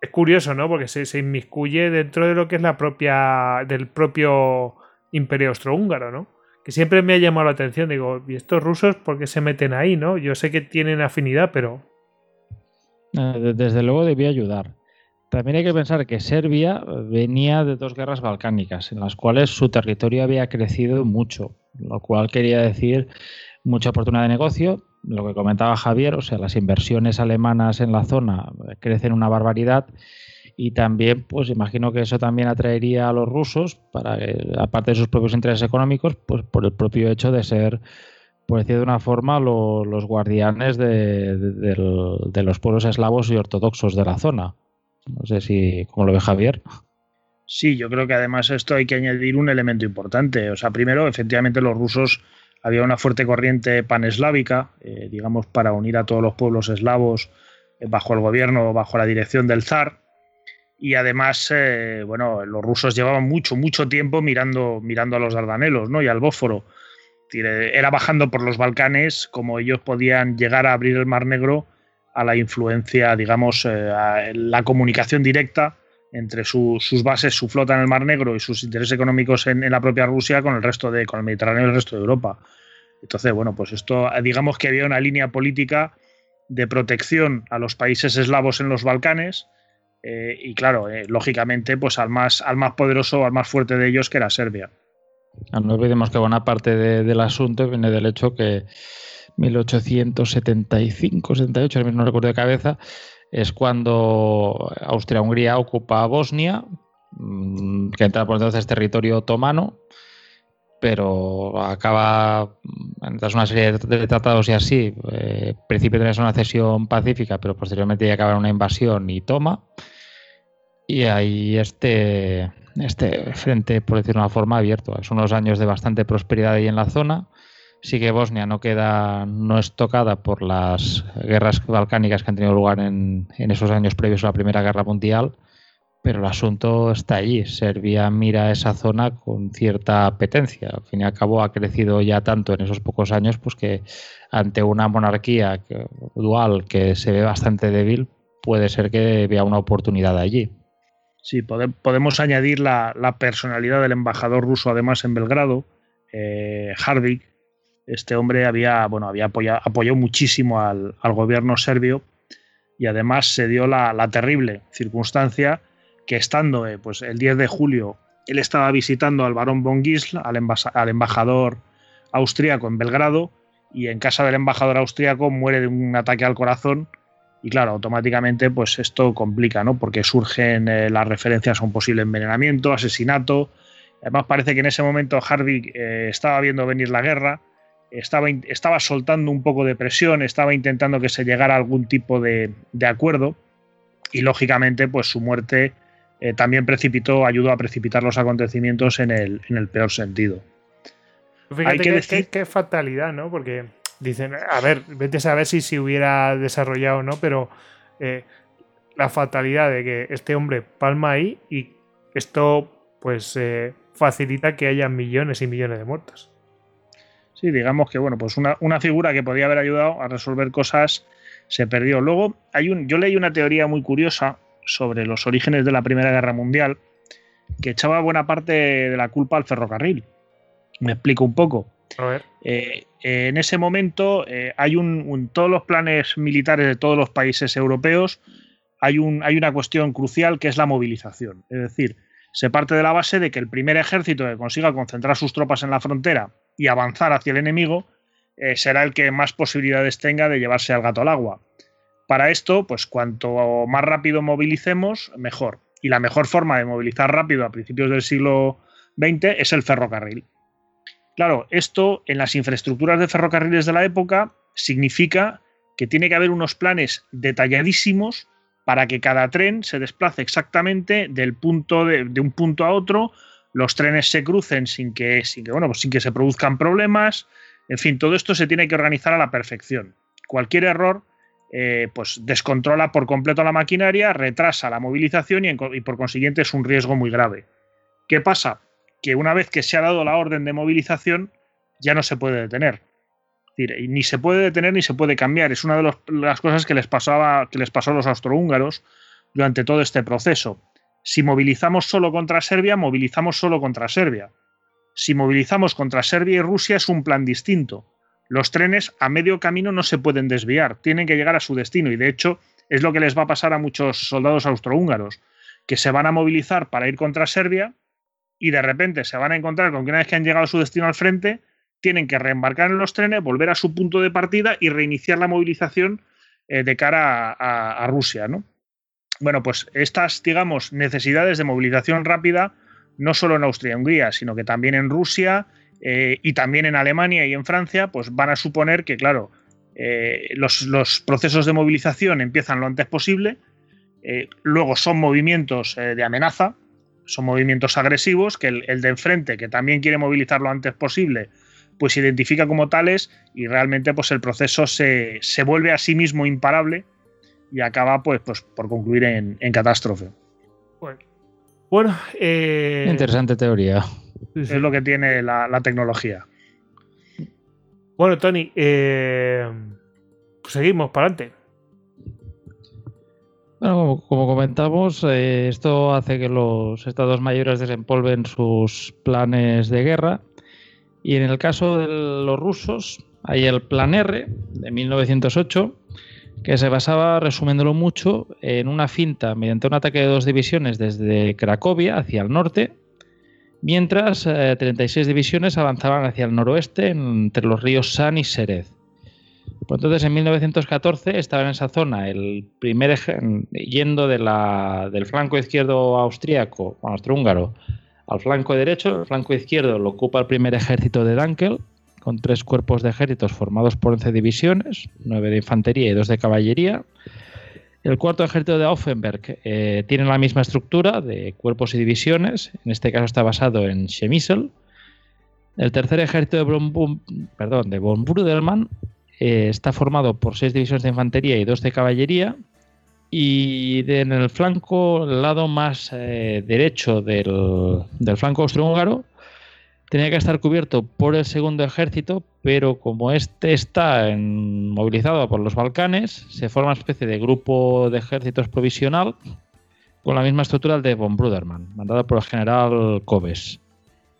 es curioso, ¿no? Porque se, inmiscuye dentro de lo que es la propia, del propio imperio austrohúngaro, ¿no? Que siempre me ha llamado la atención. Digo, ¿y estos rusos por qué se meten ahí, no? Yo sé que tienen afinidad, pero eh, desde luego debía ayudar. También hay que pensar que Serbia venía de dos guerras balcánicas, en las cuales su territorio había crecido mucho, lo cual quería decir mucha oportunidad de negocio. Lo que comentaba Javier, o sea, las inversiones alemanas en la zona crecen una barbaridad y también, pues imagino que eso también atraería a los rusos, para aparte de sus propios intereses económicos, pues por el propio hecho de ser por decir de una forma, los guardianes de, los pueblos eslavos y ortodoxos de la zona. No sé si, ¿cómo lo ve Javier? Sí, yo creo que además esto hay que añadir un elemento importante. O sea, primero, efectivamente, los rusos había una fuerte corriente paneslávica, eh, digamos, para unir a todos los pueblos eslavos eh, bajo el gobierno, bajo la dirección del zar. Y además, eh, bueno, los rusos llevaban mucho, mucho tiempo mirando, mirando a los dardanelos ¿no? y al Bósforo era bajando por los Balcanes como ellos podían llegar a abrir el Mar Negro a la influencia, digamos, eh, la comunicación directa entre sus bases, su flota en el Mar Negro y sus intereses económicos en, la propia Rusia con el resto de, con el Mediterráneo y el resto de Europa. Entonces, bueno, pues esto, digamos que había una línea política de protección a los países eslavos en los Balcanes Eh, y claro, eh, lógicamente, pues al más, al más poderoso, al más fuerte de ellos, que era Serbia. Ah, no olvidemos que buena parte del asunto viene del hecho que 1875, 78, no recuerdo de cabeza, es cuando Austria-Hungría ocupa Bosnia, mm, que entra por entonces territorio otomano, pero acaba tras una serie de tratados y así, eh, principio tenés una cesión pacífica, pero posteriormente ya acaba una invasión y toma. Y ahí este, este frente, por decirlo de una forma, abierto. Son unos años de bastante prosperidad ahí en la zona. Sí que Bosnia no queda, no es tocada por las guerras balcánicas que han tenido lugar en, en esos años previos a la Primera Guerra Mundial, pero el asunto está allí. Serbia mira esa zona con cierta apetencia. Al fin y al cabo ha crecido ya tanto en esos pocos años, pues que ante una monarquía dual que se ve bastante débil, puede ser que vea una oportunidad allí. Sí, podemos añadir la, personalidad del embajador ruso además en Belgrado, eh, Hardik. Este hombre había, bueno, había apoyado, muchísimo al, gobierno serbio y además se dio la, terrible circunstancia que estando eh, pues, el 10 de julio él estaba visitando al barón von Gisl, al, al embajador austríaco en Belgrado, y en casa del embajador austríaco muere de un ataque al corazón y claro, automáticamente pues esto complica, ¿no? Porque surgen eh, las referencias a un posible envenenamiento, asesinato. Además parece que en ese momento Hardy eh, estaba viendo venir la guerra, estaba, estaba soltando un poco de presión, estaba intentando que se llegara a algún tipo de, acuerdo y lógicamente pues su muerte eh, también precipitó, ayudó a precipitar los acontecimientos en el, en el peor sentido. Hay que, decir... qué fatalidad, ¿no? Porque dicen, a ver, vete a saber si se hubiera desarrollado o no, pero eh, la fatalidad de que este hombre palma ahí y esto pues eh, facilita que haya millones y millones de muertos. Sí, digamos que bueno, pues una, una, figura que podía haber ayudado a resolver cosas se perdió. Luego, hay un, yo leí una teoría muy curiosa sobre los orígenes de la Primera Guerra Mundial que echaba buena parte de la culpa al ferrocarril. Me explico un poco. Eh, eh, en ese momento eh, hay un, todos los planes militares de todos los países europeos hay, un, hay una cuestión crucial que es la movilización. Es decir, se parte de la base de que el primer ejército que consiga concentrar sus tropas en la frontera y avanzar hacia el enemigo será el que más posibilidades tenga de llevarse al gato al agua. Para esto, pues cuanto más rápido movilicemos, mejor. Y la mejor forma de movilizar rápido a principios del siglo XX es el ferrocarril. Claro, esto en las infraestructuras de ferrocarriles de la época significa que tiene que haber unos planes detalladísimos para que cada tren se desplace exactamente del punto de, un punto a otro, los trenes se crucen sin que, sin que, bueno, pues sin que se produzcan problemas, en fin, todo esto se tiene que organizar a la perfección. Cualquier error eh, pues descontrola por completo la maquinaria, retrasa la movilización y por consiguiente es un riesgo muy grave. ¿Qué pasa? que una vez que se ha dado la orden de movilización ya no se puede detener. ni se puede detener ni se puede cambiar. Es una de las cosas que les, pasaba, que les pasó a los austrohúngaros durante todo este proceso. Si movilizamos solo contra Serbia, movilizamos solo contra Serbia. Si movilizamos contra Serbia y Rusia es un plan distinto. Los trenes a medio camino no se pueden desviar, tienen que llegar a su destino y de hecho es lo que les va a pasar a muchos soldados austrohúngaros, que se van a movilizar para ir contra Serbia, y de repente se van a encontrar con que una vez que han llegado a su destino al frente, tienen que reembarcar en los trenes, volver a su punto de partida y reiniciar la movilización eh, de cara a, Rusia. ¿no? Bueno, pues estas, digamos, necesidades de movilización rápida, no solo en Austria y Hungría, sino que también en Rusia eh, y también en Alemania y en Francia, pues van a suponer que, claro, eh, los, procesos de movilización empiezan lo antes posible, luego son movimientos de amenaza, son movimientos agresivos que el, de enfrente, que también quiere movilizar lo antes posible, pues se identifica como tales y realmente pues el proceso se, vuelve a sí mismo imparable y acaba pues, pues por concluir en, catástrofe. Bueno, eh, interesante teoría. Es lo que tiene la, tecnología. Bueno, Tony, eh, pues seguimos para adelante. Bueno, como, comentamos, eh, esto hace que los estados mayores desempolven sus planes de guerra. Y en el caso de los rusos, hay el Plan R de 1908, que se basaba, resumiéndolo mucho, en una finta mediante un ataque de dos divisiones desde Cracovia hacia el norte, mientras 36 divisiones avanzaban hacia el noroeste entre los ríos San y Serez. Pues entonces, en 1914 estaba en esa zona el primer yendo del flanco izquierdo austríaco, austrohúngaro, al flanco derecho. El flanco izquierdo lo ocupa el primer ejército de Dankel, con tres cuerpos de ejércitos formados por 11 divisiones, nueve de infantería y dos de caballería. El cuarto ejército de Offenberg eh, tiene la misma estructura de cuerpos y divisiones, en este caso está basado en Chemisel. El tercer ejército de, Von, perdón, de von eh, está formado por seis divisiones de infantería y dos de caballería. Y en el flanco, lado más eh, derecho del, flanco austrohúngaro, tenía que estar cubierto por el segundo ejército, pero como este está movilizado por los Balcanes, se forma una especie de grupo de ejércitos provisional con la misma estructura de von Brudermann, mandado por el general Koves.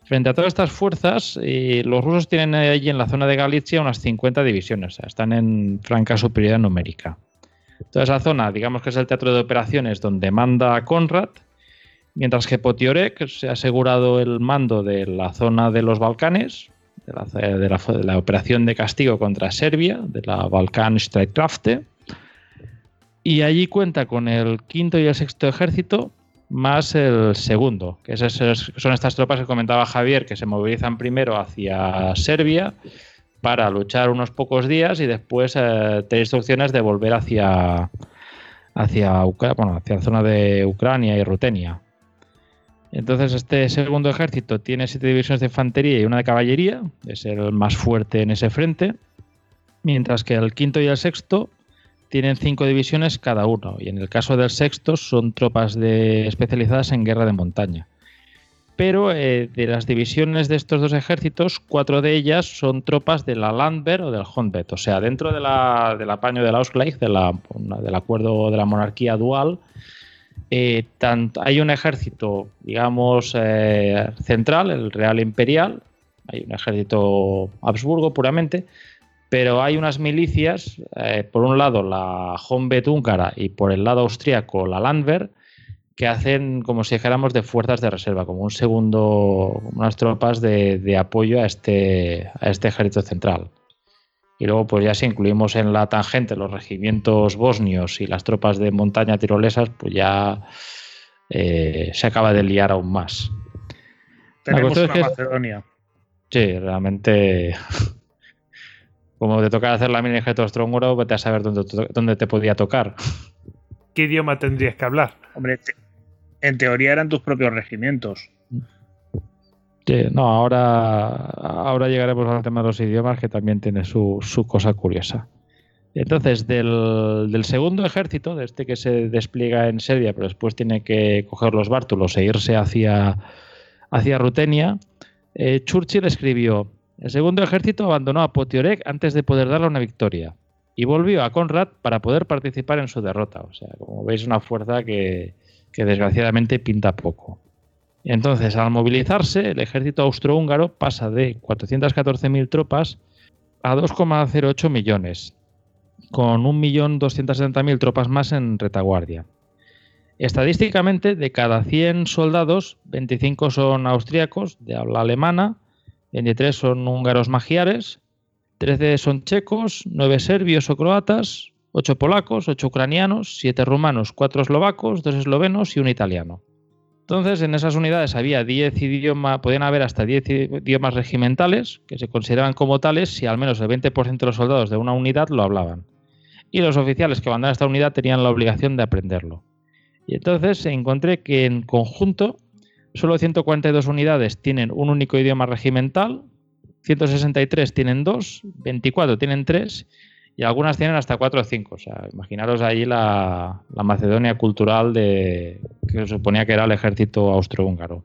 Frente a todas estas fuerzas, eh, los rusos tienen allí en la zona de Galicia unas 50 divisiones, o sea, están en franca superioridad numérica. Toda esa zona, digamos que es el teatro de operaciones donde manda Conrad, mientras que Potiorek se ha asegurado el mando de la zona de los Balcanes, de la, operación de castigo contra Serbia, de la Balkan Streitkräfte, y allí cuenta con el quinto y el sexto ejército más el segundo, que son estas tropas que comentaba Javier, que se movilizan primero hacia Serbia para luchar unos pocos días y después eh, tener instrucciones de volver hacia, hacia, hacia la zona de Ucrania y Rutenia. Entonces este segundo ejército tiene siete divisiones de infantería y una de caballería, es el más fuerte en ese frente, mientras que el quinto y el sexto tienen cinco divisiones cada uno, y en el caso del sexto son tropas de, especializadas en guerra de montaña. Pero eh, de las divisiones de estos dos ejércitos, cuatro de ellas son tropas de la Landwehr o del Honvet, o sea, dentro de la, del apaño del Ausgleich, de la, del acuerdo de la monarquía dual, eh, hay un ejército, digamos, eh, central, el Real Imperial, hay un ejército Habsburgo puramente, pero hay unas milicias, eh, por un lado la Honvet húngara y por el lado austríaco la Landwehr, que hacen como si dijéramos de fuerzas de reserva, como un segundo, unas tropas de, apoyo a este, a este ejército central. Y luego, pues ya si incluimos en la tangente los regimientos bosnios y las tropas de montaña tirolesas, pues ya eh, se acaba de liar aún más. Tenemos una Macedonia. Sí, realmente como te toca hacer la mini austrohúngaro, vete a saber dónde, dónde te podía tocar. ¿Qué idioma tendrías que hablar? Hombre, en teoría eran tus propios regimientos. No, ahora, ahora llegaremos al tema de los idiomas, que también tiene su, cosa curiosa. Entonces, del, segundo ejército, de este que se despliega en Serbia, pero después tiene que coger los bártulos e irse hacia, hacia Rutenia, eh, Churchill escribió: el segundo ejército abandonó a Potiorek antes de poder darle una victoria y volvió a Conrad para poder participar en su derrota. O sea, como veis, una fuerza que, desgraciadamente pinta poco. Entonces, al movilizarse, el ejército austrohúngaro pasa de 414.000 tropas a 2,08 millones, con 1.270.000 tropas más en retaguardia. Estadísticamente, de cada 100 soldados, 25 son austríacos de habla alemana, 23 son húngaros magiares, 13 son checos, 9 serbios o croatas, 8 polacos, 8 ucranianos, 7 rumanos, 4 eslovacos, 2 eslovenos y un italiano. Entonces, en esas unidades había 10 idiomas, podían haber hasta 10 idiomas regimentales, que se consideraban como tales si al menos el 20% de los soldados de una unidad lo hablaban. Y los oficiales que mandaban esta unidad tenían la obligación de aprenderlo. Y entonces encontré que en conjunto Solo 142 unidades tienen un único idioma regimental, 163 tienen dos, 24 tienen tres y algunas tienen hasta 4 o 5. O sea, imaginaros ahí la, Macedonia cultural de, que se suponía que era el ejército austrohúngaro.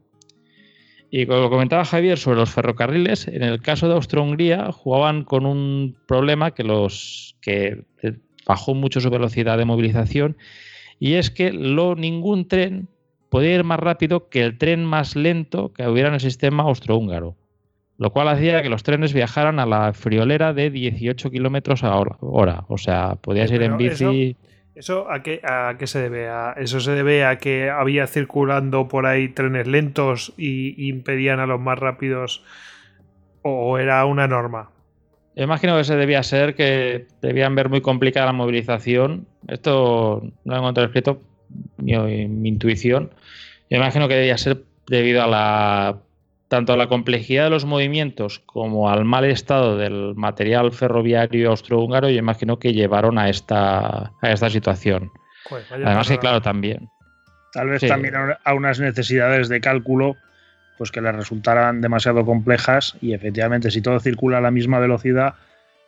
Y como comentaba Javier sobre los ferrocarriles, en el caso de Austro-Hungría jugaban con un problema que los que bajó mucho su velocidad de movilización y es que ningún tren podía ir más rápido que el tren más lento que hubiera en el sistema austrohúngaro. Lo cual hacía que los trenes viajaran a la friolera de 18 kilómetros a hora. O sea, podías ir en bici. Eso, a, qué, ¿A qué se debe? ¿A, ¿Eso se debe a que había circulando por ahí trenes lentos y, impedían a los más rápidos? ¿O era una norma? Imagino que se debía ser que debían ver muy complicada la movilización. Esto no lo he encontrado escrito, mi, mi intuición. Yo imagino que debía ser debido a la tanto a la complejidad de los movimientos como al mal estado del material ferroviario austrohúngaro, yo imagino que llevaron a esta, a esta situación. Además que, claro, también. Tal vez también a unas necesidades de cálculo pues que les resultaran demasiado complejas y efectivamente si todo circula a la misma velocidad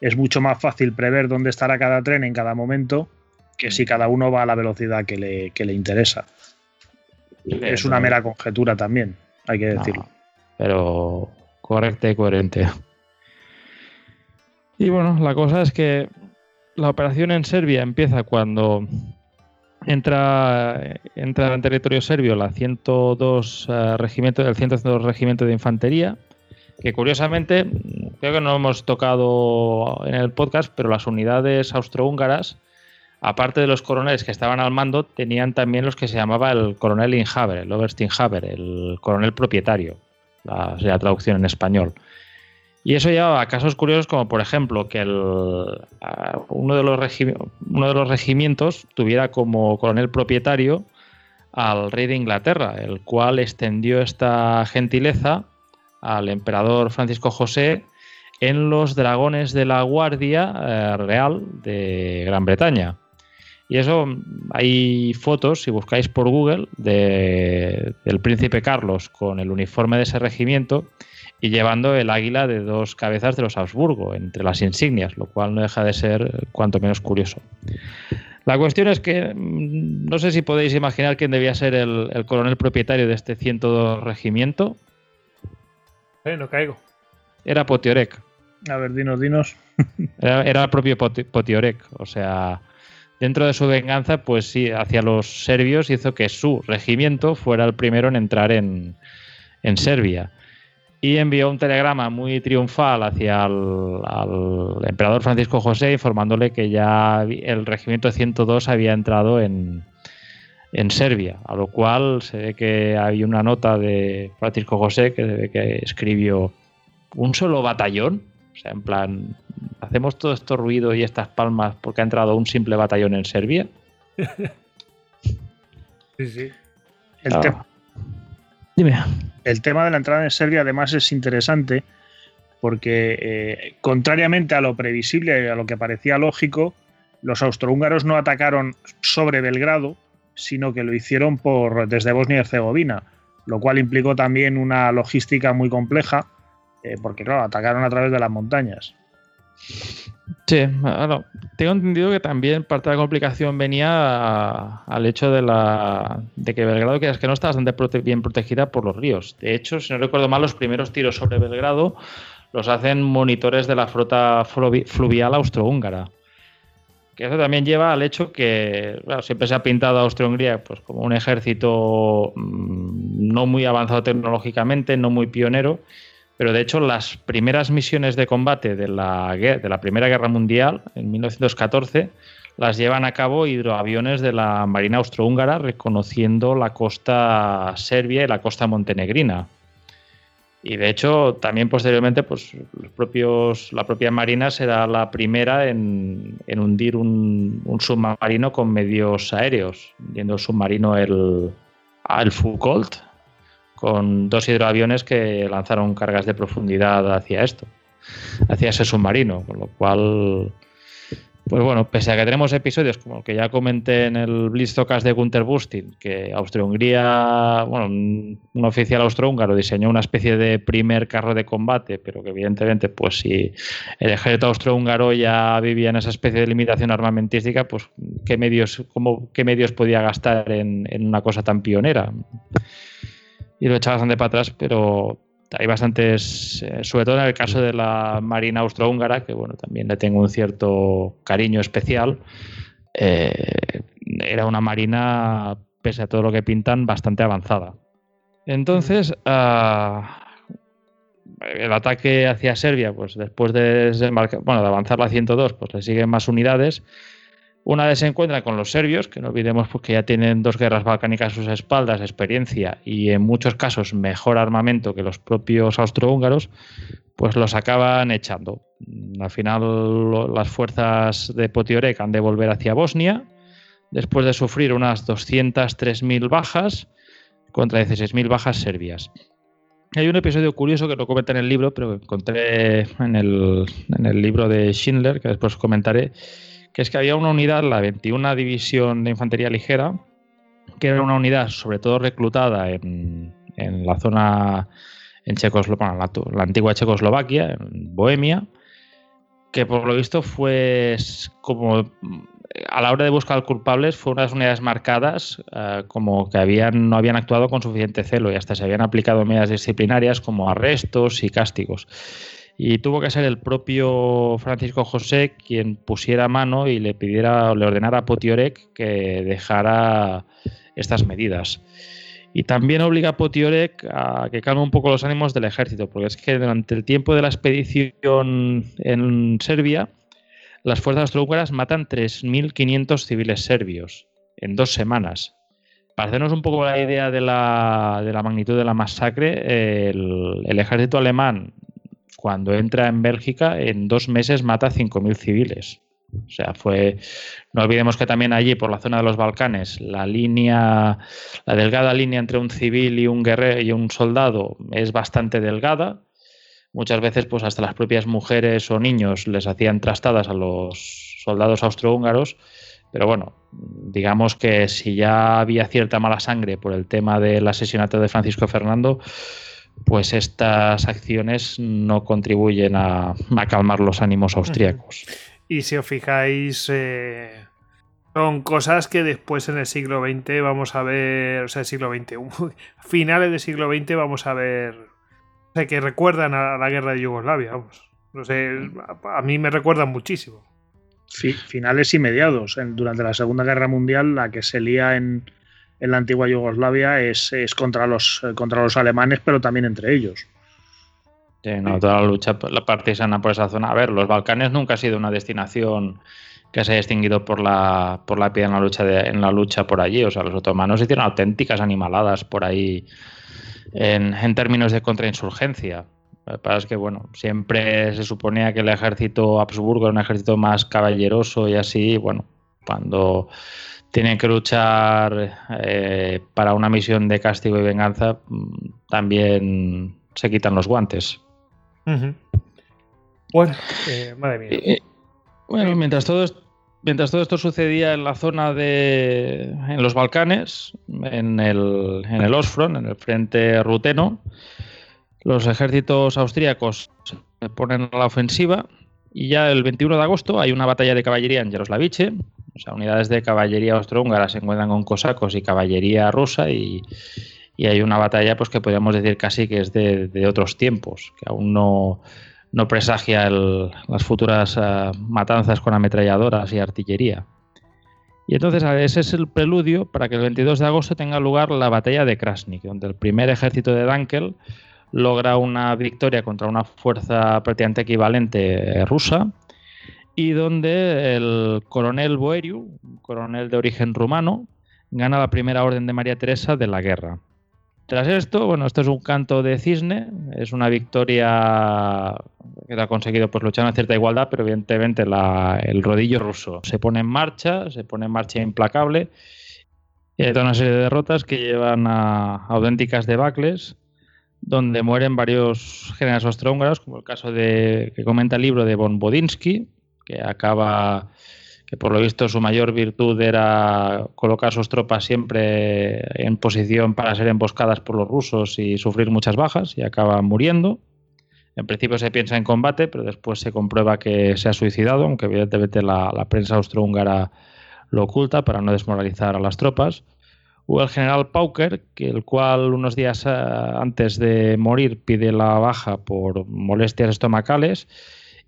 es mucho más fácil prever dónde estará cada tren en cada momento que si cada uno va a la velocidad que le, le interesa. es una mera conjetura también, hay que decirlo pero correcta y coherente. Y bueno, la cosa es que la operación en Serbia empieza cuando entra, entra en territorio serbio la 102 uh, regimiento, el 102 regimiento de infantería, que curiosamente creo que no hemos tocado en el podcast, pero las unidades austrohúngaras, aparte de los coroneles que estaban al mando, tenían también los que se llamaba el coronel Inhaber, el Oberstinhaber, el coronel propietario la, traducción en español. Y eso lleva a casos curiosos como, por ejemplo, que el, uno, de los uno de los regimientos tuviera como coronel propietario al rey de Inglaterra, el cual extendió esta gentileza al emperador Francisco José en los dragones de la Guardia eh, Real de Gran Bretaña. Y eso, hay fotos, si buscáis por Google, de, del príncipe Carlos con el uniforme de ese regimiento y llevando el águila de dos cabezas de los Habsburgo entre las insignias, lo cual no deja de ser cuanto menos curioso. La cuestión es que mm, no sé si podéis imaginar quién debía ser el, coronel propietario de este 102 regimiento. Eh, no caigo. Era Potiorek. A ver, dinos, dinos. Era, era el propio Potiorek, o sea, dentro de su venganza, pues sí, hacia los serbios hizo que su regimiento fuera el primero en entrar en, Serbia. Y envió un telegrama muy triunfal hacia el emperador Francisco José informándole que ya el regimiento 102 había entrado en, en Serbia, a lo cual se ve que hay una nota de Francisco José que, que escribió un solo batallón, o sea, en plan, ¿hacemos todo esto ruido y estas palmas porque ha entrado un simple batallón en Serbia? sí, sí. El, ah. Dime. el tema de la entrada en Serbia además es interesante porque, eh, contrariamente a lo previsible y a lo que parecía lógico, los austrohúngaros no atacaron sobre Belgrado, sino que lo hicieron por, desde Bosnia y Herzegovina, lo cual implicó también una logística muy compleja eh, porque claro, atacaron a través de las montañas. Sí, bueno, tengo entendido que también parte de la complicación venía al hecho de, la, de que Belgrado, que es que no está bastante bien protegida por los ríos. De hecho, si no recuerdo mal, los primeros tiros sobre Belgrado los hacen monitores de la flota fluvial austrohúngara. Que eso también lleva al hecho que siempre se ha pintado a Austria-Hungría pues, como un ejército mm, no muy avanzado tecnológicamente, no muy pionero, pero de hecho, las primeras misiones de combate de la, de la Primera Guerra Mundial, en 1914, las llevan a cabo hidroaviones de la Marina Austrohúngara, reconociendo la costa serbia y la costa montenegrina. Y de hecho, también posteriormente, pues los propios, la propia Marina será la primera en, hundir un, submarino con medios aéreos, viendo el submarino el, el Foucault, con dos hidroaviones que lanzaron cargas de profundidad hacia esto, hacia ese submarino, con lo cual, pues bueno, pese a que tenemos episodios como el que ya comenté en el Blitzocast de Gunter Bustin, que Austria-Hungría, bueno, un oficial austrohúngaro diseñó una especie de primer carro de combate, pero que evidentemente, pues si el ejército austrohúngaro ya vivía en esa especie de limitación armamentística, pues qué medios, cómo, qué medios podía gastar en, en una cosa tan pionera y lo echaba bastante para atrás, pero hay bastantes, eh, sobre todo en el caso de la Marina Austrohúngara, que bueno, también le tengo un cierto cariño especial. Eh, era una marina, pese a todo lo que pintan, bastante avanzada. Entonces, ah, el ataque hacia Serbia, pues después de, bueno, de avanzar la 102, pues le siguen más unidades. Una vez se encuentra con los serbios, que no olvidemos pues, que ya tienen dos guerras balcánicas a sus espaldas, experiencia y en muchos casos mejor armamento que los propios austrohúngaros, pues los acaban echando. Al final las fuerzas de Potiorek han de volver hacia Bosnia, después de sufrir unas 203.000 bajas contra 16.000 bajas serbias. Hay un episodio curioso que no comenta en el libro, pero encontré en el, en el libro de Schindler, que después comentaré, que es que había una unidad, la 21 División de Infantería Ligera, que era una unidad sobre todo reclutada en, la zona en Checoslovaquia, la, antigua Checoslovaquia, en Bohemia, que por lo visto fue como a la hora de buscar culpables fue unas unidades marcadas eh, como que habían, no habían actuado con suficiente celo y hasta se habían aplicado medidas disciplinarias como arrestos y castigos y tuvo que ser el propio Francisco José quien pusiera mano y le pidiera le ordenara a Potiorek que dejara estas medidas. Y también obliga a Potiorek a que calme un poco los ánimos del ejército, porque es que durante el tiempo de la expedición en Serbia, las fuerzas austrohúngaras matan 3.500 civiles serbios en dos semanas. Para hacernos un poco la idea de la, de la magnitud de la masacre, el, ejército alemán cuando entra en Bélgica, en dos meses mata a 5.000 civiles. O sea, fue. No olvidemos que también allí, por la zona de los Balcanes, la línea, la delgada línea entre un civil y un guerrero y un soldado es bastante delgada. Muchas veces, pues hasta las propias mujeres o niños les hacían trastadas a los soldados austrohúngaros. Pero bueno, digamos que si ya había cierta mala sangre por el tema del asesinato de Francisco Fernando, pues estas acciones no contribuyen a, calmar los ánimos austríacos. Y si os fijáis, eh, son cosas que después en el siglo XX vamos a ver, o sea, el siglo XX, finales del siglo XX vamos a ver, o sea, que recuerdan a la guerra de Yugoslavia, vamos. No sé, a mí me recuerdan muchísimo. finales y mediados. Durante la Segunda Guerra Mundial, la que se lía en, en la antigua Yugoslavia es, contra, los, contra los alemanes, pero también entre ellos. Sí, toda la lucha la partisana por esa zona. A ver, los Balcanes nunca ha sido una destinación que se haya extinguido por la, por la piedra en la lucha en la lucha por allí. O sea, los otomanos hicieron auténticas animaladas por ahí en, en términos de contrainsurgencia. Lo que pasa es que, bueno, siempre se suponía que el ejército Habsburgo era un ejército más caballeroso y así, bueno, cuando tienen que luchar eh, para una misión de castigo y venganza, también se quitan los guantes. Bueno, eh, madre mía. bueno, mientras todo, mientras todo esto sucedía en la zona de. en los Balcanes, en el, en el Ostfront, en el frente ruteno, los ejércitos austríacos se ponen a la ofensiva y ya el 21 de agosto hay una batalla de caballería en Yaroslavice, o sea, unidades de caballería austrohúngara se encuentran con cosacos y caballería rusa y, hay una batalla pues que podríamos decir casi que es de, otros tiempos, que aún no, presagia las futuras eh, matanzas con ametralladoras y artillería. Y entonces ese es el preludio para que el 22 de agosto tenga lugar la batalla de Krasnik, donde el primer ejército de Dankel logra una victoria contra una fuerza prácticamente equivalente rusa y donde el coronel Boeriu, coronel de origen rumano, gana la primera orden de María Teresa de la guerra. Tras esto, bueno, esto es un canto de cisne, es una victoria que ha conseguido pues, luchar en cierta igualdad, pero evidentemente el rodillo ruso se pone en marcha, se pone en marcha implacable, y hay toda una serie de derrotas que llevan a auténticas debacles, donde mueren varios generales austrohúngaros, como el caso de que comenta el libro de von Bodinsky, que acaba, que por lo visto su mayor virtud era colocar sus tropas siempre en posición para ser emboscadas por los rusos y sufrir muchas bajas y acaba muriendo. En principio se piensa en combate, pero después se comprueba que se ha suicidado, aunque evidentemente la, prensa austrohúngara lo oculta para no desmoralizar a las tropas. O el general Pauker, que el cual unos días eh, antes de morir pide la baja por molestias estomacales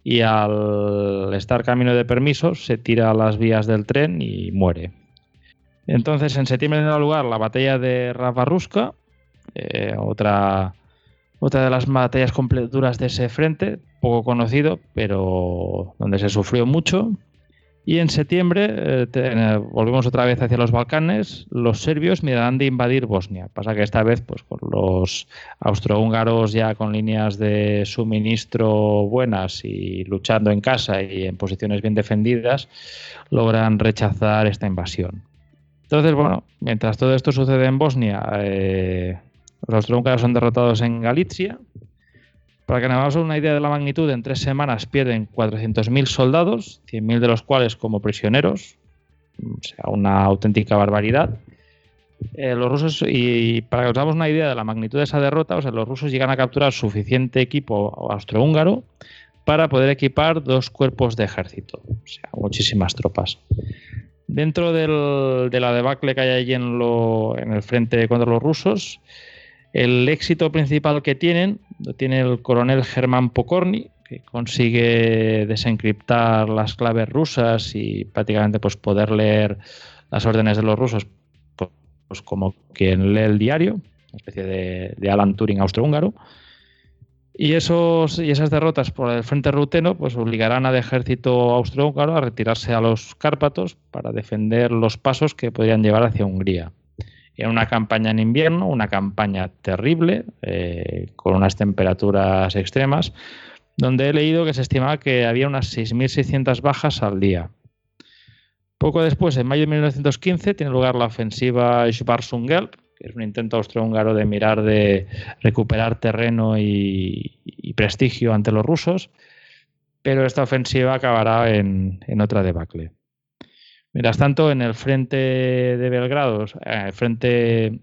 y al estar camino de permisos se tira a las vías del tren y muere. Entonces en septiembre da lugar la batalla de Ravaruska, eh, otra, otra de las batallas duras de ese frente, poco conocido, pero donde se sufrió mucho. Y en septiembre eh, volvemos otra vez hacia los Balcanes. Los serbios mirarán de invadir Bosnia. Pasa que esta vez, pues con los austrohúngaros ya con líneas de suministro buenas y luchando en casa y en posiciones bien defendidas, logran rechazar esta invasión. Entonces, bueno, mientras todo esto sucede en Bosnia, eh, los austrohúngaros son derrotados en Galicia. Para que nos hagamos una idea de la magnitud, en tres semanas pierden 400.000 soldados, 100.000 de los cuales como prisioneros, o sea, una auténtica barbaridad. Eh, los rusos, y para que nos hagamos una idea de la magnitud de esa derrota, o sea, los rusos llegan a capturar suficiente equipo austrohúngaro para poder equipar dos cuerpos de ejército, o sea, muchísimas tropas. Dentro de la debacle que hay allí en, en el frente contra los rusos, el éxito principal que tienen lo tiene el coronel Germán Pokorny, que consigue desencriptar las claves rusas y prácticamente pues, poder leer las órdenes de los rusos pues, pues como quien lee el diario, una especie de, Alan Turing austrohúngaro. Y, esos, y esas derrotas por el frente ruteno pues obligarán al ejército austrohúngaro a retirarse a los Cárpatos para defender los pasos que podrían llevar hacia Hungría. Era una campaña en invierno, una campaña terrible, eh, con unas temperaturas extremas, donde he leído que se estimaba que había unas 6.600 bajas al día. Poco después, en mayo de 1915, tiene lugar la ofensiva Schwarzungelb, que es un intento austrohúngaro de mirar de recuperar terreno y, prestigio ante los rusos, pero esta ofensiva acabará en otra debacle. Mientras tanto, en el frente de Belgrado, en el frente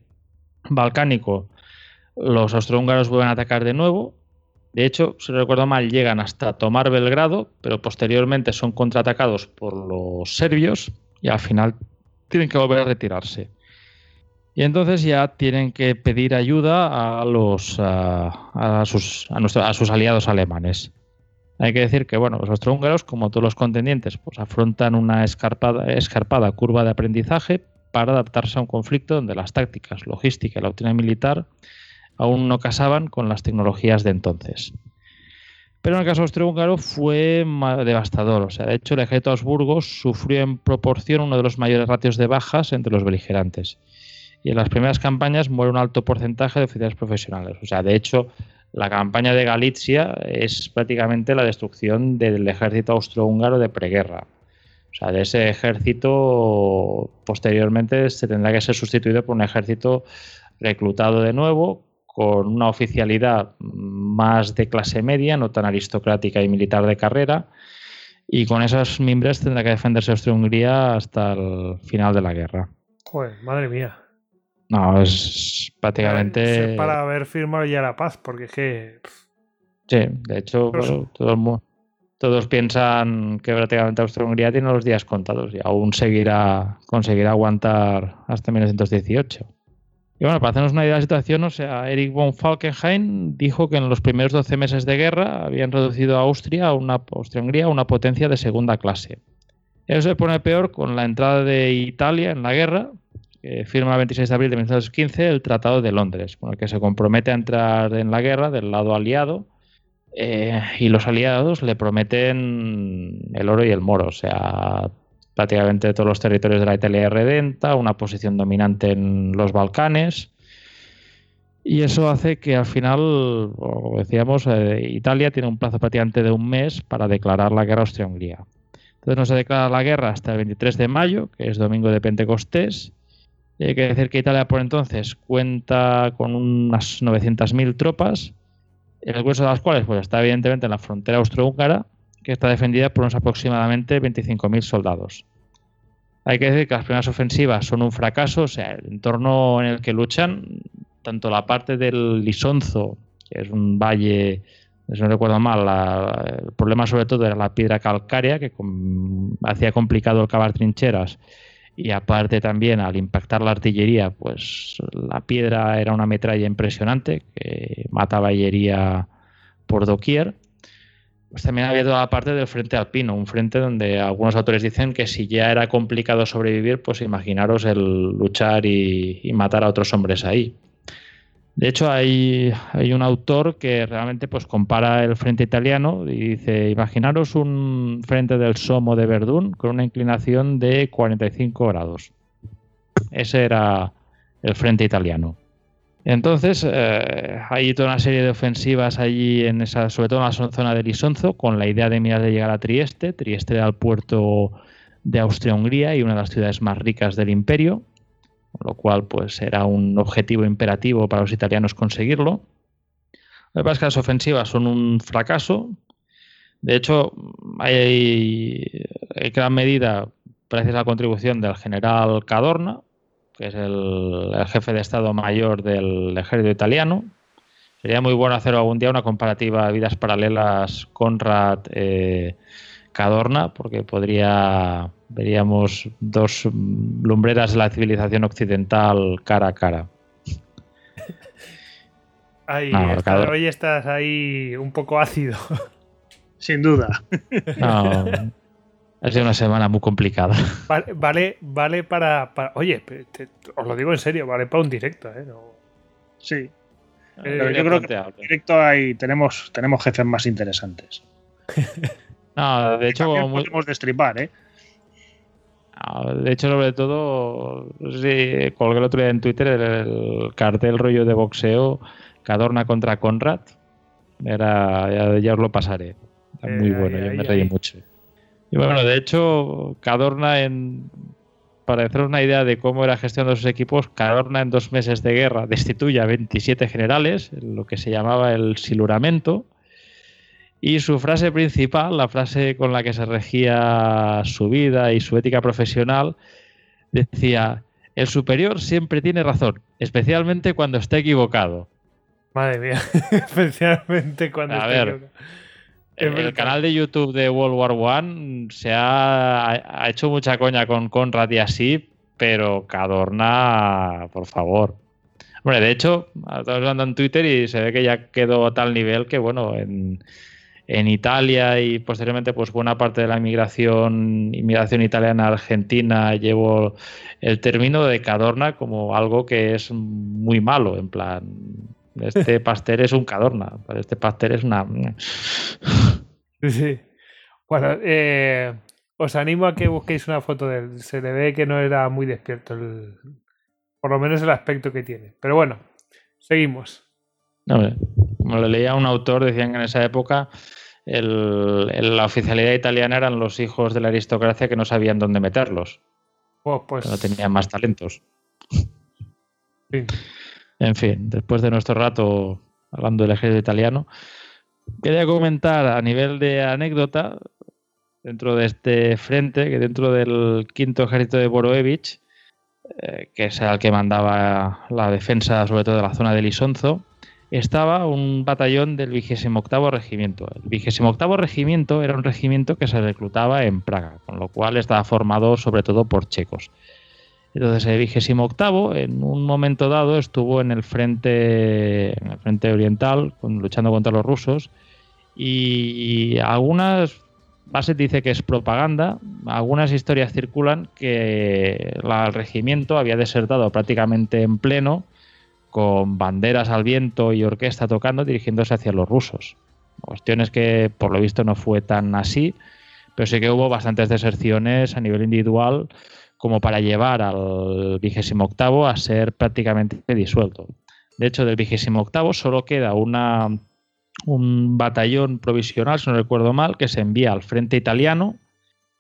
balcánico, los austrohúngaros vuelven a atacar de nuevo. De hecho, si recuerdo mal, llegan hasta tomar Belgrado, pero posteriormente son contraatacados por los serbios y al final tienen que volver a retirarse. Y entonces ya tienen que pedir ayuda a, los, a, a sus aliados alemanes. Hay que decir que bueno, los austrohúngaros, como todos los contendientes, pues afrontan una escarpada, escarpada curva de aprendizaje para adaptarse a un conflicto donde las tácticas, logística y la autonomía militar aún no casaban con las tecnologías de entonces. Pero en el caso austrohúngaro fue devastador. O sea, de hecho, el ejército de Habsburgo sufrió en proporción uno de los mayores ratios de bajas entre los beligerantes. Y en las primeras campañas muere un alto porcentaje de oficiales profesionales. O sea, de hecho, la campaña de Galicia es prácticamente la destrucción del ejército austrohúngaro de preguerra. O sea, de ese ejército posteriormente se tendrá que ser sustituido por un ejército reclutado de nuevo con una oficialidad más de clase media, no tan aristocrática y militar de carrera, y con esos miembros tendrá que defenderse Austria-Hungría hasta el final de la guerra. Joder, madre mía. No, es prácticamente. para haber firmado ya la paz, porque es que. Sí, de hecho, todos, todos, piensan que prácticamente Austria-Hungría tiene los días contados y aún seguirá, conseguirá aguantar hasta 1918. Y bueno, para hacernos una idea de la situación, o sea, Erich von Falkenhayn dijo que en los primeros 12 meses de guerra habían reducido a Austria, a una Austria-Hungría, a una potencia de segunda clase. Eso se pone peor con la entrada de Italia en la guerra, firma el 26 de abril de 1915 el Tratado de Londres, con el que se compromete a entrar en la guerra del lado aliado eh, y los aliados le prometen el oro y el moro, o sea, prácticamente todos los territorios de la Italia redenta, una posición dominante en los Balcanes. Y eso hace que al final, como decíamos, eh, Italia tiene un plazo prácticamente de un mes para declarar la guerra a Austria-Hungría. Entonces no se declara la guerra hasta el 23 de mayo, que es domingo de Pentecostés, hay que decir que Italia por entonces cuenta con unas 900.000 tropas, el grueso de las cuales pues, está evidentemente en la frontera austrohúngara, que está defendida por unos aproximadamente 25.000 soldados. Hay que decir que las primeras ofensivas son un fracaso, o sea, el entorno en el que luchan, tanto la parte del Lisonzo, que es un valle, si no recuerdo mal, el problema sobre todo era la piedra calcárea, que hacía complicado el cavar trincheras, y aparte también al impactar la artillería, pues la piedra era una metralla impresionante que mataba hillería por doquier. Pues también había toda la parte del frente alpino, un frente donde algunos autores dicen que si ya era complicado sobrevivir, pues imaginaros el luchar y, matar a otros hombres ahí. De hecho, hay, hay, un autor que realmente pues, compara el frente italiano y dice, imaginaros un frente del Somo de Verdún con una inclinación de 45 grados. Ese era el frente italiano. Entonces, eh, hay toda una serie de ofensivas allí, en esa, sobre todo en la zona de Lisonzo, con la idea de mirar de llegar a Trieste. Trieste era el puerto de Austria-Hungría y una de las ciudades más ricas del imperio, lo cual pues era un objetivo imperativo para los italianos conseguirlo. Lo que pasa es que las ofensivas son un fracaso. De hecho, hay en gran medida, gracias a la contribución del general Cadorna, que es el, jefe de Estado Mayor del ejército italiano. Sería muy bueno hacer algún día una comparativa de vidas paralelas Conrad eh, Cadorna, porque podría veríamos dos lumbreras de la civilización occidental cara a cara. hoy estás ahí un poco ácido. Sin duda. Ha sido una semana muy complicada. Vale, vale, para, Oye, os lo digo en serio, vale para un directo, ¿eh? Sí. Eh, Pero yo creo que en directo hay, tenemos, tenemos jefes más interesantes. no, de hecho. Podemos destripar, ¿eh? de hecho, sobre todo, sí, colgué el otro día en Twitter el, cartel rollo de boxeo Cadorna contra Conrad. Era, ya, os lo pasaré. muy eh, bueno, yo me reí mucho. Y bueno, de hecho, Cadorna en, para hacer una idea de cómo era gestión de sus equipos, Cadorna en dos meses de guerra destituye a 27 generales, lo que se llamaba el siluramento, y su frase principal, la frase con la que se regía su vida y su ética profesional, decía, el superior siempre tiene razón, especialmente cuando está equivocado. Madre mía, especialmente cuando está equivocado. El, canal de YouTube de World War One se ha, hecho mucha coña con Conrad y así, pero Cadorna, por favor. Bueno, de hecho, estamos hablando en Twitter y se ve que ya quedó a tal nivel que, bueno, en, Italia y posteriormente, pues buena parte de la inmigración, inmigración italiana a Argentina llevó el término de Cadorna como algo que es muy malo, en plan, este pastel es un cadorna. Este pastel es una. Sí. Bueno, eh, os animo a que busquéis una foto de él. Se le ve que no era muy despierto, por lo menos el aspecto que tiene. Pero bueno, seguimos. Como lo leía un autor, decían que en esa época la oficialidad italiana eran los hijos de la aristocracia que no sabían dónde meterlos. Oh, pues... no tenían más talentos. Sí. En fin, después de nuestro rato hablando del ejército italiano, quería comentar a nivel de anécdota, dentro de este frente, que dentro del quinto ejército de Boroevich, eh, que es el que mandaba la defensa sobre todo de la zona de Lisonzo, estaba un batallón del 28 regimiento. El 28 regimiento era un regimiento que se reclutaba en Praga, con lo cual estaba formado sobre todo por checos. Entonces el vigésimo octavo, en un momento dado, estuvo en el frente, en el frente oriental, luchando contra los rusos, y algunas bases dice que es propaganda, algunas historias circulan que el regimiento había desertado prácticamente en pleno, con banderas al viento y orquesta tocando, dirigiéndose hacia los rusos. La cuestión es que por lo visto no fue tan así, pero sí que hubo bastantes deserciones a nivel individual como para llevar al vigésimo octavo a ser prácticamente disuelto. De hecho, del vigésimo octavo solo queda una, un batallón provisional, si no recuerdo mal, que se envía al frente italiano.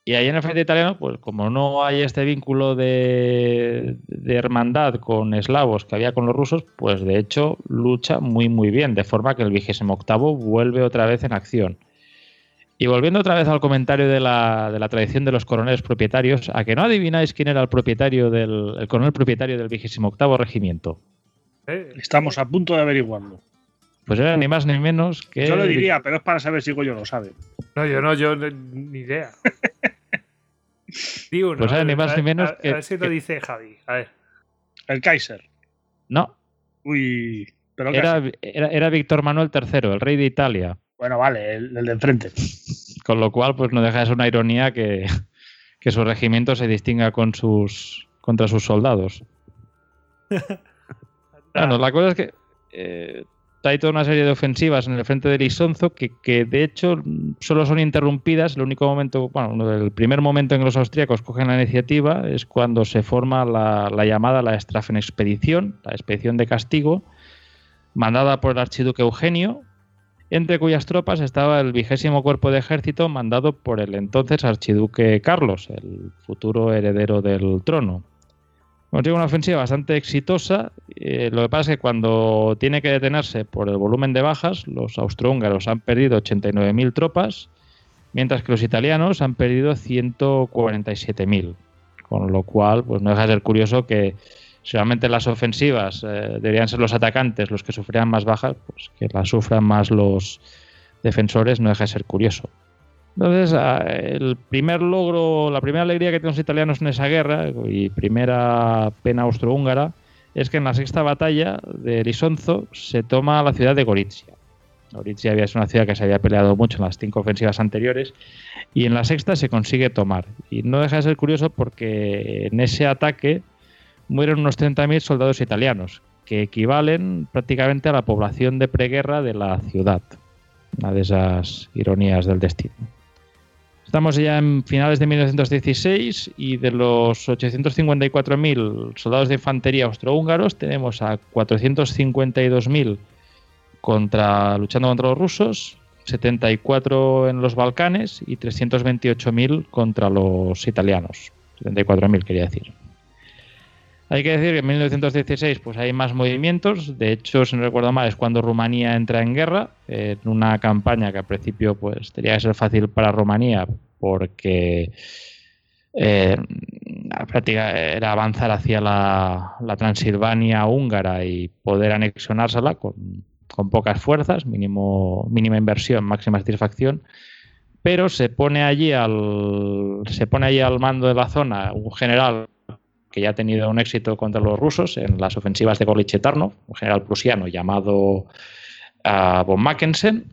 Y ahí en el frente italiano, pues como no hay este vínculo de, de hermandad con eslavos que había con los rusos, pues de hecho lucha muy muy bien, de forma que el vigésimo octavo vuelve otra vez en acción. Y volviendo otra vez al comentario de la, de la tradición de los coroneles propietarios, ¿a que no adivináis quién era el propietario del el coronel propietario del vigésimo octavo regimiento? Eh, Estamos a punto de averiguarlo. Pues era ni más ni menos que. Yo lo diría, pero es para saber si Goyo lo sabe. No, yo no, yo ni idea. pues era ni más ni menos que. A ver si lo dice Javi. A ver. El Kaiser. No. Uy. Pero era, era, era Víctor Manuel III, el rey de Italia. Bueno, vale, el, de enfrente. Con lo cual, pues no deja de ser una ironía que, su regimiento se distinga con sus, contra sus soldados. bueno, la cosa es que eh, hay toda una serie de ofensivas en el frente de Isonzo que, de hecho solo son interrumpidas. El único momento, bueno, el primer momento en que los austríacos cogen la iniciativa es cuando se forma la, la llamada la Strafen Expedición, la expedición de castigo, mandada por el archiduque Eugenio, entre cuyas tropas estaba el vigésimo cuerpo de ejército mandado por el entonces archiduque Carlos, el futuro heredero del trono. Consigue una ofensiva bastante exitosa. Eh, lo que pasa es que cuando tiene que detenerse por el volumen de bajas, los austrohúngaros han perdido 89.000 tropas, mientras que los italianos han perdido 147.000. Con lo cual, pues no deja de ser curioso que solamente las ofensivas eh, deberían ser los atacantes los que sufrían más bajas, pues que las sufran más los defensores no deja de ser curioso. Entonces, el primer logro, la primera alegría que tienen los italianos en esa guerra y primera pena austrohúngara es que en la sexta batalla de Lisonzo se toma la ciudad de Gorizia. Gorizia había sido una ciudad que se había peleado mucho en las cinco ofensivas anteriores y en la sexta se consigue tomar. Y no deja de ser curioso porque en ese ataque mueren unos 30.000 soldados italianos, que equivalen prácticamente a la población de preguerra de la ciudad. Una de esas ironías del destino. Estamos ya en finales de 1916 y de los 854.000 soldados de infantería austrohúngaros tenemos a 452.000 contra, luchando contra los rusos, 74 en los Balcanes y 328.000 contra los italianos. 74.000 quería decir. Hay que decir que en 1916 pues hay más movimientos. De hecho, si no recuerdo mal, es cuando Rumanía entra en guerra, en una campaña que al principio pues tenía que ser fácil para Rumanía porque eh, era avanzar hacia la, Transilvania húngara y poder anexionársela con, con pocas fuerzas, mínimo, mínima inversión, máxima satisfacción pero se pone allí al se pone allí al mando de la zona un general que ya ha tenido un éxito contra los rusos en las ofensivas de Gorlich Tarnov, un general prusiano llamado uh, von Mackensen,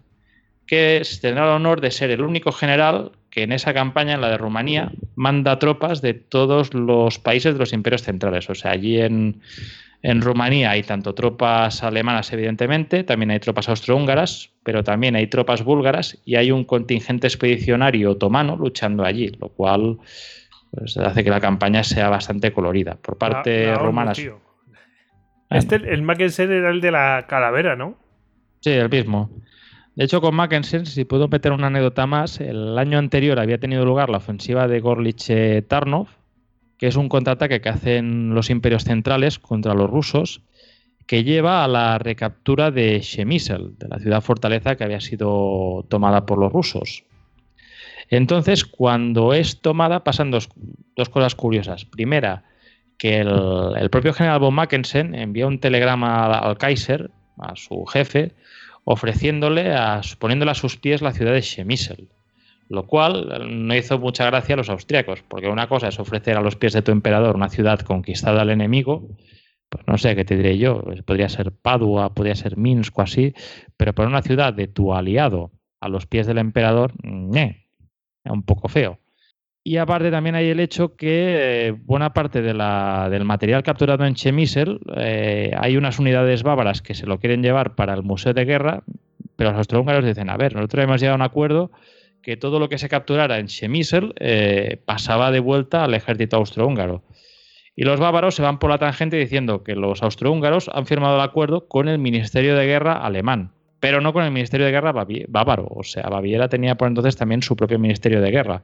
que tendrá el honor de ser el único general que en esa campaña, en la de Rumanía, manda tropas de todos los países de los imperios centrales. O sea, allí en, en Rumanía hay tanto tropas alemanas, evidentemente, también hay tropas austrohúngaras, pero también hay tropas búlgaras y hay un contingente expedicionario otomano luchando allí, lo cual pues hace que la campaña sea bastante colorida. Por parte romana. Este, el Mackensen era el de la calavera, ¿no? Sí, el mismo. De hecho, con Mackensen, si puedo meter una anécdota más, el año anterior había tenido lugar la ofensiva de Gorlich Tarnov, que es un contraataque que hacen los imperios centrales contra los rusos, que lleva a la recaptura de Shemisel, de la ciudad fortaleza que había sido tomada por los rusos. Entonces, cuando es tomada, pasan dos, cosas curiosas. Primera, que el, propio general von Mackensen envía un telegrama al, Kaiser, a su jefe, ofreciéndole, a, poniéndole a sus pies la ciudad de Shemisel. Lo cual no hizo mucha gracia a los austríacos, porque una cosa es ofrecer a los pies de tu emperador una ciudad conquistada al enemigo, pues no sé qué te diré yo, podría ser Padua, podría ser Minsk o así, pero por una ciudad de tu aliado a los pies del emperador, un poco feo. Y aparte también hay el hecho que eh, buena parte de la, del material capturado en Chemisel, eh, hay unas unidades bávaras que se lo quieren llevar para el Museo de Guerra, pero los austrohúngaros dicen, a ver, nosotros hemos llegado a un acuerdo que todo lo que se capturara en Chemisel eh, pasaba de vuelta al ejército austrohúngaro. Y los bávaros se van por la tangente diciendo que los austrohúngaros han firmado el acuerdo con el Ministerio de Guerra alemán pero no con el Ministerio de Guerra bávaro. O sea, Baviera tenía por entonces también su propio Ministerio de Guerra.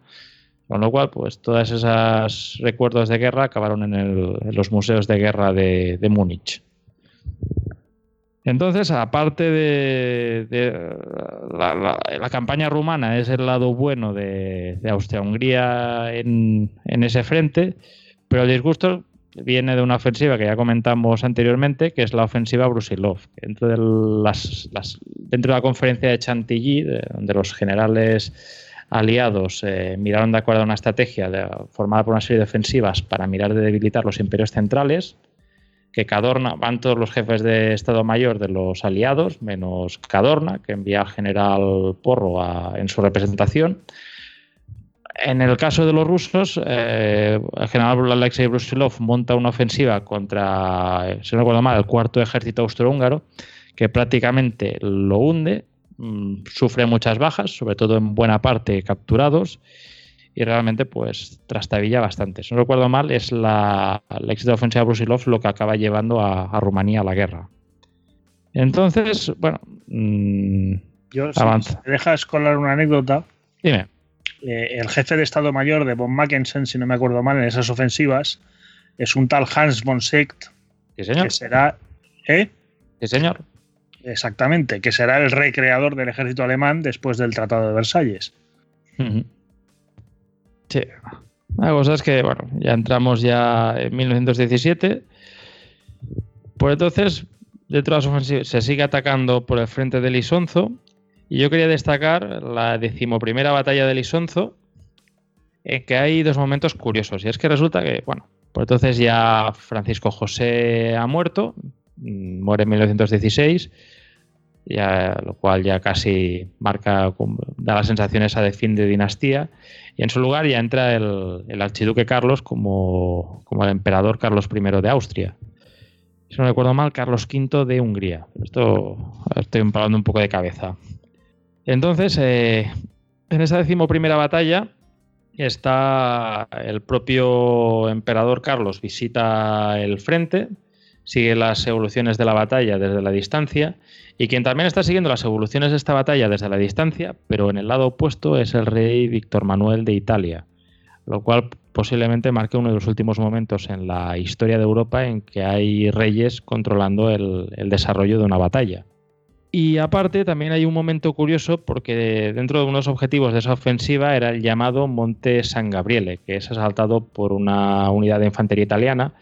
Con lo cual, pues todas esas recuerdos de guerra acabaron en, los museos de guerra de, Múnich. Entonces, aparte de, la, campaña rumana, es el lado bueno de, Austria-Hungría en, en, ese frente, pero el disgusto viene de una ofensiva que ya comentamos anteriormente, que es la ofensiva Brusilov. Dentro de, las, dentro de la conferencia de Chantilly, donde los generales aliados eh, miraron de acuerdo a una estrategia formada por una serie de ofensivas para mirar de debilitar los imperios centrales, que Cadorna, van todos los jefes de Estado Mayor de los aliados, menos Cadorna, que envía al general Porro en su representación, en el caso de los rusos, eh, el general Alexei Brusilov monta una ofensiva contra, si no recuerdo mal, el cuarto ejército austrohúngaro, que prácticamente lo hunde, mm, sufre muchas bajas, sobre todo en buena parte capturados, y realmente pues trastabilla bastante. Si no recuerdo mal, es la, la éxito ofensiva de Brusilov lo que acaba llevando a, Rumanía a la guerra. Entonces, bueno, mmm, Yo, avanza. Si dejas colar una anécdota. Dime. Eh, el jefe de Estado Mayor de von Mackensen, si no me acuerdo mal, en esas ofensivas, es un tal Hans von Secht, señor? que será... ¿Eh? Sí, señor. Exactamente, que será el recreador del ejército alemán después del Tratado de Versalles. Sí. La cosa es que, bueno, ya entramos ya en 1917. Por entonces, dentro de las ofensivas, se sigue atacando por el frente de Lisonzo y yo quería destacar la decimoprimera batalla de Lisonzo, en que hay dos momentos curiosos. Y es que resulta que, bueno, por entonces ya Francisco José ha muerto, mm, muere en 1916, ya, lo cual ya casi marca, da la sensación esa de fin de dinastía. Y en su lugar ya entra el, el archiduque Carlos como, como el emperador Carlos I de Austria si no recuerdo mal, Carlos V de Hungría. Esto estoy hablando un poco de cabeza. Entonces, eh, en esa decimoprimera batalla está el propio emperador Carlos, visita el frente, sigue las evoluciones de la batalla desde la distancia y quien también está siguiendo las evoluciones de esta batalla desde la distancia, pero en el lado opuesto, es el rey Víctor Manuel de Italia, lo cual posiblemente marque uno de los últimos momentos en la historia de Europa en que hay reyes controlando el desarrollo de una batalla. Y aparte también hay un momento curioso porque dentro de unos objetivos de esa ofensiva era el llamado Monte San Gabriele, que es asaltado por una unidad de infantería italiana,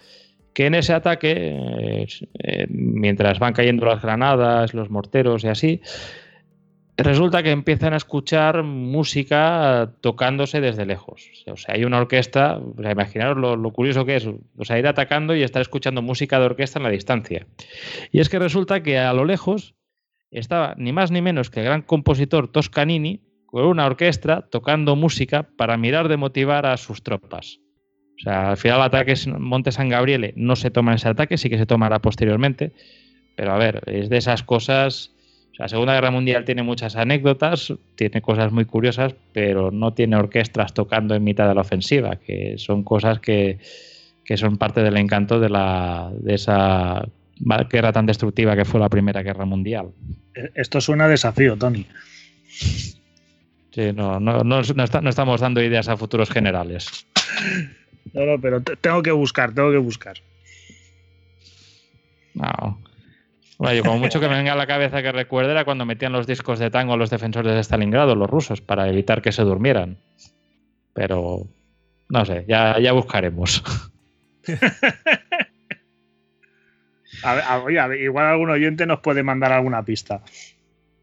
que en ese ataque, eh, eh, mientras van cayendo las granadas, los morteros y así, resulta que empiezan a escuchar música tocándose desde lejos. O sea, hay una orquesta, o imaginaros lo, lo, curioso que es, o sea, ir atacando y estar escuchando música de orquesta en la distancia. Y es que resulta que a lo lejos estaba ni más ni menos que el gran compositor Toscanini con una orquesta tocando música para mirar de motivar a sus tropas. O sea, al final el ataque Monte San Gabriele no se toma ese ataque, sí que se tomará posteriormente, pero a ver, es de esas cosas... O sea, la Segunda Guerra Mundial tiene muchas anécdotas, tiene cosas muy curiosas, pero no tiene orquestas tocando en mitad de la ofensiva, que son cosas que, que son parte del encanto de, la, de esa guerra tan destructiva que fue la Primera Guerra Mundial. E, esto suena a desafío, Tony. Sí, no, no, no, estamos dando ideas a futuros generales. No, no, pero tengo que buscar, tengo que buscar. No. Bueno, yo como mucho que me venga a la cabeza que recuerde era cuando metían los discos de tango a los defensores de Stalingrado, los rusos, para evitar que se durmieran. Pero, no sé, ya, ya buscaremos. igual algún oyente nos puede mandar alguna pista.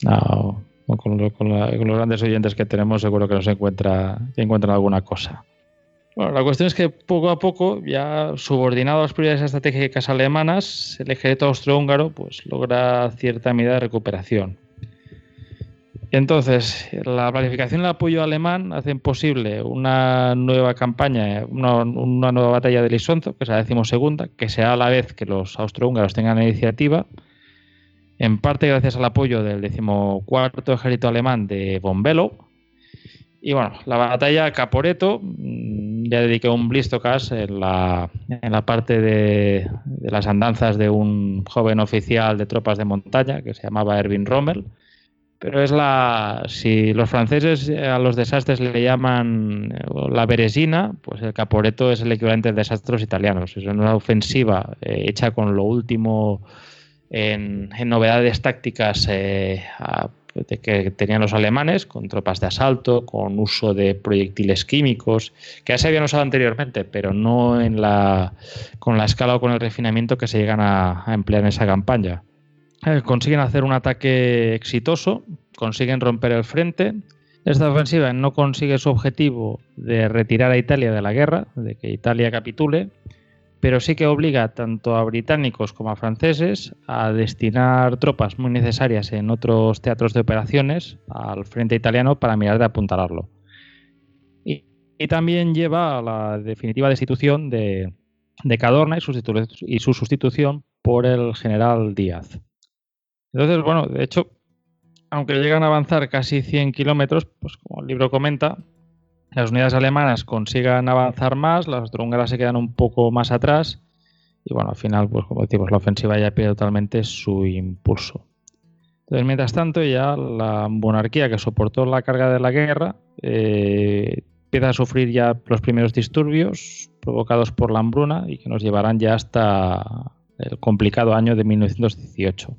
No, con, los grandes oyentes que tenemos seguro que nos encuentra, encuentran alguna cosa. Bueno, la cuestión es que poco a poco, ya subordinado a las prioridades estratégicas alemanas, el ejército austrohúngaro pues, logra cierta medida de recuperación. Entonces, la planificación y el apoyo alemán hacen posible una nueva campaña, una, nueva batalla de Lisonzo, que es la decimosegunda, que sea a la vez que los austrohúngaros tengan la iniciativa, en parte gracias al apoyo del decimocuarto ejército alemán de von Bellow. Y bueno, la batalla Caporeto, mm, ya dediqué un blistocast en la, en la parte de las andanzas de un joven oficial de tropas de montaña que se llamaba Erwin Rommel pero es la. Si los franceses a los desastres le llaman eh, la beresina, pues el caporeto es el equivalente de desastres italianos. Es una ofensiva eh, hecha con lo último en, novedades tácticas eh, que tenían los alemanes, con tropas de asalto, con uso de proyectiles químicos, que ya se habían usado anteriormente, pero no en la, con la escala o con el refinamiento que se llegan a emplear en esa campaña. Eh, consiguen hacer un ataque exitoso, consiguen romper el frente. Esta ofensiva no consigue su objetivo de retirar a Italia de la guerra, de que Italia capitule, pero sí que obliga tanto a británicos como a franceses a destinar tropas muy necesarias en otros teatros de operaciones al frente italiano para mirar de apuntalarlo. Y, también lleva a la definitiva destitución de, Cadorna y su sustitución por el general Díaz. Entonces, bueno, de hecho, aunque llegan a avanzar casi 100 kilómetros, pues como el libro comenta, las unidades alemanas consigan avanzar más, las austrohúngaras se quedan un poco más atrás y bueno, al final, pues como decimos, la ofensiva ya pierde totalmente su impulso. Entonces, mientras tanto, ya la monarquía que soportó la carga de la guerra eh, empieza a sufrir ya los primeros disturbios provocados por la hambruna y que nos llevarán ya hasta el complicado año de 1918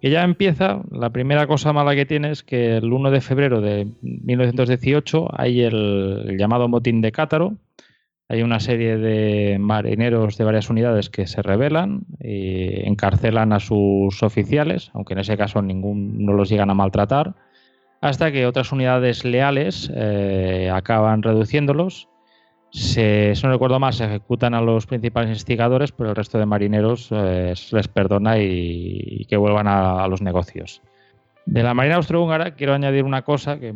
que ya empieza, la primera cosa mala que tiene es que el 1 de febrero de 1918 hay el, llamado motín de Cátaro, hay una serie de marineros de varias unidades que se rebelan y encarcelan a sus oficiales, aunque en ese caso ningún, no los llegan a maltratar, hasta que otras unidades leales eh, acaban reduciéndolos se, si no recuerdo más, se ejecutan a los principales instigadores, pero el resto de marineros eh, les perdona y, que vuelvan a, los negocios. De la Marina Austrohúngara quiero añadir una cosa que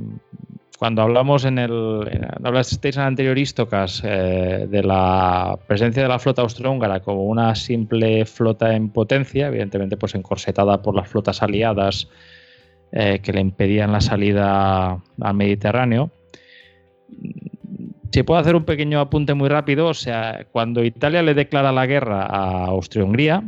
cuando hablamos en el hablasteis en anterior Istocas eh, de la presencia de la flota austrohúngara como una simple flota en potencia, evidentemente pues encorsetada por las flotas aliadas eh, que le impedían la salida al Mediterráneo si puedo hacer un pequeño apunte muy rápido, o sea, cuando Italia le declara la guerra a Austria-Hungría,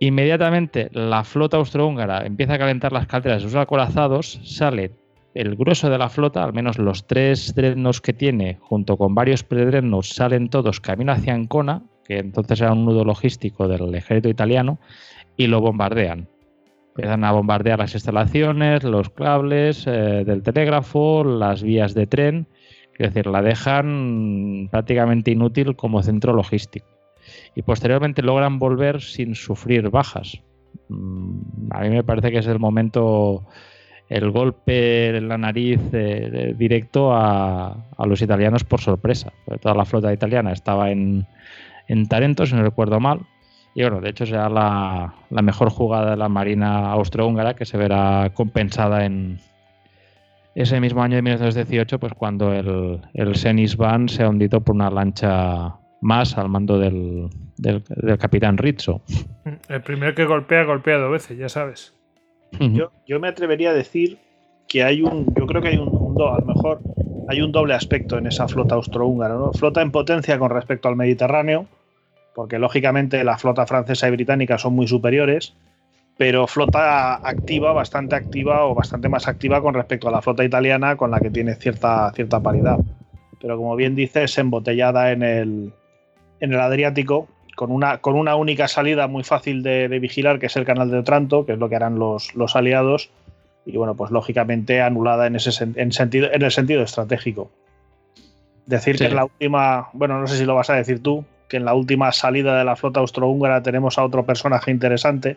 inmediatamente la flota austrohúngara empieza a calentar las calderas de sus acorazados, sale el grueso de la flota, al menos los tres drenos que tiene, junto con varios predrenos, salen todos camino hacia Ancona, que entonces era un nudo logístico del ejército italiano, y lo bombardean. Empiezan a bombardear las instalaciones, los cables eh, del telégrafo, las vías de tren, es decir, la dejan prácticamente inútil como centro logístico. Y posteriormente logran volver sin sufrir bajas. Mm, a mí me parece que es el momento, el golpe en la nariz eh, directo a, los italianos por sorpresa. toda la flota italiana estaba en, en Tarento, si no recuerdo mal. Y bueno, de hecho será la, la mejor jugada de la Marina austrohúngara que se verá compensada en, ese mismo año de 1918, pues cuando el, el Senis Van se ha hundido por una lancha más al mando del, del, capitán Rizzo. El primero que golpea, golpea dos veces, ya sabes. Yo, yo, me atrevería a decir que hay un, yo creo que hay un, a lo mejor hay un doble aspecto en esa flota austrohúngara, ¿no? Flota en potencia con respecto al Mediterráneo, porque lógicamente la flota francesa y británica son muy superiores, pero flota activa, bastante activa o bastante más activa con respecto a la flota italiana con la que tiene cierta, cierta paridad. Pero como bien dices, embotellada en el, en el Adriático, con una, con una única salida muy fácil de, vigilar, que es el canal de Otranto, que es lo que harán los, los aliados, y bueno, pues lógicamente anulada en, ese, en, sentido, en el sentido estratégico. Decir que en la última, bueno, no sé si lo vas a decir tú, que en la última salida de la flota austrohúngara tenemos a otro personaje interesante,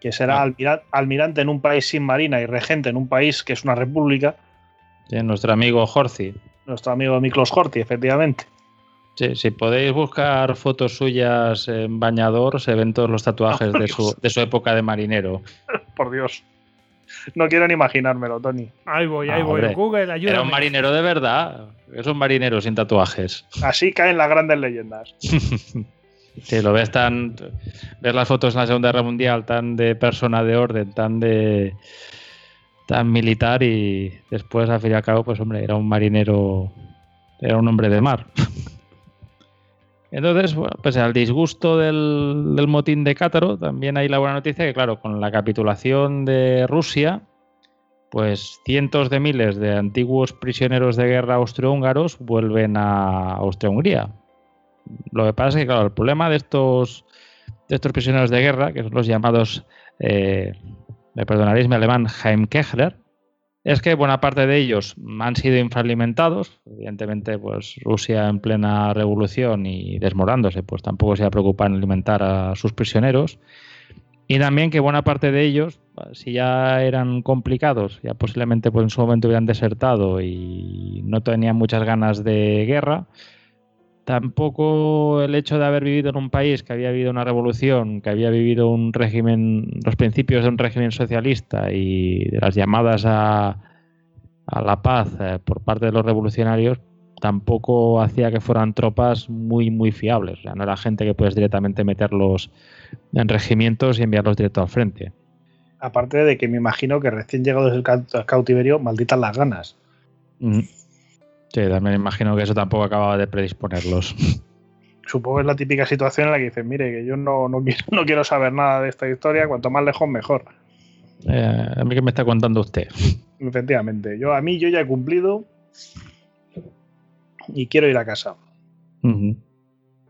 que será ah. almirante en un país sin marina y regente en un país que es una república. nuestro amigo Horthy. Nuestro amigo Miklos Horthy, efectivamente. Sí, si podéis buscar fotos suyas en bañador, se ven todos los tatuajes de, su, de su época de marinero. Por Dios. No quiero ni imaginármelo, Tony. Ahí voy, ahí voy. Google, ayúdame. Era un marinero de verdad. Es un marinero sin tatuajes. Así caen las grandes leyendas. Sí, lo ves tan. Ves las fotos en la Segunda Guerra Mundial tan de persona de orden, tan de. tan militar y después, al fin y al cabo, pues hombre, era un marinero. Era un hombre de mar. Entonces, bueno, pues al disgusto del, del, motín de Cátaro, también hay la buena noticia que, claro, con la capitulación de Rusia, pues cientos de miles de antiguos prisioneros de guerra austrohúngaros vuelven a Austria-Hungría. Lo que pasa es que, claro, el problema de estos, de estos prisioneros de guerra, que son los llamados, eh, me perdonaréis mi alemán, Heimkehler, es que buena parte de ellos han sido infralimentados. Evidentemente, pues Rusia en plena revolución y desmorándose, pues tampoco se ha preocupado en alimentar a sus prisioneros. Y también que buena parte de ellos, si ya eran complicados, ya posiblemente pues en su momento hubieran desertado y no tenían muchas ganas de guerra, tampoco el hecho de haber vivido en un país que había vivido una revolución, que había vivido un régimen, los principios de un régimen socialista y de las llamadas a, la paz eh, por parte de los revolucionarios, tampoco hacía que fueran tropas muy, muy fiables. O sea, no era gente que puedes directamente meterlos en regimientos y enviarlos directo al frente. Aparte de que me imagino que recién llegados del cautiverio, malditas las ganas. Sí, también imagino que eso tampoco acababa de predisponerlos. Supongo que es la típica situación en la que dicen, mire, que yo no, no, quiero, no quiero saber nada de esta historia, cuanto más lejos mejor. Eh, a mí que me está contando usted. Efectivamente, yo a mí yo ya he cumplido y quiero ir a casa.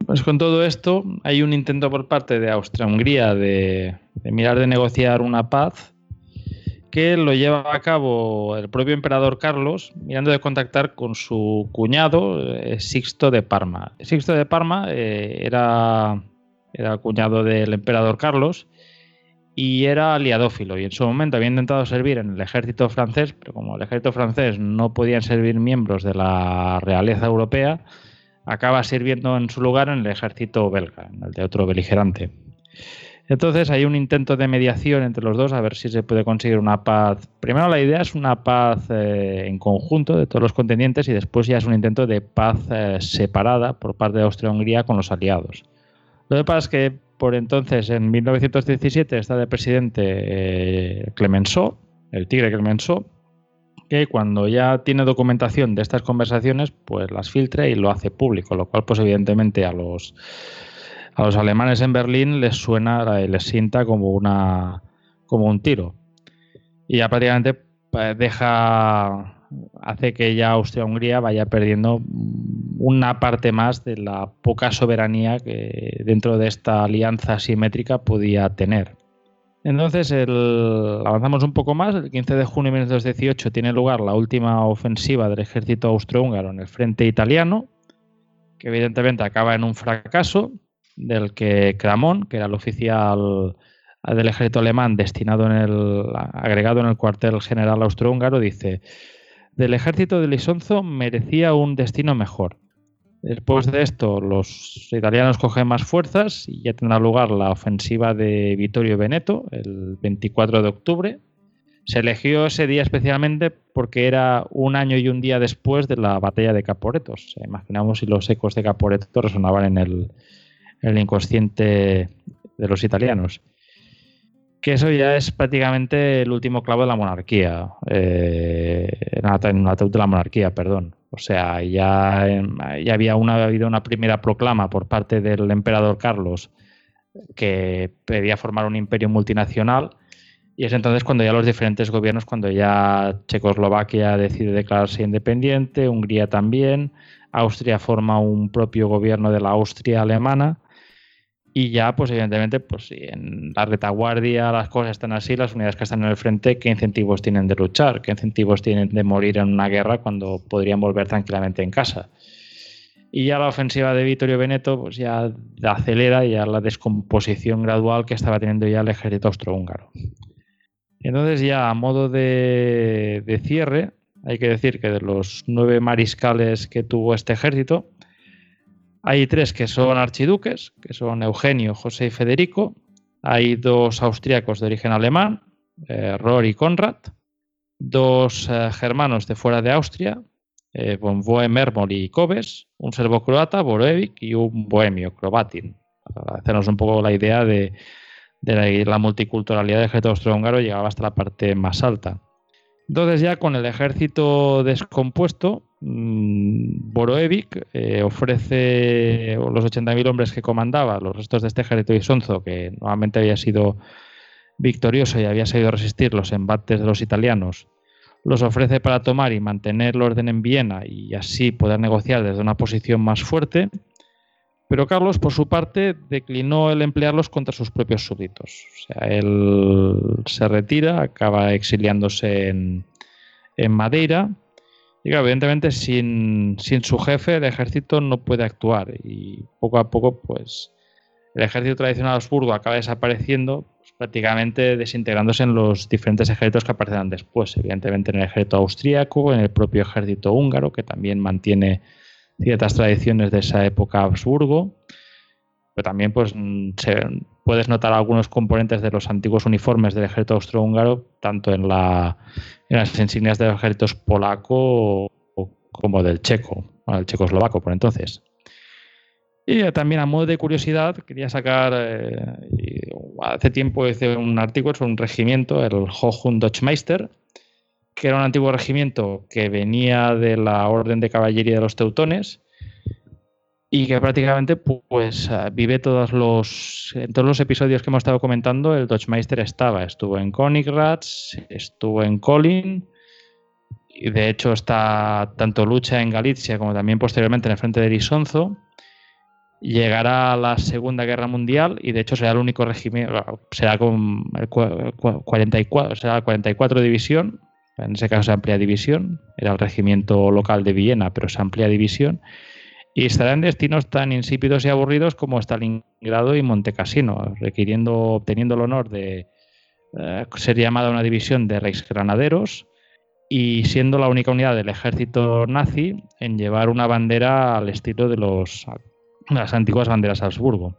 Pues con todo esto hay un intento por parte de Austria-Hungría de, de mirar de negociar una paz que lo lleva a cabo el propio emperador Carlos, mirando de contactar con su cuñado eh, Sixto de Parma. Sixto de Parma eh, era, era cuñado del emperador Carlos y era aliadófilo y en su momento había intentado servir en el ejército francés, pero como el ejército francés no podían servir miembros de la realeza europea, acaba sirviendo en su lugar en el ejército belga, en el de otro beligerante. Entonces hay un intento de mediación entre los dos a ver si se puede conseguir una paz. Primero la idea es una paz eh, en conjunto de todos los contendientes y después ya es un intento de paz eh, separada por parte de Austria-Hungría con los aliados. Lo que pasa es que por entonces, en 1917, está de presidente eh, Clemenceau, el tigre Clemenceau, que cuando ya tiene documentación de estas conversaciones, pues las filtra y lo hace público, lo cual pues evidentemente a los a los alemanes en Berlín les suena, les sienta como una como un tiro. Y ya prácticamente pues, deja hace que ya Austria-Hungría vaya perdiendo una parte más de la poca soberanía que dentro de esta alianza asimétrica podía tener. Entonces, avanzamos un poco más. El 15 de junio de 1918 tiene lugar la última ofensiva del ejército austrohúngaro en el frente italiano, que evidentemente acaba en un fracaso del que Cramón, que era el oficial del ejército alemán destinado en el agregado en el cuartel general austrohúngaro, dice del ejército de Lisonzo merecía un destino mejor. Después de esto, los italianos cogen más fuerzas y ya tendrá lugar la ofensiva de Vittorio Veneto el 24 de octubre. Se eligió ese día especialmente porque era un año y un día después de la batalla de Caporetos. imaginamos si los ecos de Caporeto resonaban en el, el inconsciente de los italianos. Que eso ya es prácticamente el último clavo de la monarquía, eh, en de la monarquía, perdón. O sea, ya, ya había una, habido una primera proclama por parte del emperador Carlos que pedía formar un imperio multinacional y es entonces cuando ya los diferentes gobiernos, cuando ya Checoslovaquia decide declararse independiente, Hungría también, Austria forma un propio gobierno de la Austria alemana y ya, pues evidentemente, pues si en la retaguardia las cosas están así, las unidades que están en el frente, ¿qué incentivos tienen de luchar? ¿Qué incentivos tienen de morir en una guerra cuando podrían volver tranquilamente en casa? Y ya la ofensiva de Vittorio Veneto pues ya acelera ya la descomposición gradual que estaba teniendo ya el ejército austrohúngaro. Entonces ya a modo de, de cierre, hay que decir que de los nueve mariscales que tuvo este ejército, hay tres que son archiduques, que son Eugenio, José y Federico. Hay dos austriacos de origen alemán, eh, Rory y Konrad. Dos eh, germanos de fuera de Austria, eh, von y Kobes. Un serbo-croata, Boroevik, y un bohemio, Krobatin. Para hacernos un poco la idea de, de la, multiculturalidad del ejército austrohúngaro, llegaba hasta la parte más alta. Entonces ya con el ejército descompuesto, Mm, Boroevik eh, ofrece los 80.000 hombres que comandaba, los restos de este ejército Isonzo, que nuevamente había sido victorioso y había sabido resistir los embates de los italianos, los ofrece para tomar y mantener el orden en Viena y así poder negociar desde una posición más fuerte. Pero Carlos, por su parte, declinó el emplearlos contra sus propios súbditos. O sea, él se retira, acaba exiliándose en, en Madeira y evidentemente sin, su jefe el ejército no puede actuar. Y poco a poco pues el ejército tradicional Habsburgo acaba desapareciendo pues, prácticamente desintegrándose en los diferentes ejércitos que aparecerán después, evidentemente en el ejército austríaco, en el propio ejército húngaro que también mantiene ciertas tradiciones de esa época Habsburgo, pero también pues se, puedes notar algunos componentes de los antiguos uniformes del ejército austrohúngaro, tanto en, la, en las insignias de los ejércitos polaco como del checo. el checoslovaco por entonces. Y también a modo de curiosidad, quería sacar, eh, hace tiempo hice un artículo sobre un regimiento, el Hochhund Deutschmeister, que era un antiguo regimiento que venía de la Orden de Caballería de los Teutones y que prácticamente pues eh, vive todos los en todos los episodios que hemos estado comentando el Deutschmeister estaba estuvo en Königgrätz estuvo en Kolin y de hecho está tanto lucha en Galicia como también posteriormente en el frente de Lisonzo llegará la Segunda Guerra Mundial y de hecho será el único régimen, será con el 44, será la 44 división, en ese caso se amplia división, era el regimiento local de Viena, pero se amplia división, y estará en destinos tan insípidos y aburridos como Stalingrado y Montecassino, requiriendo, obteniendo el honor de eh, ser llamada una división de Reichsgranaderos y siendo la única unidad del ejército nazi en llevar una bandera al estilo de los las antiguas banderas Habsburgo.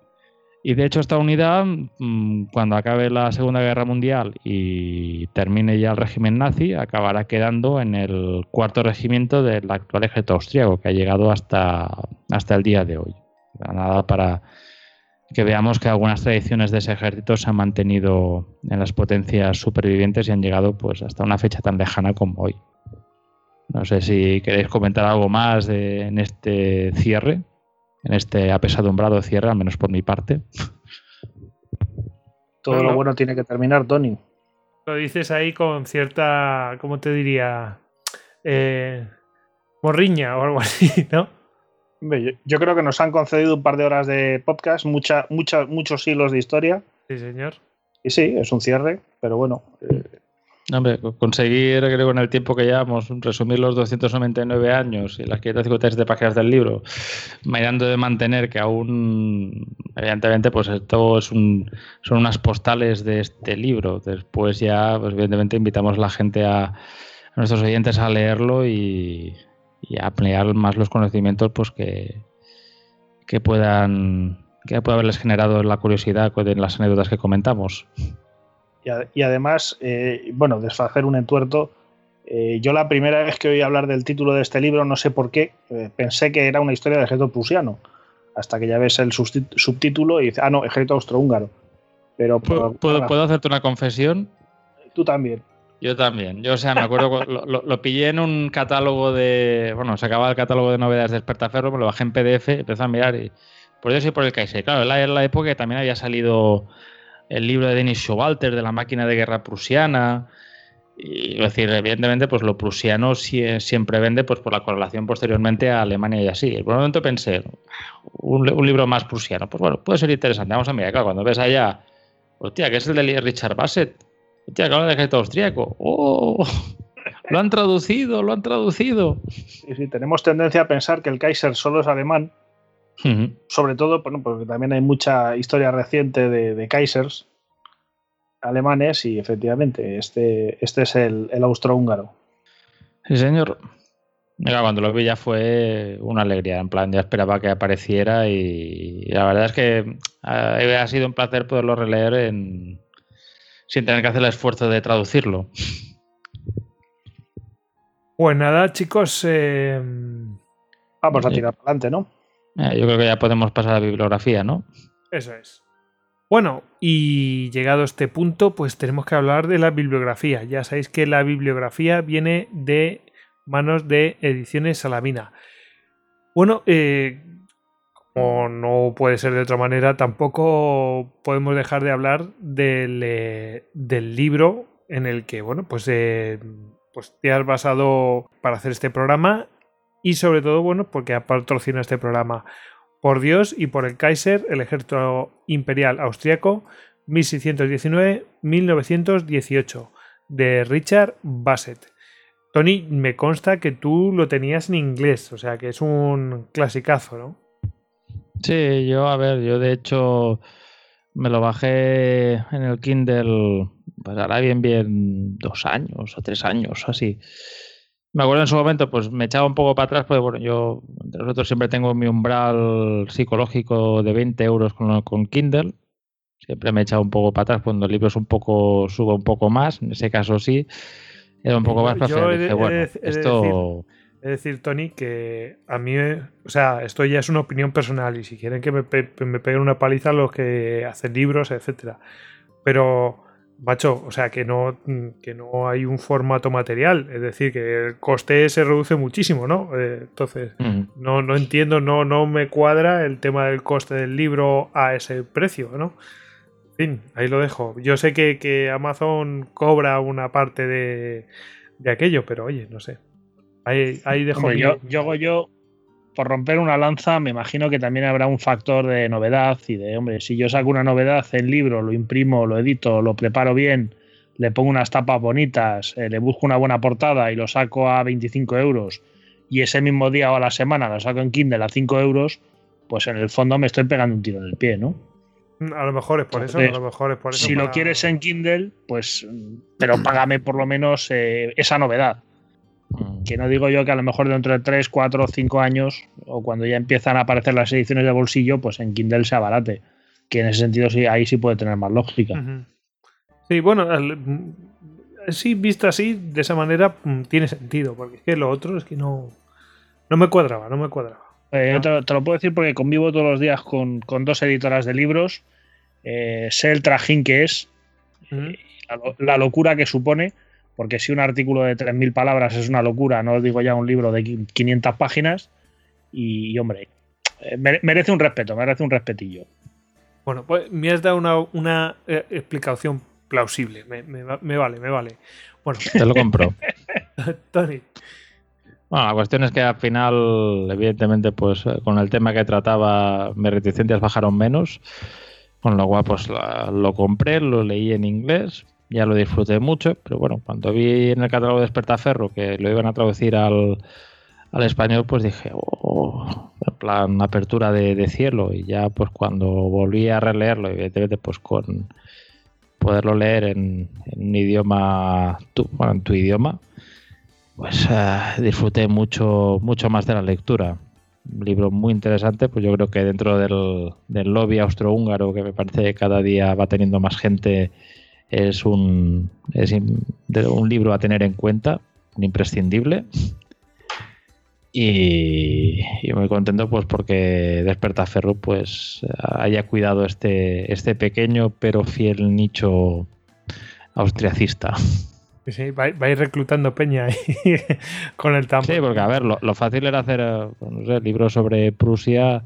Y de hecho esta unidad, mm, cuando acabe la Segunda Guerra Mundial y termine ya el régimen nazi, acabará quedando en el cuarto regimiento del actual ejército austriaco, que ha llegado hasta, hasta el día de hoy. Nada para que veamos que algunas tradiciones de ese ejército se han mantenido en las potencias supervivientes y han llegado pues hasta una fecha tan lejana como hoy. No sé si queréis comentar algo más en este cierre en este apesadumbrado cierre, al menos por mi parte. Todo lo bueno tiene que terminar, Tony. Lo dices ahí con cierta, ¿cómo te diría? Eh, morriña o algo así, ¿no? Yo, creo que nos han concedido un par de horas de podcast, mucha, mucha, muchos hilos de historia. Sí, señor. Y sí, es un cierre, pero bueno, eh, Hombre, conseguir, creo, en el tiempo que llevamos, resumir los 299 años y las 553 páginas del libro, mirando de mantener que aún, evidentemente, pues esto es un, son unas postales de este libro. Después ya, pues evidentemente, invitamos a la gente, a, nuestros oyentes a leerlo y, a ampliar más los conocimientos pues que, que puedan que pueda haberles generado la curiosidad con las anécdotas que comentamos. Y, además, eh, bueno, desfacer un entuerto. Eh, yo la primera vez que oí hablar del título de este libro, no sé por qué, eh, pensé que era una historia del ejército prusiano. Hasta que ya ves el subtítulo y dices, ah, no, ejército austrohúngaro. Pero ¿Puedo, ¿puedo, hacerte una confesión? Tú también. Yo también. Yo, o sea, me acuerdo, lo, lo, pillé en un catálogo de. Bueno, se acababa el catálogo de novedades de Espertaferro, me lo bajé en PDF, empecé a mirar y. Por eso y por el Kaiser. Claro, era la, la época que también había salido el libro de Denis Schowalter de la máquina de guerra prusiana. Y es decir, evidentemente, pues lo prusiano siempre vende pues por la correlación posteriormente a Alemania y así. Por un momento pensé, un, libro más prusiano, pues bueno, puede ser interesante. Vamos a mirar, claro, cuando ves allá, hostia, que es el de Richard Bassett, hostia, que habla de ejército austríaco, ¡oh! Lo han traducido, lo han traducido. Sí, sí, tenemos tendencia a pensar que el Kaiser solo es alemán sobre todo, bueno, porque también hay mucha historia reciente de, Kaisers alemanes y efectivamente este, este es el, el austrohúngaro. Sí, señor. Mira, cuando lo vi ya fue una alegría, en plan, ya esperaba que apareciera y la verdad es que ha sido un placer poderlo releer sin tener que hacer el esfuerzo de traducirlo. Pues nada, chicos. Eh, Vamos a tirar para adelante, ¿no? Eh, yo creo que ya podemos pasar a la bibliografía, ¿no? Eso es. Bueno, y llegado a este punto, pues tenemos que hablar de la bibliografía. Ya sabéis que la bibliografía viene de manos de Ediciones Salamina. Bueno, eh, como no puede ser de otra manera, tampoco podemos dejar de hablar del, eh, del libro en el que, bueno, pues, pues te has basado para hacer este programa y sobre todo, bueno, porque patrocinado este programa. Por Dios y por el Kaiser, el ejército imperial austriaco, 1619-1918, de Richard Bassett. Tony, me consta que tú lo tenías en inglés, o sea que es un clasicazo, ¿no? Sí, yo, a ver, yo de hecho me lo bajé en el Kindle, pues ahora bien, bien dos años o tres años, así. Me acuerdo en su momento, pues me echaba un poco para atrás, porque bueno, yo, entre nosotros siempre tengo mi umbral psicológico de 20 euros con, con Kindle. Siempre me he echado un poco para atrás cuando el libro es un poco, subo un poco más, en ese caso sí. Era un poco más para dije, bueno, esto Es decir, Tony, que a mí, o sea, esto ya es una opinión personal y si quieren que me, me peguen una paliza los que hacen libros, etcétera. Pero, macho, o sea, que no, que no hay un formato material, es decir, que el coste se reduce muchísimo, ¿no? Eh, entonces, no, no entiendo, no, no me cuadra el tema del coste del libro a ese precio, ¿no? En fin, ahí lo dejo. Yo sé que, que Amazon cobra una parte de, de aquello, pero oye, no sé. Ahí, dejo yo, yo, yo, por romper una lanza, me imagino que también habrá un factor de novedad y de, hombre, si yo saco una novedad en libro, lo imprimo, lo edito, lo preparo bien, le pongo unas tapas bonitas, eh, le busco una buena portada y lo saco a 25 euros y ese mismo día o a la semana lo saco en Kindle a 5 euros, pues en el fondo me estoy pegando un tiro en el pie, ¿no? A lo mejor es por eso, a lo mejor es por eso. Si lo quieres en Kindle, pues, pero págame por lo menos eh, esa novedad. Mm. Que no digo yo que a lo mejor dentro de 3, 4 o 5 años, o cuando ya empiezan a aparecer las ediciones de bolsillo, pues en Kindle se abarate. Que en ese sentido sí, ahí sí puede tener más lógica. Sí, bueno, sí, visto así, de esa manera, mm, tiene sentido, porque es que lo otro es que no, no me cuadraba, no me cuadraba. Eh, te, lo puedo decir porque convivo todos los días con, dos editoras de libros, eh, sé el trajín que es, la, locura que supone, porque si un artículo de 3.000 palabras es una locura, no os digo ya un libro de 500 páginas, y, hombre, eh, merece un respeto, merece un respetillo. Bueno, pues me has dado una, eh, explicación plausible, me, vale, me vale. Bueno, te lo compro. Tony. Bueno, la cuestión es que al final, evidentemente, pues eh, con el tema que trataba, mis reticencias bajaron menos. Con lo cual, pues lo compré, lo leí en inglés, ya lo disfruté mucho, pero bueno, cuando vi en el catálogo de Despertaferro que lo iban a traducir al, español, pues dije, oh, en plan apertura de, cielo. Y ya pues cuando volví a releerlo, evidentemente pues con poderlo leer en, un idioma, tu, bueno, en tu idioma, pues eh, disfruté mucho, mucho más de la lectura. Un libro muy interesante, pues yo creo que dentro del, del lobby austrohúngaro, que me parece que cada día va teniendo más gente es un, es un libro a tener en cuenta, un imprescindible. Y, muy contento pues porque Despertaferro pues haya cuidado este, este pequeño pero fiel nicho austriacista. Sí, va, a ir reclutando peña ahí con el tampo. Sí, porque a ver, lo, lo fácil era hacer no sé, libros sobre Prusia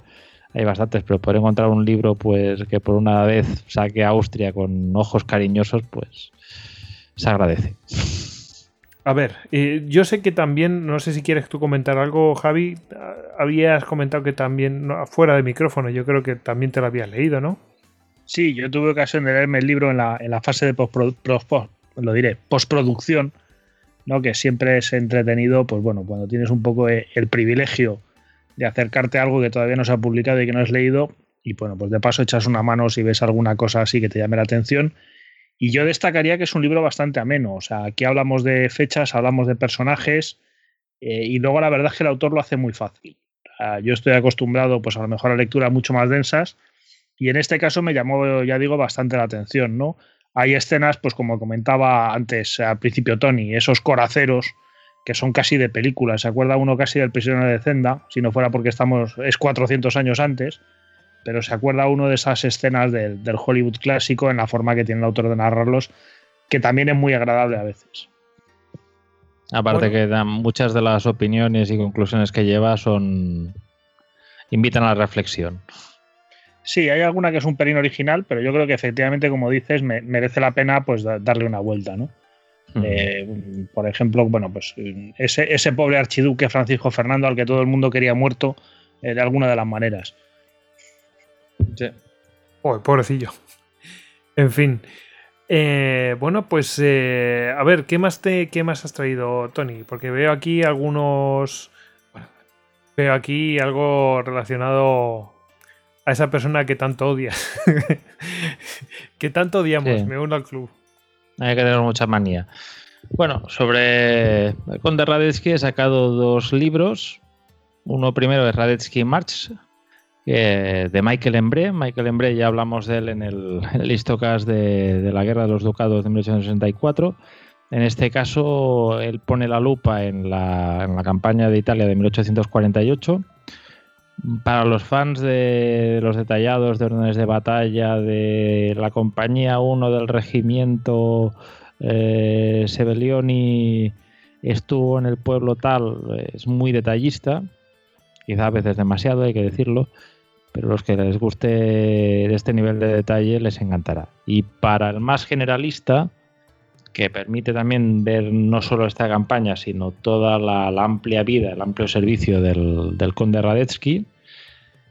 hay bastantes, pero poder encontrar un libro pues que por una vez saque a Austria con ojos cariñosos, pues se agradece. A ver, yo sé que también, no sé si quieres tú comentar algo, Javi, habías comentado que también, fuera de micrófono, yo creo que también te lo habías leído, ¿no? Sí, yo tuve ocasión de leerme el libro en la, en la fase de post, lo diré, postproducción, ¿no? que siempre es entretenido, pues bueno, cuando tienes un poco el privilegio de acercarte a algo que todavía no se ha publicado y que no has leído. Y bueno, pues de paso echas una mano si ves alguna cosa así que te llame la atención. Y yo destacaría que es un libro bastante ameno. O sea, aquí hablamos de fechas, hablamos de personajes, eh, y luego la verdad es que el autor lo hace muy fácil. yo estoy acostumbrado, pues a lo mejor a lecturas mucho más densas, y en este caso me llamó, ya digo, bastante la atención, ¿no? Hay escenas, pues como comentaba antes al principio Tony, esos coraceros que son casi de película. Se acuerda uno casi del prisionero de Zenda, si no fuera porque estamos, es 400 años antes, pero se acuerda uno de esas escenas del, Hollywood clásico en la forma que tiene el autor de narrarlos, que también es muy agradable a veces. Aparte que muchas de las opiniones y conclusiones que lleva son invitan a la reflexión. Sí, hay alguna que es un pelín original, pero yo creo que efectivamente, como dices, merece la pena pues darle una vuelta, ¿no? Eh, por ejemplo, bueno, pues ese, ese, pobre archiduque Francisco Fernando al que todo el mundo quería muerto eh, de alguna de las maneras. Sí. pobrecillo. En fin. Eh, bueno, pues a ver, ¿qué más, te, ¿qué más has traído, Tony? Porque veo aquí algunos... veo aquí algo relacionado a esa persona que tanto odias. que tanto odiamos, me uno al club. Hay que tener mucha manía. Bueno, sobre el Conde Radetzky he sacado dos libros. Uno primero es Radetzky March, de Michael Embré. Michael Embré ya hablamos de él en el, listocast de, la Guerra de los Ducados de 1864. En este caso, él pone la lupa en en la campaña de Italia de 1848 para los fans de los detallados de órdenes de batalla de la compañía 1 del regimiento eh, estuvo en el pueblo tal, es muy detallista, quizá a veces demasiado, hay que decirlo, pero los que les guste este nivel de detalle les encantará. Y para el más generalista, que permite también ver no solo esta campaña, sino toda la, amplia vida, el amplio servicio del, conde Radetzky.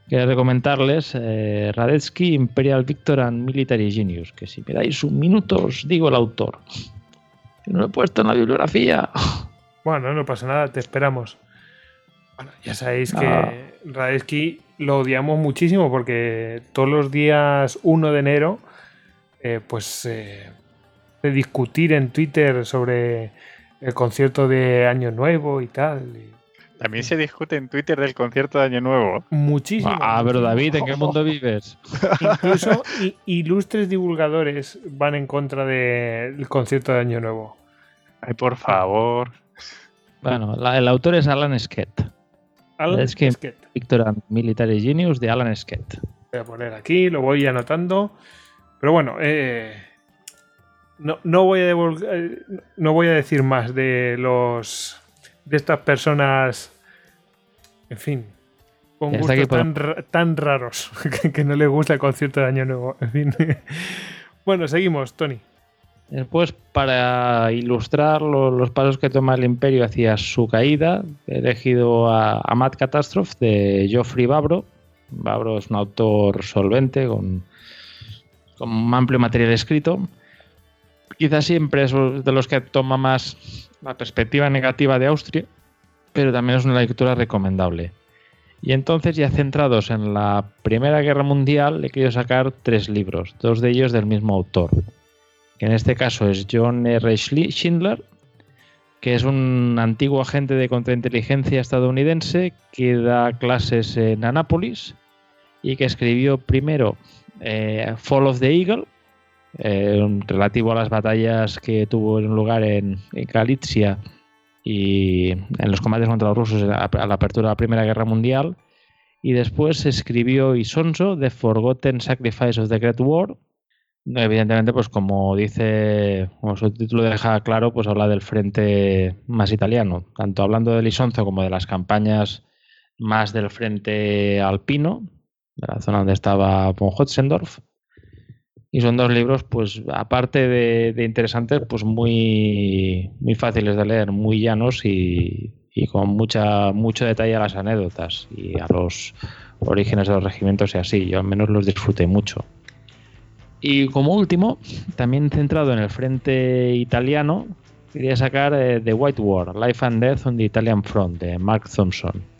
Quiero recomendarles eh, Radetzky, Imperial Victor and Military Genius, que si me dais un minuto os digo el autor. no lo he puesto en la bibliografía. Bueno, no pasa nada, te esperamos. Bueno, ya sabéis que ah. Radetzky lo odiamos muchísimo porque todos los días 1 de enero, eh, pues eh, de discutir en Twitter sobre el concierto de Año Nuevo y tal. También se discute en Twitter del concierto de Año Nuevo. Muchísimo. Ah, pero David, ¿en qué mundo vives? Incluso ilustres divulgadores van en contra del concierto de Año Nuevo. Ay, por favor. Bueno, el autor es Alan Skett. Alan Skett. Victor Military Genius de Alan Skett. Voy a poner aquí, lo voy anotando. Pero bueno, eh, no, no, voy a eh, no voy a decir más de los de estas personas en fin con gustos tan, raros que, no les gusta el concierto de Año Nuevo en fin. Bueno seguimos Tony. Después, para ilustrar los pasos que toma el imperio hacia su caída, he elegido a, a Mad Catastrophe de Geoffrey Babro. Babro es un autor solvente con, con un amplio material escrito quizás siempre es de los que toma más la perspectiva negativa de Austria, pero también es una lectura recomendable. Y entonces, ya centrados en la Primera Guerra Mundial, he querido sacar tres libros, dos de ellos del mismo autor, que en este caso es John R. Schindler, que es un antiguo agente de contrainteligencia estadounidense que da clases en Anápolis y que escribió primero eh, Fall of the Eagle, eh, relativo a las batallas que tuvo lugar en, Galicia y en los combates contra los rusos a la apertura de la Primera Guerra Mundial. Y después escribió Isonzo, The Forgotten Sacrifice of the Great War. Evidentemente, pues como dice, como su título deja claro, pues habla del frente más italiano, tanto hablando del Isonzo como de las campañas más del frente alpino, de la zona donde estaba von Hotzendorf y son dos libros, pues aparte de, interesantes, pues muy, muy fáciles de leer, muy llanos y, con mucha, mucho detalle a las anécdotas y a los orígenes de los regimientos y así. Yo al menos los disfruté mucho. Y como último, también centrado en el frente italiano, quería sacar eh, The White War, Life and Death on the Italian Front, de Mark Thompson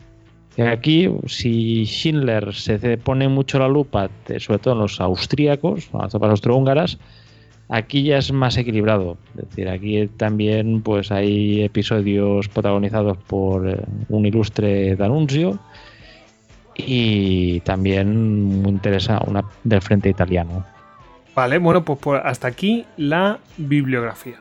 Aquí, si Schindler se pone mucho la lupa, sobre todo en los austríacos, las tropas austrohúngaras, aquí ya es más equilibrado. Es decir, aquí también pues hay episodios protagonizados por eh, un ilustre Danunzio y también muy interesa una del frente italiano. Vale, bueno, pues hasta aquí la bibliografía.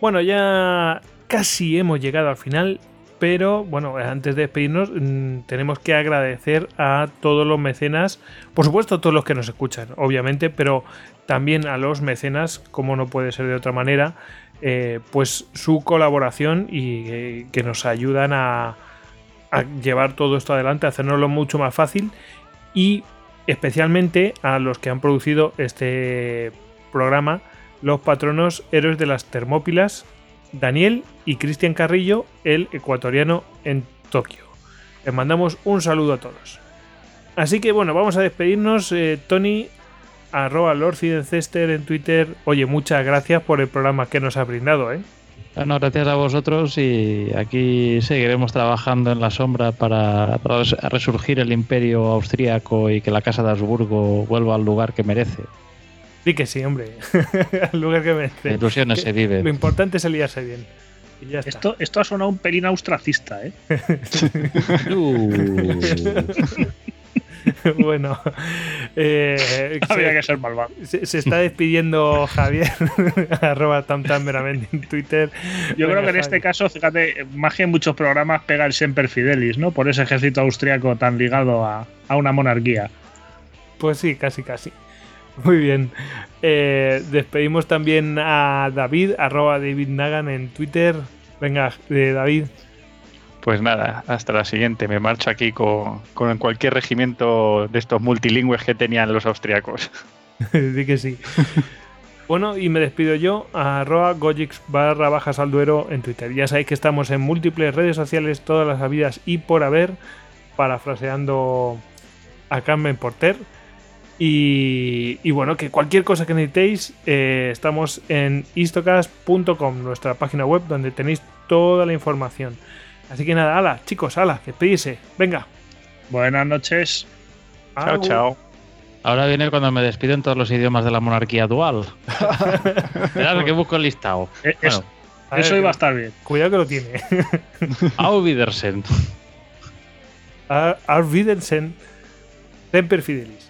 Bueno, ya casi hemos llegado al final pero bueno, antes de despedirnos, mm, tenemos que agradecer a todos los mecenas, por supuesto a todos los que nos escuchan, obviamente, pero también a los mecenas, como no puede ser de otra manera, eh, pues su colaboración y eh, que nos ayudan a, a llevar todo esto adelante, a hacernoslo mucho más fácil y especialmente a los que han producido este programa, los patronos héroes de las Termópilas, Daniel y Cristian Carrillo, el ecuatoriano en Tokio. Les mandamos un saludo a todos. Así que bueno, vamos a despedirnos. Eh, Tony, arroba en Twitter. Oye, muchas gracias por el programa que nos ha brindado. ¿eh? Bueno, gracias a vosotros y aquí seguiremos trabajando en la sombra para resurgir el imperio austríaco y que la Casa de Habsburgo vuelva al lugar que merece. Sí que sí, hombre. Al lugar que me. ilusiones se vive. Lo importante es aliarse bien. esto, esto ha sonado un pelín austracista, ¿eh? bueno, eh, Había se, que ser malvado. se- se está despidiendo Javier, arroba tamtam meramente en Twitter. Yo Venga, creo que en este caso, fíjate, más que en muchos programas pega el Semper Fidelis, ¿no? Por ese ejército austriaco tan ligado a, a una monarquía. Pues sí, casi, casi. Muy bien. Eh, despedimos también a David, arroba David Nagan en Twitter. Venga, eh, David. Pues nada, hasta la siguiente. Me marcho aquí con, con cualquier regimiento de estos multilingües que tenían los austriacos. Di que sí. Bueno, y me despido yo, arroba gojix barra bajas al duero en Twitter. Ya sabéis que estamos en múltiples redes sociales, todas las habidas y por haber, parafraseando a Carmen Porter. Y, y bueno, que cualquier cosa que necesitéis, eh, estamos en istocast.com, nuestra página web donde tenéis toda la información. Así que nada, ala, chicos, ala, despedirse. Venga. Buenas noches. Chao, chao. Ahora viene cuando me despido en todos los idiomas de la monarquía dual. Esperad que busco el listado. Eh, es- Bueno, A ver, eso iba a estar bien. Cuidado que lo tiene. Auf Wiedersehen. Ar Wiedersehen. Semper Fidelis.